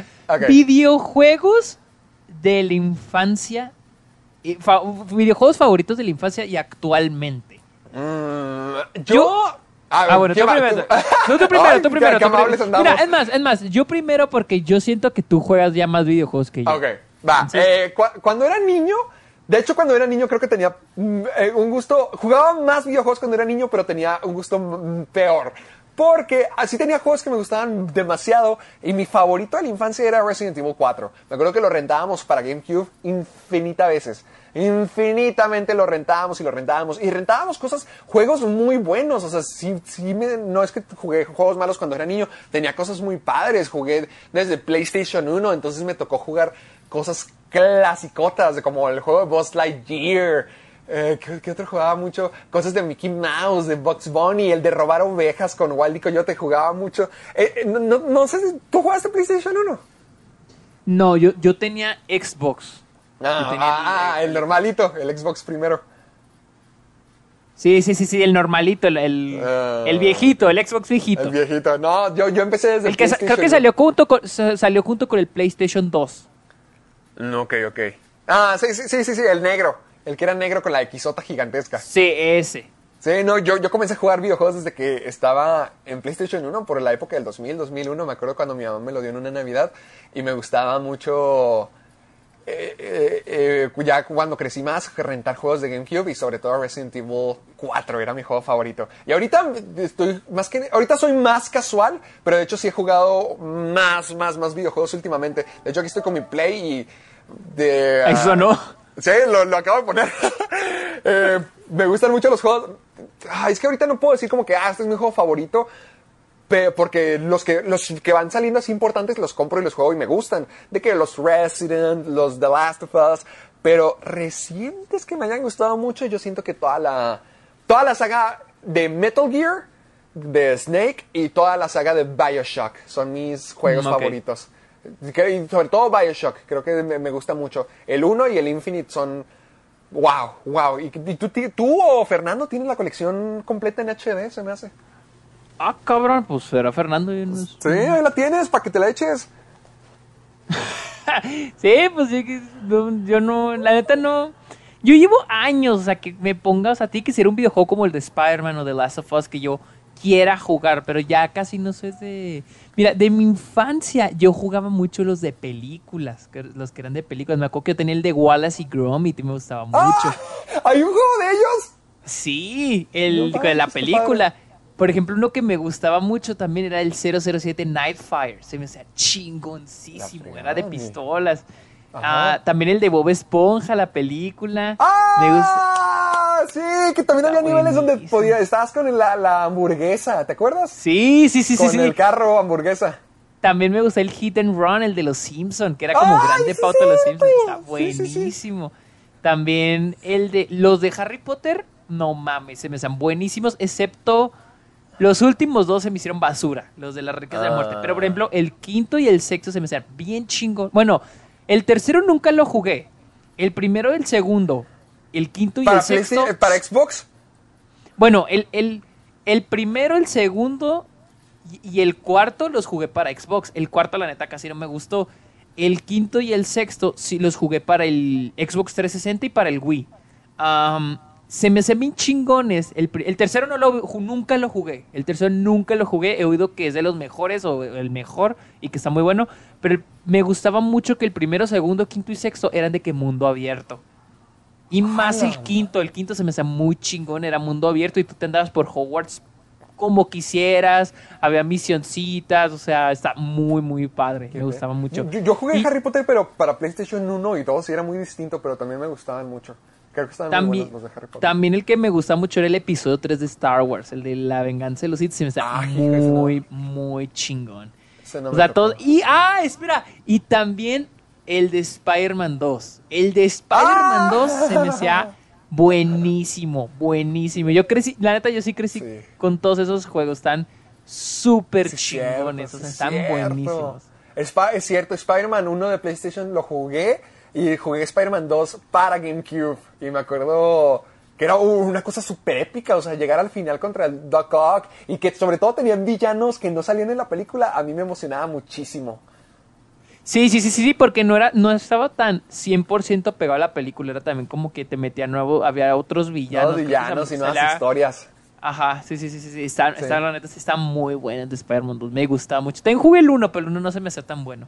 Videojuegos de la infancia. eh, fa- videojuegos favoritos de la infancia y actualmente. Mm, yo. Ah, bueno, tú primero. Tú- No, tú primero, Ay, tú primero. tú primero. Mira, es más, es más, yo primero porque yo siento que tú juegas ya más videojuegos que yo. Ok, va. Eh, cu- cuando era niño, de hecho, cuando era niño creo que tenía mm, eh, un gusto. Jugaba más videojuegos cuando era niño, pero tenía un gusto mm, peor. Porque así tenía juegos que me gustaban demasiado y mi favorito de la infancia era Resident Evil 4. Me acuerdo que lo rentábamos para GameCube infinita veces. Infinitamente lo rentábamos y lo rentábamos. Y rentábamos cosas, juegos muy buenos. O sea, sí, sí me- no es que jugué juegos malos cuando era niño. Tenía cosas muy padres. Jugué desde PlayStation 1, entonces me tocó jugar cosas clasicotas, como el juego de Buzz Lightyear. Eh, ¿qué, qué otro jugaba mucho? Cosas de Mickey Mouse, de Bugs Bunny, el de robar ovejas con Wally Coyote jugaba mucho. Eh, eh, no, no, no sé, si- ¿tú jugaste PlayStation 1? No, yo, yo tenía Xbox. Ah, Yo tenía ah, el normalito, el Xbox primero. Sí, sí, sí, sí, el normalito, el, el, Ah. el viejito, el Xbox viejito. El viejito. No, yo, yo empecé desde El que sa- creo que PlayStation salió junto con, salió junto con el PlayStation 2. No, ok, ok. Ah, sí, sí, sí, sí, sí, el negro. El que era negro con la Xota gigantesca. Sí, ese. Sí, no, yo, yo comencé a jugar videojuegos desde que estaba en PlayStation 1 por la época del 2000, 2001. Me acuerdo cuando mi mamá me lo dio en una Navidad y me gustaba mucho. eh, eh, eh, ya cuando crecí más, rentar juegos de GameCube y sobre todo Resident Evil 4 era mi juego favorito. Y ahorita estoy más que ahorita soy más casual, pero de hecho sí he jugado más, más, más videojuegos últimamente. De hecho aquí estoy con mi Play y de ah, sonó. Sí, lo, lo acabo de poner. Eh, me gustan mucho los juegos. Ay, es que ahorita no puedo decir como que, ah, este es mi juego favorito. Porque los que, los que van saliendo así importantes los compro y los juego y me gustan. De que los Resident, los The Last of Us. Pero recientes que me hayan gustado mucho, yo siento que toda la, toda la saga de Metal Gear, de Snake y toda la saga de Bioshock son mis juegos Mm, favoritos. Y sobre todo Bioshock, creo que me, gusta mucho. El 1 y el Infinite son. ¡Wow! ¡Wow! ¿Y, y tú, tú o Fernando tienes la colección completa en HD, se me hace? Ah, cabrón, pues era Fernando. y unos- Sí, ahí la tienes, para que te la eches. Sí, pues no, yo no, la neta no. Yo llevo años, o sea, que me pongas a ti que ser un videojuego como el de Spider-Man o The Last of Us que yo quiera jugar, pero ya casi no soy de... Mira, de mi infancia yo jugaba mucho los de películas, los que eran de películas. Me acuerdo que yo tenía el de Wallace y Gromit y me gustaba mucho. ¡Ah! ¿Hay un juego de ellos? Sí, el No de la película. Por ejemplo, uno que me gustaba mucho también era el 007 Nightfire. Se me hacía chingoncísimo. Era de pistolas. Ah, también el de Bob Esponja, la película. Me gusta. ¡Ah! Sí, que también Está había niveles donde podía, estabas con la, la hamburguesa, ¿te acuerdas? Sí, sí, sí, sí, con sí. el carro hamburguesa. También me gusta el Hit and Run, el de los Simpsons, que era como ¡Ay, grande sí, pauta de los cierto! Simpsons. Está Sí, sí, sí. buenísimo. También el de los de Harry Potter, no mames, se me hacen buenísimos, excepto los últimos dos se me hicieron basura, los de las ricas de la muerte. Ah. Pero por ejemplo, el quinto y el sexto se me hacían bien chingón. Bueno, el tercero nunca lo jugué. El primero el segundo. El quinto y Para, el sexto. Para Xbox. Bueno, el, el, el primero, el segundo y, el cuarto los jugué para Xbox. El cuarto, la neta, casi no me gustó. El quinto y el sexto sí los jugué para el Xbox 360 y para el Wii. Am, se me hacen bien chingones. El, el tercero no lo, nunca lo jugué. El tercero nunca lo jugué. He oído que es de los mejores o el mejor y que está muy bueno. Pero me gustaba mucho que el primero, segundo, quinto y sexto eran de que mundo abierto. Y más el quinto. El quinto se me hacía muy chingón. Era mundo abierto y tú te andabas por Hogwarts como quisieras. Había misioncitas. O sea, está muy, muy padre. Me gustaba mucho. Yo, yo jugué Y- Harry Potter, pero para PlayStation 1 y 2 y era muy distinto, pero también me gustaban mucho. Creo que estaban muy También, buenos los de Harry Potter. también el que me gusta mucho era el episodio 3 de Star Wars, el de la venganza de los Sith, se me está Ay, ese no. muy, muy chingón. No o sea, todo, y, ah, espera, y también el de Spider-Man 2. El de Spider-Man ¡Ah! 2 se me hacía buenísimo, buenísimo. Yo crecí, la neta, yo sí crecí Sí. con todos esos juegos, están súper Sí, es cierto, chingones, o sí, sea, es están buenísimos. Spa- es cierto, Spider-Man 1 de PlayStation lo jugué y jugué Spider-Man 2 para GameCube. Y me acuerdo que era una cosa súper épica, o sea, llegar al final contra el Doc Ock y que sobre todo tenían villanos que no salían en la película, a mí me emocionaba muchísimo. Sí, sí, sí, sí, sí, porque no era, no estaba tan 100% pegado a la película, era también como que te metía nuevo, había otros villanos. Que villanos y nuevas salía- historias. Ajá, sí, sí, sí, sí, sí, están, la neta, sí, están muy buenas de Spider-Man 2, me gustaba mucho. También jugué el 1, pero el 1 no se me hacía tan bueno.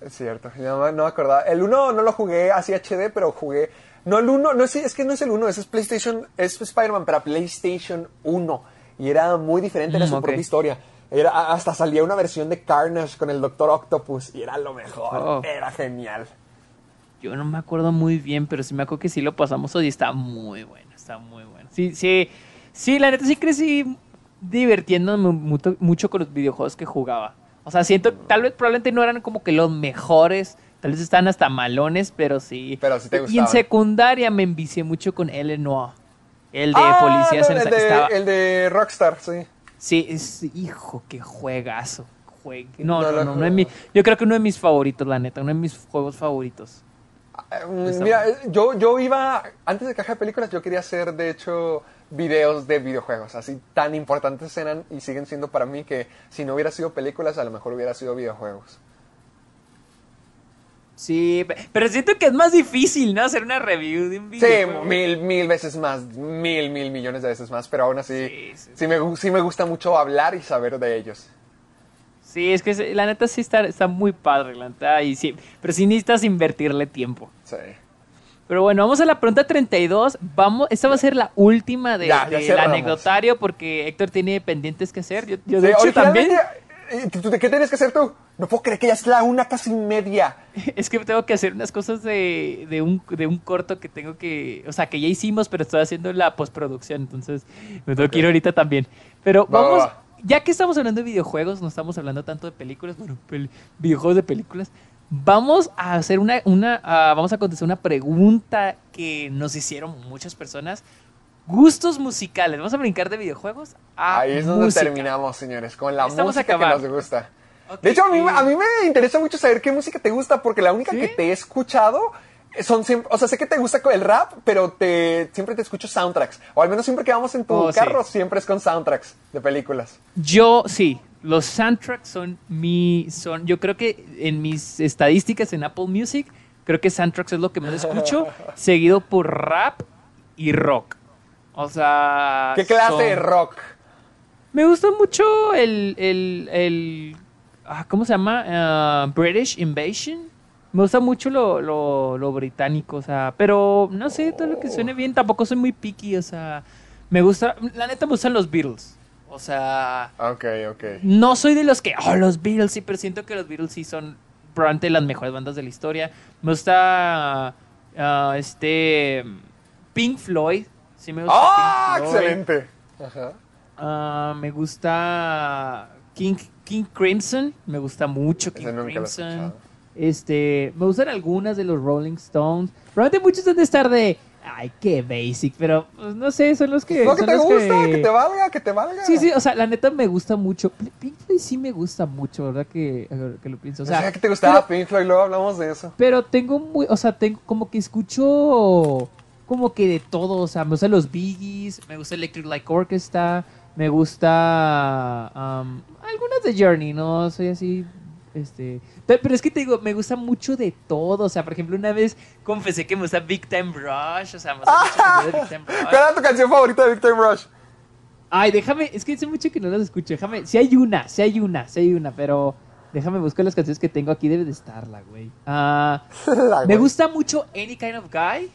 Es cierto, no, no me acordaba. El 1 no lo jugué así HD, pero jugué... No, el 1, no es, es que no es el 1, ese es PlayStation, es Spider-Man para PlayStation 1. Y era muy diferente, era Mm, su propia historia. Era, hasta salía una versión de Carnage con el Doctor Octopus y era lo mejor, Oh. era genial. Yo no me acuerdo muy bien, pero sí me acuerdo que sí lo pasamos hoy está muy bueno, está muy bueno. Sí, sí, sí, la neta sí crecí divirtiéndome mucho, mucho con los videojuegos que jugaba. O sea, siento, tal vez probablemente no eran como que los mejores, tal vez estaban hasta malones, pero sí. Pero sí te Y en gustaban. secundaria me envicié mucho con Eleanor. El de Ah, policías no, en el, de, estaba- el de Rockstar, sí. Sí, es, hijo, qué juegazo. Juegue. No, No no, lo no, no es mi- yo creo que uno de mis favoritos, la neta, uno de mis juegos favoritos. Está Mira, yo, yo iba, antes de caja de películas, yo quería hacer, de hecho, videos de videojuegos. Así tan importantes eran y siguen siendo para mí que si no hubiera sido películas, a lo mejor hubiera sido videojuegos. Sí, pe- pero siento que es más difícil, ¿no? Hacer una review de un Sí, videojuego. mil, mil veces más, mil, mil millones de veces más, pero aún así, Sí, sí, sí, me, sí me gusta mucho hablar y saber de ellos. Sí, es que la neta sí está, está muy padre, la neta, y sí, pero sí necesitas invertirle tiempo. Sí. Pero bueno, vamos a la pregunta 32. Vamos, esta va a ser la última de- del cerramos. anecdotario porque Héctor tiene pendientes que hacer. Yo, yo de Sí, hecho también. eh, ¿tú- tú- ¿Qué tienes que hacer tú? No puedo creer que ya es la una casi media. Es que tengo que hacer unas cosas de, de, un, de un corto que tengo que. O sea, que ya hicimos, pero estoy haciendo la postproducción. Entonces, me tengo que ir ahorita también. Pero Va, va, vamos. va. Ya que estamos hablando de videojuegos, no estamos hablando tanto de películas, bueno, pel- videojuegos de películas. Vamos a hacer una. una vamos a contestar una pregunta que nos hicieron muchas personas. Gustos musicales. Vamos a brincar de videojuegos a. Ahí es donde música. terminamos, señores, con la Estamos música que nos gusta. De hecho, a mí, a mí me interesa mucho saber qué música te gusta, porque la única ¿Sí? que te he escuchado son siempre, o sea, sé que te gusta el rap, pero te, siempre te escucho soundtracks. O al menos siempre que vamos en tu Oh, sí. carro, siempre es con soundtracks de películas. Yo, sí, los soundtracks son mi, son, yo creo que en mis estadísticas en Apple Music, creo que soundtracks es lo que más escucho, seguido por rap y rock. O sea... ¿Qué clase son- de rock? Me gusta mucho el, el, el ah, ¿cómo se llama? Ah, British Invasion. Me gusta mucho lo, lo, lo británico, o sea, pero no sé, todo lo que suene bien, tampoco soy muy picky, o sea, me gusta, la neta me gustan los Beatles, o sea, Ok, ok. no soy de los que, oh, los Beatles, sí, pero siento que los Beatles sí son probablemente las mejores bandas de la historia. Me gusta ah, este Pink Floyd, sí me gusta ¡Ah! Excelente. Ajá. Ah, me gusta King, King Crimson, me gusta mucho King Ese nunca lo he Crimson. Este, me gustan algunas de los Rolling Stones. Probablemente muchos han de estar de, ay, qué basic, pero pues, no sé, son los que Lo que son te los gusta, que... te valga, que te valga. Sí, sí, o sea, la neta me gusta mucho. Pink Floyd sí me gusta mucho, ¿verdad? Que, que lo pienso. O O sea, sea, que te gustaba pero- Pink Floyd, luego hablamos de eso. pero tengo muy, o sea, tengo como que escucho como que de todo, o sea, me gustan los Biggies, me gusta Electric Light Orchestra, me gusta um, algunas de Journey, no soy así Este, pe- pero es que te digo, me gusta mucho de todo. O sea, por ejemplo, una vez confesé que me gusta Big Time Rush. O sea, me gusta mucho de Big Time Rush. ¿Cuál era tu canción favorita de Victor Rush? Ay, déjame, es que hace mucho que no las escucho. Déjame, si hay una, si hay una, si hay una, pero déjame buscar las canciones que tengo aquí. Debe de estarla, güey. Ah, me gusta mucho Any Kind of Guy.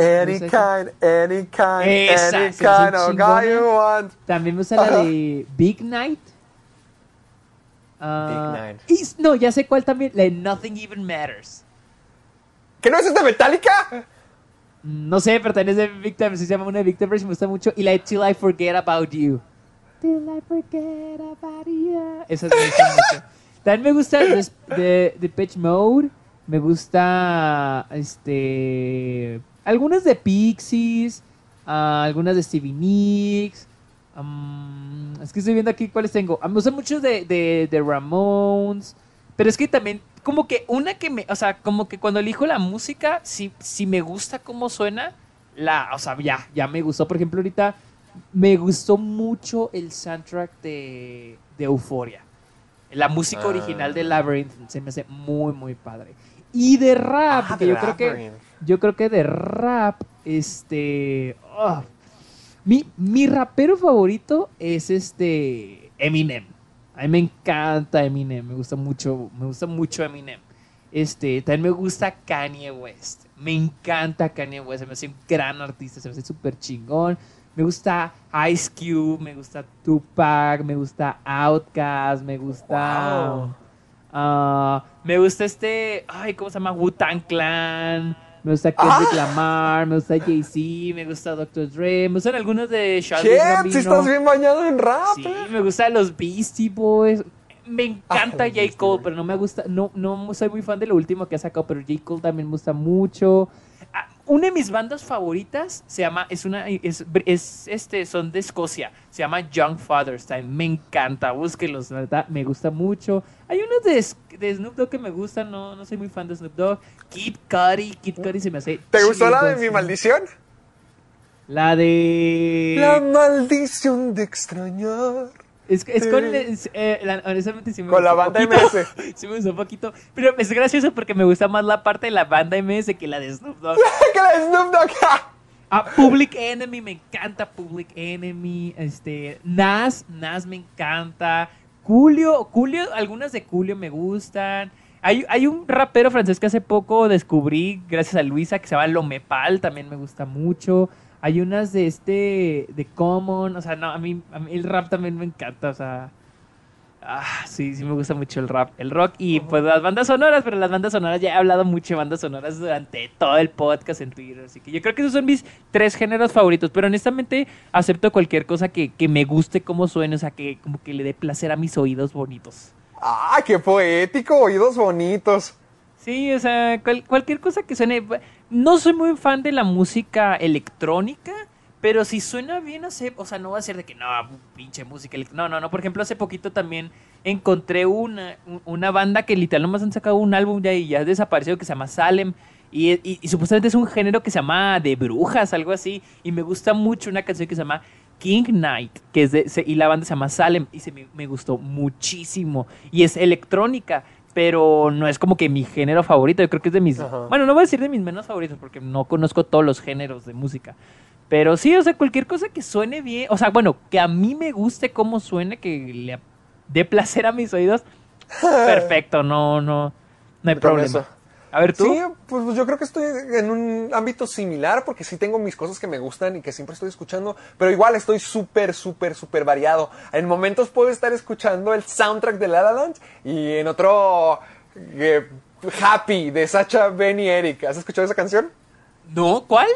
Any kind, any kind, Esa, any kind of guy you want. También me gusta la de Big Night. Big y- no, ya sé cuál también. La de Nothing Even Matters. ¿Que no es de Metallica? No sé, pero también es de Big Time. Se llama una de Big Time, pero me gusta mucho. Y la de Till I Forget About You. Till I Forget About You. Esas me gustan mucho. También me gusta de, de, de Pitch Mode. Me gusta. Este. Algunas de Pixies. ah, algunas de Stevie Nicks. Es que estoy viendo aquí cuáles tengo. Me gustan muchos de, de, de Ramones. Pero es que también, como que una que me, o sea, como que cuando elijo la música, si, si me gusta cómo suena, la, o sea, ya, ya me gustó. Por ejemplo, ahorita me gustó mucho el soundtrack de, de Euphoria. La música Ah. original de Labyrinth se me hace muy, muy padre. Y de rap, Ah, de yo creo que, yo creo que de rap, este, ah, mi, mi rapero favorito es este Eminem. A mí me encanta Eminem, me gusta mucho, me gusta mucho Eminem. Este, también me gusta Kanye West. Me encanta Kanye West, se me hace un gran artista, se me hace súper chingón. Me gusta Ice Cube, me gusta Tupac, me gusta Outkast, me gusta... Wow. ah, me gusta este... Ay, ¿cómo se llama? Wu-Tang Clan. Me gusta Kendrick Ah. Lamar, me gusta Jay-Z, me gusta Dr. Dre, me gustan algunos de. Gambino. Si estás bien bañado en rap. Sí, eh. me gustan los Beastie Boys. Me encanta Ah, J. Cole, pero no me gusta, no, no soy muy fan de lo último que ha sacado, pero J. Cole también me gusta mucho. Una de mis bandas favoritas se llama, es una, es, es, este, son de Escocia, se llama Young Fathers Time, me encanta, búsquenlos, la verdad, me gusta mucho. Hay unos de, de Snoop Dogg que me gustan, no, no soy muy fan de Snoop Dogg. Kid Cudi, Kid Cudi se me hace ¿Te gustó la de mi maldición? La de... La maldición de extrañar. Es, es con, es, eh, la- honestamente sí me Con la banda poquito. MS. sí me gustó un poquito. Pero es gracioso porque me gusta más la parte de la banda MS que la de Snoop Dogg. que la de Snoop Dogg. Ah, Public Enemy, me encanta Public Enemy. Este, Nas, Nas me encanta. Julio, Julio, algunas de Julio me gustan. Hay, hay un rapero francés que hace poco descubrí, gracias a Luisa, que se llama Lomepal, también me gusta mucho. Hay unas de este, de Common, o sea, no, a mí, a mí el rap también me encanta, o sea, ah, sí, sí me gusta mucho el rap, el rock y pues las bandas sonoras, pero las bandas sonoras ya he hablado mucho de bandas sonoras durante todo el podcast en Twitter, así que yo creo que esos son mis tres géneros favoritos, pero honestamente acepto cualquier cosa que, que me guste cómo suene, o sea, que como que le dé placer a mis oídos bonitos. Ah, qué poético, oídos bonitos. Sí, o sea, cual- cualquier cosa que suene. No soy muy fan de la música electrónica, pero si suena bien, o sea, no va a ser de que no, pinche música elect- No, no, no. Por ejemplo, hace poquito también encontré una, un- una banda que literal nomás han sacado un álbum ya y ya desapareció que se llama Salem. Y, y- y supuestamente es un género que se llama de brujas, algo así. Y me gusta mucho una canción que se llama King Knight, que es de, se- y la banda se llama Salem. Y se me, me gustó muchísimo. Y es electrónica, pero no es como que mi género favorito. Yo creo que es de mis. Ajá. Bueno, no voy a decir de mis menos favoritos porque no conozco todos los géneros de música. Pero sí, o sea, cualquier cosa que suene bien. O sea, bueno, que a mí me guste cómo suene, que le dé placer a mis oídos. Perfecto, no, no. No hay problema. A ver, tú. Sí, pues yo creo que estoy en un ámbito similar porque sí tengo mis cosas que me gustan y que siempre estoy escuchando, pero igual estoy súper, súper, súper variado. En momentos puedo estar escuchando el soundtrack de La La Land y en otro eh, Happy de Sacha, Ben y Eric. ¿Has escuchado esa canción? No, ¿cuál?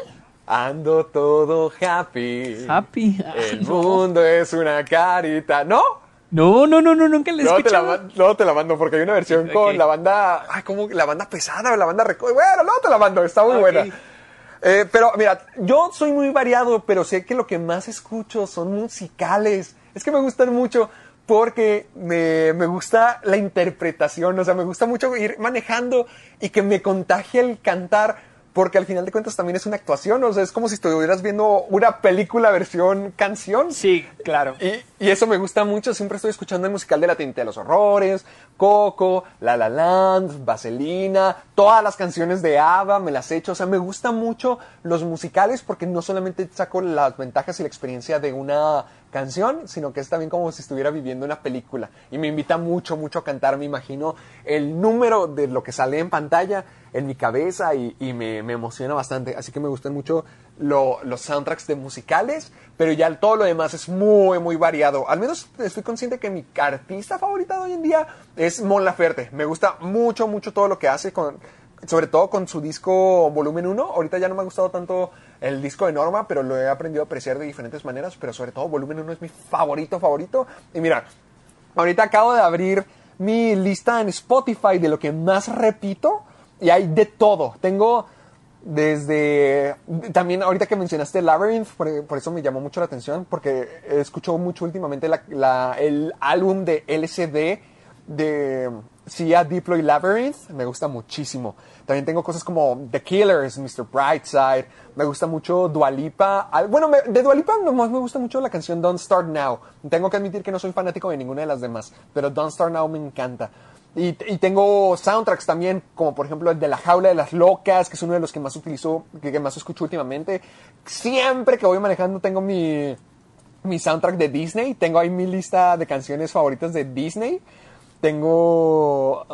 Ando todo happy. Happy. Ah, El no. mundo es una carita. ¿No? No, no, no, no, nunca la he Luego te, la, escuchado. luego te la mando porque hay una versión con la banda. Ay, ¿cómo? La banda pesada la banda reco. Bueno, luego te la mando, está muy buena. Eh, pero mira, yo soy muy variado, pero sé que lo que más escucho son musicales. Es que me gustan mucho porque me, me gusta la interpretación, o sea, me gusta mucho ir manejando y que me contagie el cantar porque al final de cuentas también es una actuación, o sea, es como si estuvieras viendo una película versión canción. Sí, claro. Y, y eso me gusta mucho, siempre estoy escuchando el musical de La Tinta de los Horrores, Coco, La La Land, Vaselina, todas las canciones de ABBA, me las he hecho, o sea, me gustan mucho los musicales porque no solamente saco las ventajas y la experiencia de una canción, sino que es también como si estuviera viviendo una película. Y me invita mucho, mucho a cantar, me imagino el número de lo que sale en pantalla en mi cabeza y, me, emociona bastante. Así que me gustan mucho los soundtracks de musicales, pero ya todo lo demás es muy, muy variado. Al menos estoy consciente que mi artista favorita de hoy en día es Mon Laferte. Me gusta mucho, mucho todo lo que hace con sobre todo con su disco volumen 1. Ahorita ya no me ha gustado tanto el disco de Norma, pero lo he aprendido a apreciar de diferentes maneras. Pero sobre todo volumen 1 es mi favorito, favorito. Y mira, ahorita acabo de abrir mi lista en Spotify de lo que más repito. Y hay de todo. Tengo desde también ahorita que mencionaste Labyrinth, por, eso me llamó mucho la atención, porque escucho mucho últimamente el álbum de LCD de Sia Diplo y Labyrinth, me gusta muchísimo. También tengo cosas como The Killers, Mr. Brightside, me gusta mucho Dualipa. Bueno, de Dualipa me gusta mucho la canción Don't Start Now. Tengo que admitir que no soy fanático de ninguna de las demás, pero Don't Start Now me encanta. Y, tengo soundtracks también, como por ejemplo el de La Jaula de las Locas, que es uno de los que más utilizo, que, más escucho últimamente. Siempre que voy manejando tengo mi, mi soundtrack de Disney, tengo ahí mi lista de canciones favoritas de Disney. Tengo.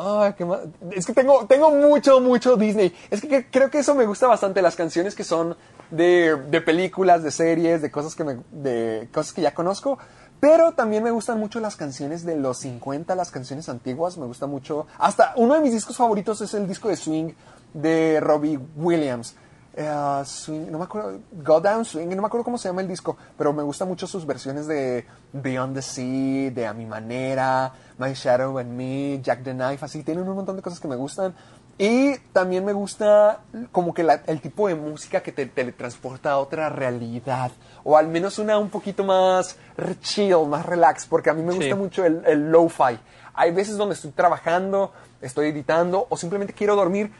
Es que tengo, tengo mucho, mucho Disney. Es que, creo que eso me gusta bastante. Las canciones que son de, de, películas, de series, de cosas que me, de cosas que ya conozco. Pero también me gustan mucho las canciones de los 50, las canciones antiguas. Me gusta mucho. Hasta uno de mis discos favoritos es el disco de Swing de Robbie Williams. Eh, swing, no me acuerdo, Go Down Swing, no me acuerdo cómo se llama el disco, pero me gustan mucho sus versiones de Beyond the Sea, de A Mi Manera, My Shadow and Me, Jack the Knife, así, tienen un montón de cosas que me gustan. Y también me gusta como que el tipo de música que te teletransporta a otra realidad. O al menos una un poquito más chill, más relax. Porque a mí me gusta mucho el, el lo-fi. Hay veces donde estoy trabajando, estoy editando o simplemente quiero dormir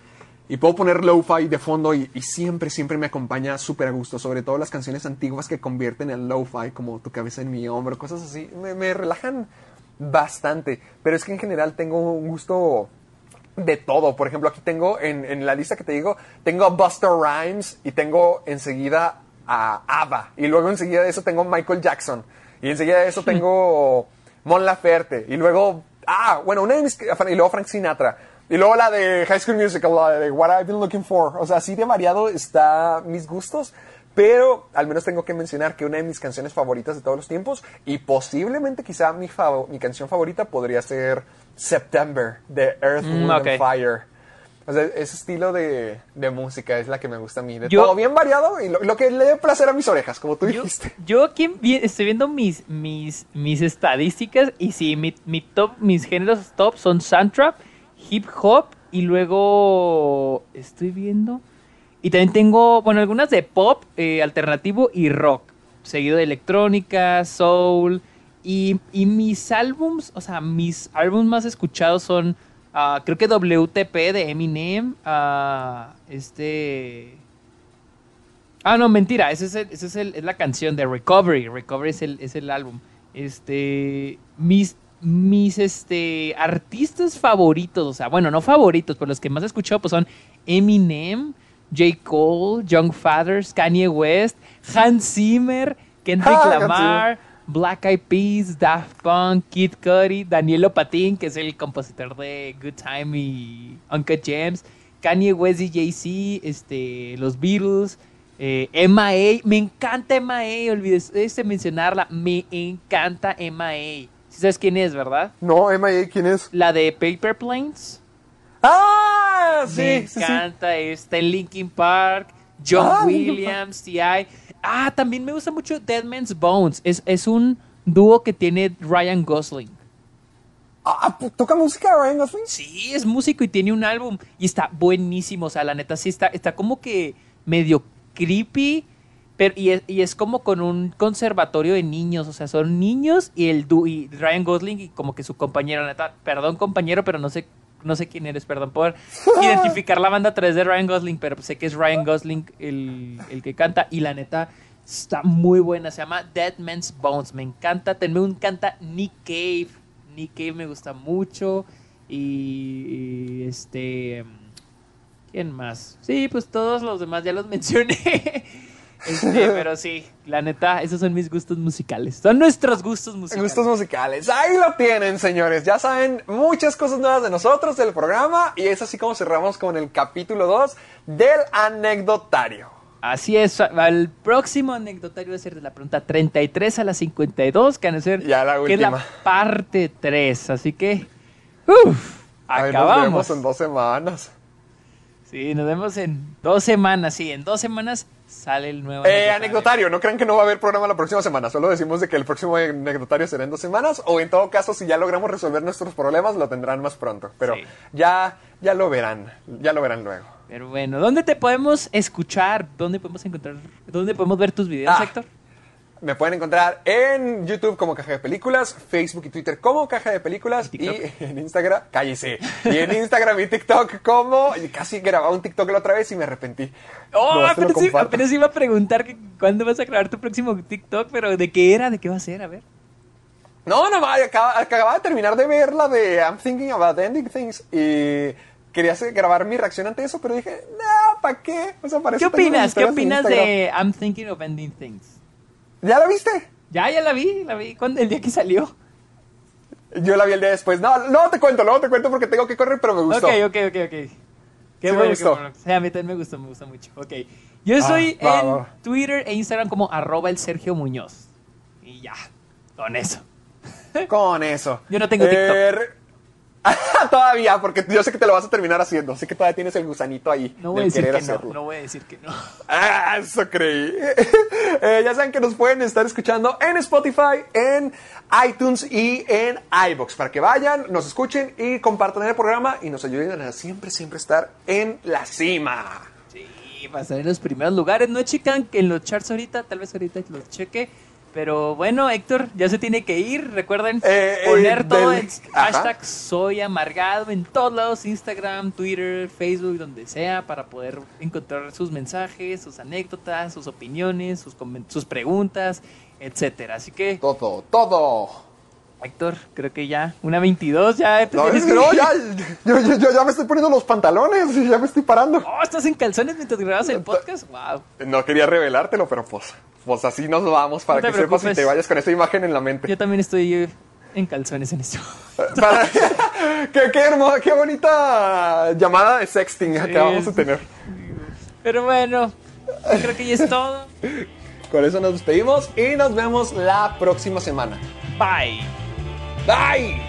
y puedo poner lo-fi de fondo y, siempre, siempre me acompaña súper a gusto. Sobre todo las canciones antiguas que convierten el lo-fi, como Tu cabeza en mi hombro, cosas así. Me, relajan bastante. Pero es que en general tengo un gusto de todo. Por ejemplo, aquí tengo en, la lista que te digo, tengo a Buster Rhymes y tengo enseguida a ABBA. Y luego enseguida de eso tengo Michael Jackson. Y enseguida de eso tengo Mon Laferte. Y luego, ah, bueno, una de mis, y luego Frank Sinatra. Y luego la de High School Musical, la de What I've Been Looking For. O sea, así de variado está mis gustos. Pero al menos tengo que mencionar que una de mis canciones favoritas de todos los tiempos, y posiblemente quizá mi, mi canción favorita, podría ser September de Earth, mm, Wind and Fire. O sea, ese estilo de, de, música es la que me gusta a mí. De todo bien variado y lo, que le dé placer a mis orejas, como tú dijiste. Yo aquí estoy viendo mis, mis, mis estadísticas y sí, mi, mi top, mis géneros top son soundtrack hip hop y luego estoy viendo. Y también tengo, bueno, algunas de pop, eh, alternativo y rock. Seguido de electrónica, soul. Y, mis álbums, o sea, mis álbums más escuchados son, ah, creo que WTP de Eminem, uh, este... Ah, no, mentira, esa es, es, es, la canción de Recovery. Recovery es el, es el álbum. Este, mis mis este, artistas favoritos, o sea, bueno, no favoritos, pero los que más he escuchado pues son Eminem, J. Cole, Young Fathers, Kanye West, Hans Zimmer, Kendrick ah, Lamar, Black Eyed Peas, Daft Punk, Kid Cudi, Danielo Patin, que es el compositor de Good Time y Uncle James, Kanye West y Jay-Z, este, los Beatles, eh, M.A.A. Me encanta M.A.A. Olvides de mencionarla. Me encanta M.A.A. ¿Sabes quién es, verdad? No, M.I.A. ¿quién es? La de Paper Planes. ¡Ah! Sí, Me encanta esta en Linkin Park, John ah, Williams, T.I. Ah, también me gusta mucho Dead Man's Bones. Es, es un dúo que tiene Ryan Gosling. Ah, ¿toca música Ryan Gosling? Sí, es músico y tiene un álbum. Y está buenísimo. O sea, la neta sí está, está como que medio creepy y, es, como con un conservatorio de niños, o sea, son niños y el y Ryan Gosling y como que su compañero, neta, perdón compañero, pero no sé no sé quién eres, perdón, por identificar la banda a través de Ryan Gosling, pero sé que es Ryan Gosling el, el que canta y la neta está muy buena, se llama Dead Man's Bones, me encanta, también me encanta Nick Cave, Nick Cave me gusta mucho y, y este... ¿Quién más? Sí, pues todos los demás ya los mencioné. Este, pero sí, la neta, esos son mis gustos musicales. Son nuestros gustos musicales. Gustos musicales. Ahí lo tienen, señores. Ya saben muchas cosas nuevas de nosotros, del programa. Y es así como cerramos con el capítulo 2 del anecdotario. Así es, el próximo anecdotario va a ser de la pregunta 33 a la 52, que van a ser Ya la que es la parte 3. Así que, uff, Ahí acabamos. Nos vemos en dos semanas. Sí, nos vemos en dos semanas. Sí, en dos semanas sale el nuevo Eh, anecdotario, no crean que no va a haber programa la próxima semana. Solo decimos de que el próximo anecdotario será en dos semanas. O en todo caso, si ya logramos resolver nuestros problemas, lo tendrán más pronto. Pero Sí. ya, ya lo verán. Ya lo verán luego. Pero bueno, ¿dónde te podemos escuchar? ¿Dónde podemos encontrar? ¿Dónde podemos ver tus videos, Ah. Héctor? Me pueden encontrar en YouTube como Caja de Películas, Facebook y Twitter como Caja de Películas ¿Y en Instagram, cállese, y en Instagram y TikTok como, y casi grababa un TikTok la otra vez y me arrepentí. Oh, apenas, i- comparto. apenas iba a preguntar que cuándo vas a grabar tu próximo TikTok, pero ¿de qué era? ¿De qué va a ser? A ver. No, no, vaya, acaba- acababa de terminar de ver la de I'm Thinking About Ending Things y quería grabar mi reacción ante eso, pero dije, no, ¿para qué? O sea, ¿Qué opinas? ¿Qué opinas de I'm Thinking of Ending Things? ¿Ya la viste? Ya, ya la vi, la vi. ¿Cuándo? ¿El día que salió? Yo la vi el día después. No, no te cuento, luego te cuento porque tengo que correr, pero me gustó. Ok, ok, ok, ok. Qué me bueno, qué gustó. bueno. Sí, a mí también me gustó, me gustó mucho. Ok. Yo Ah, estoy va, en va. Twitter e Instagram como arroba el Sergio Muñoz. Y ya, con eso. Con eso. Yo no tengo TikTok. re- todavía, porque yo sé que te lo vas a terminar haciendo. Sé que todavía tienes el gusanito ahí. No voy a decir que no, voy a decir que no. Ah, eso creí. Eh, ya saben que nos pueden estar escuchando en Spotify, en iTunes y en iBox para que vayan, nos escuchen y compartan el programa y nos ayuden a siempre, siempre estar en la cima. Sí, estar en los primeros lugares. No checan que en los charts ahorita, tal vez ahorita los cheque. Pero bueno, Héctor, ya se tiene que ir. Recuerden Eh, eh, poner todo del- en Ajá. hashtag soy amargado en todos lados, Instagram, Twitter, Facebook, donde sea, para poder encontrar sus mensajes, sus anécdotas, sus opiniones, sus, sus preguntas, etcétera. Así que, Todo, todo. Héctor, creo que ya, una 22, ya No, es que que no, ya, yo, yo- yo ya me estoy poniendo los pantalones, ya me estoy parando. Oh, ¿estás en calzones mientras grabas el podcast? Wow. No quería revelártelo, pero pues, pues así nos vamos para No que sepas y preocupes. te vayas con esa imagen en la mente. Yo también estoy eh, en calzones en esto. Para- qué, qué hermosa, qué bonita llamada de sexting acabamos de tener. Pero bueno, creo que ya es todo. Con eso nos despedimos y nos vemos la próxima semana. Bye. Bye.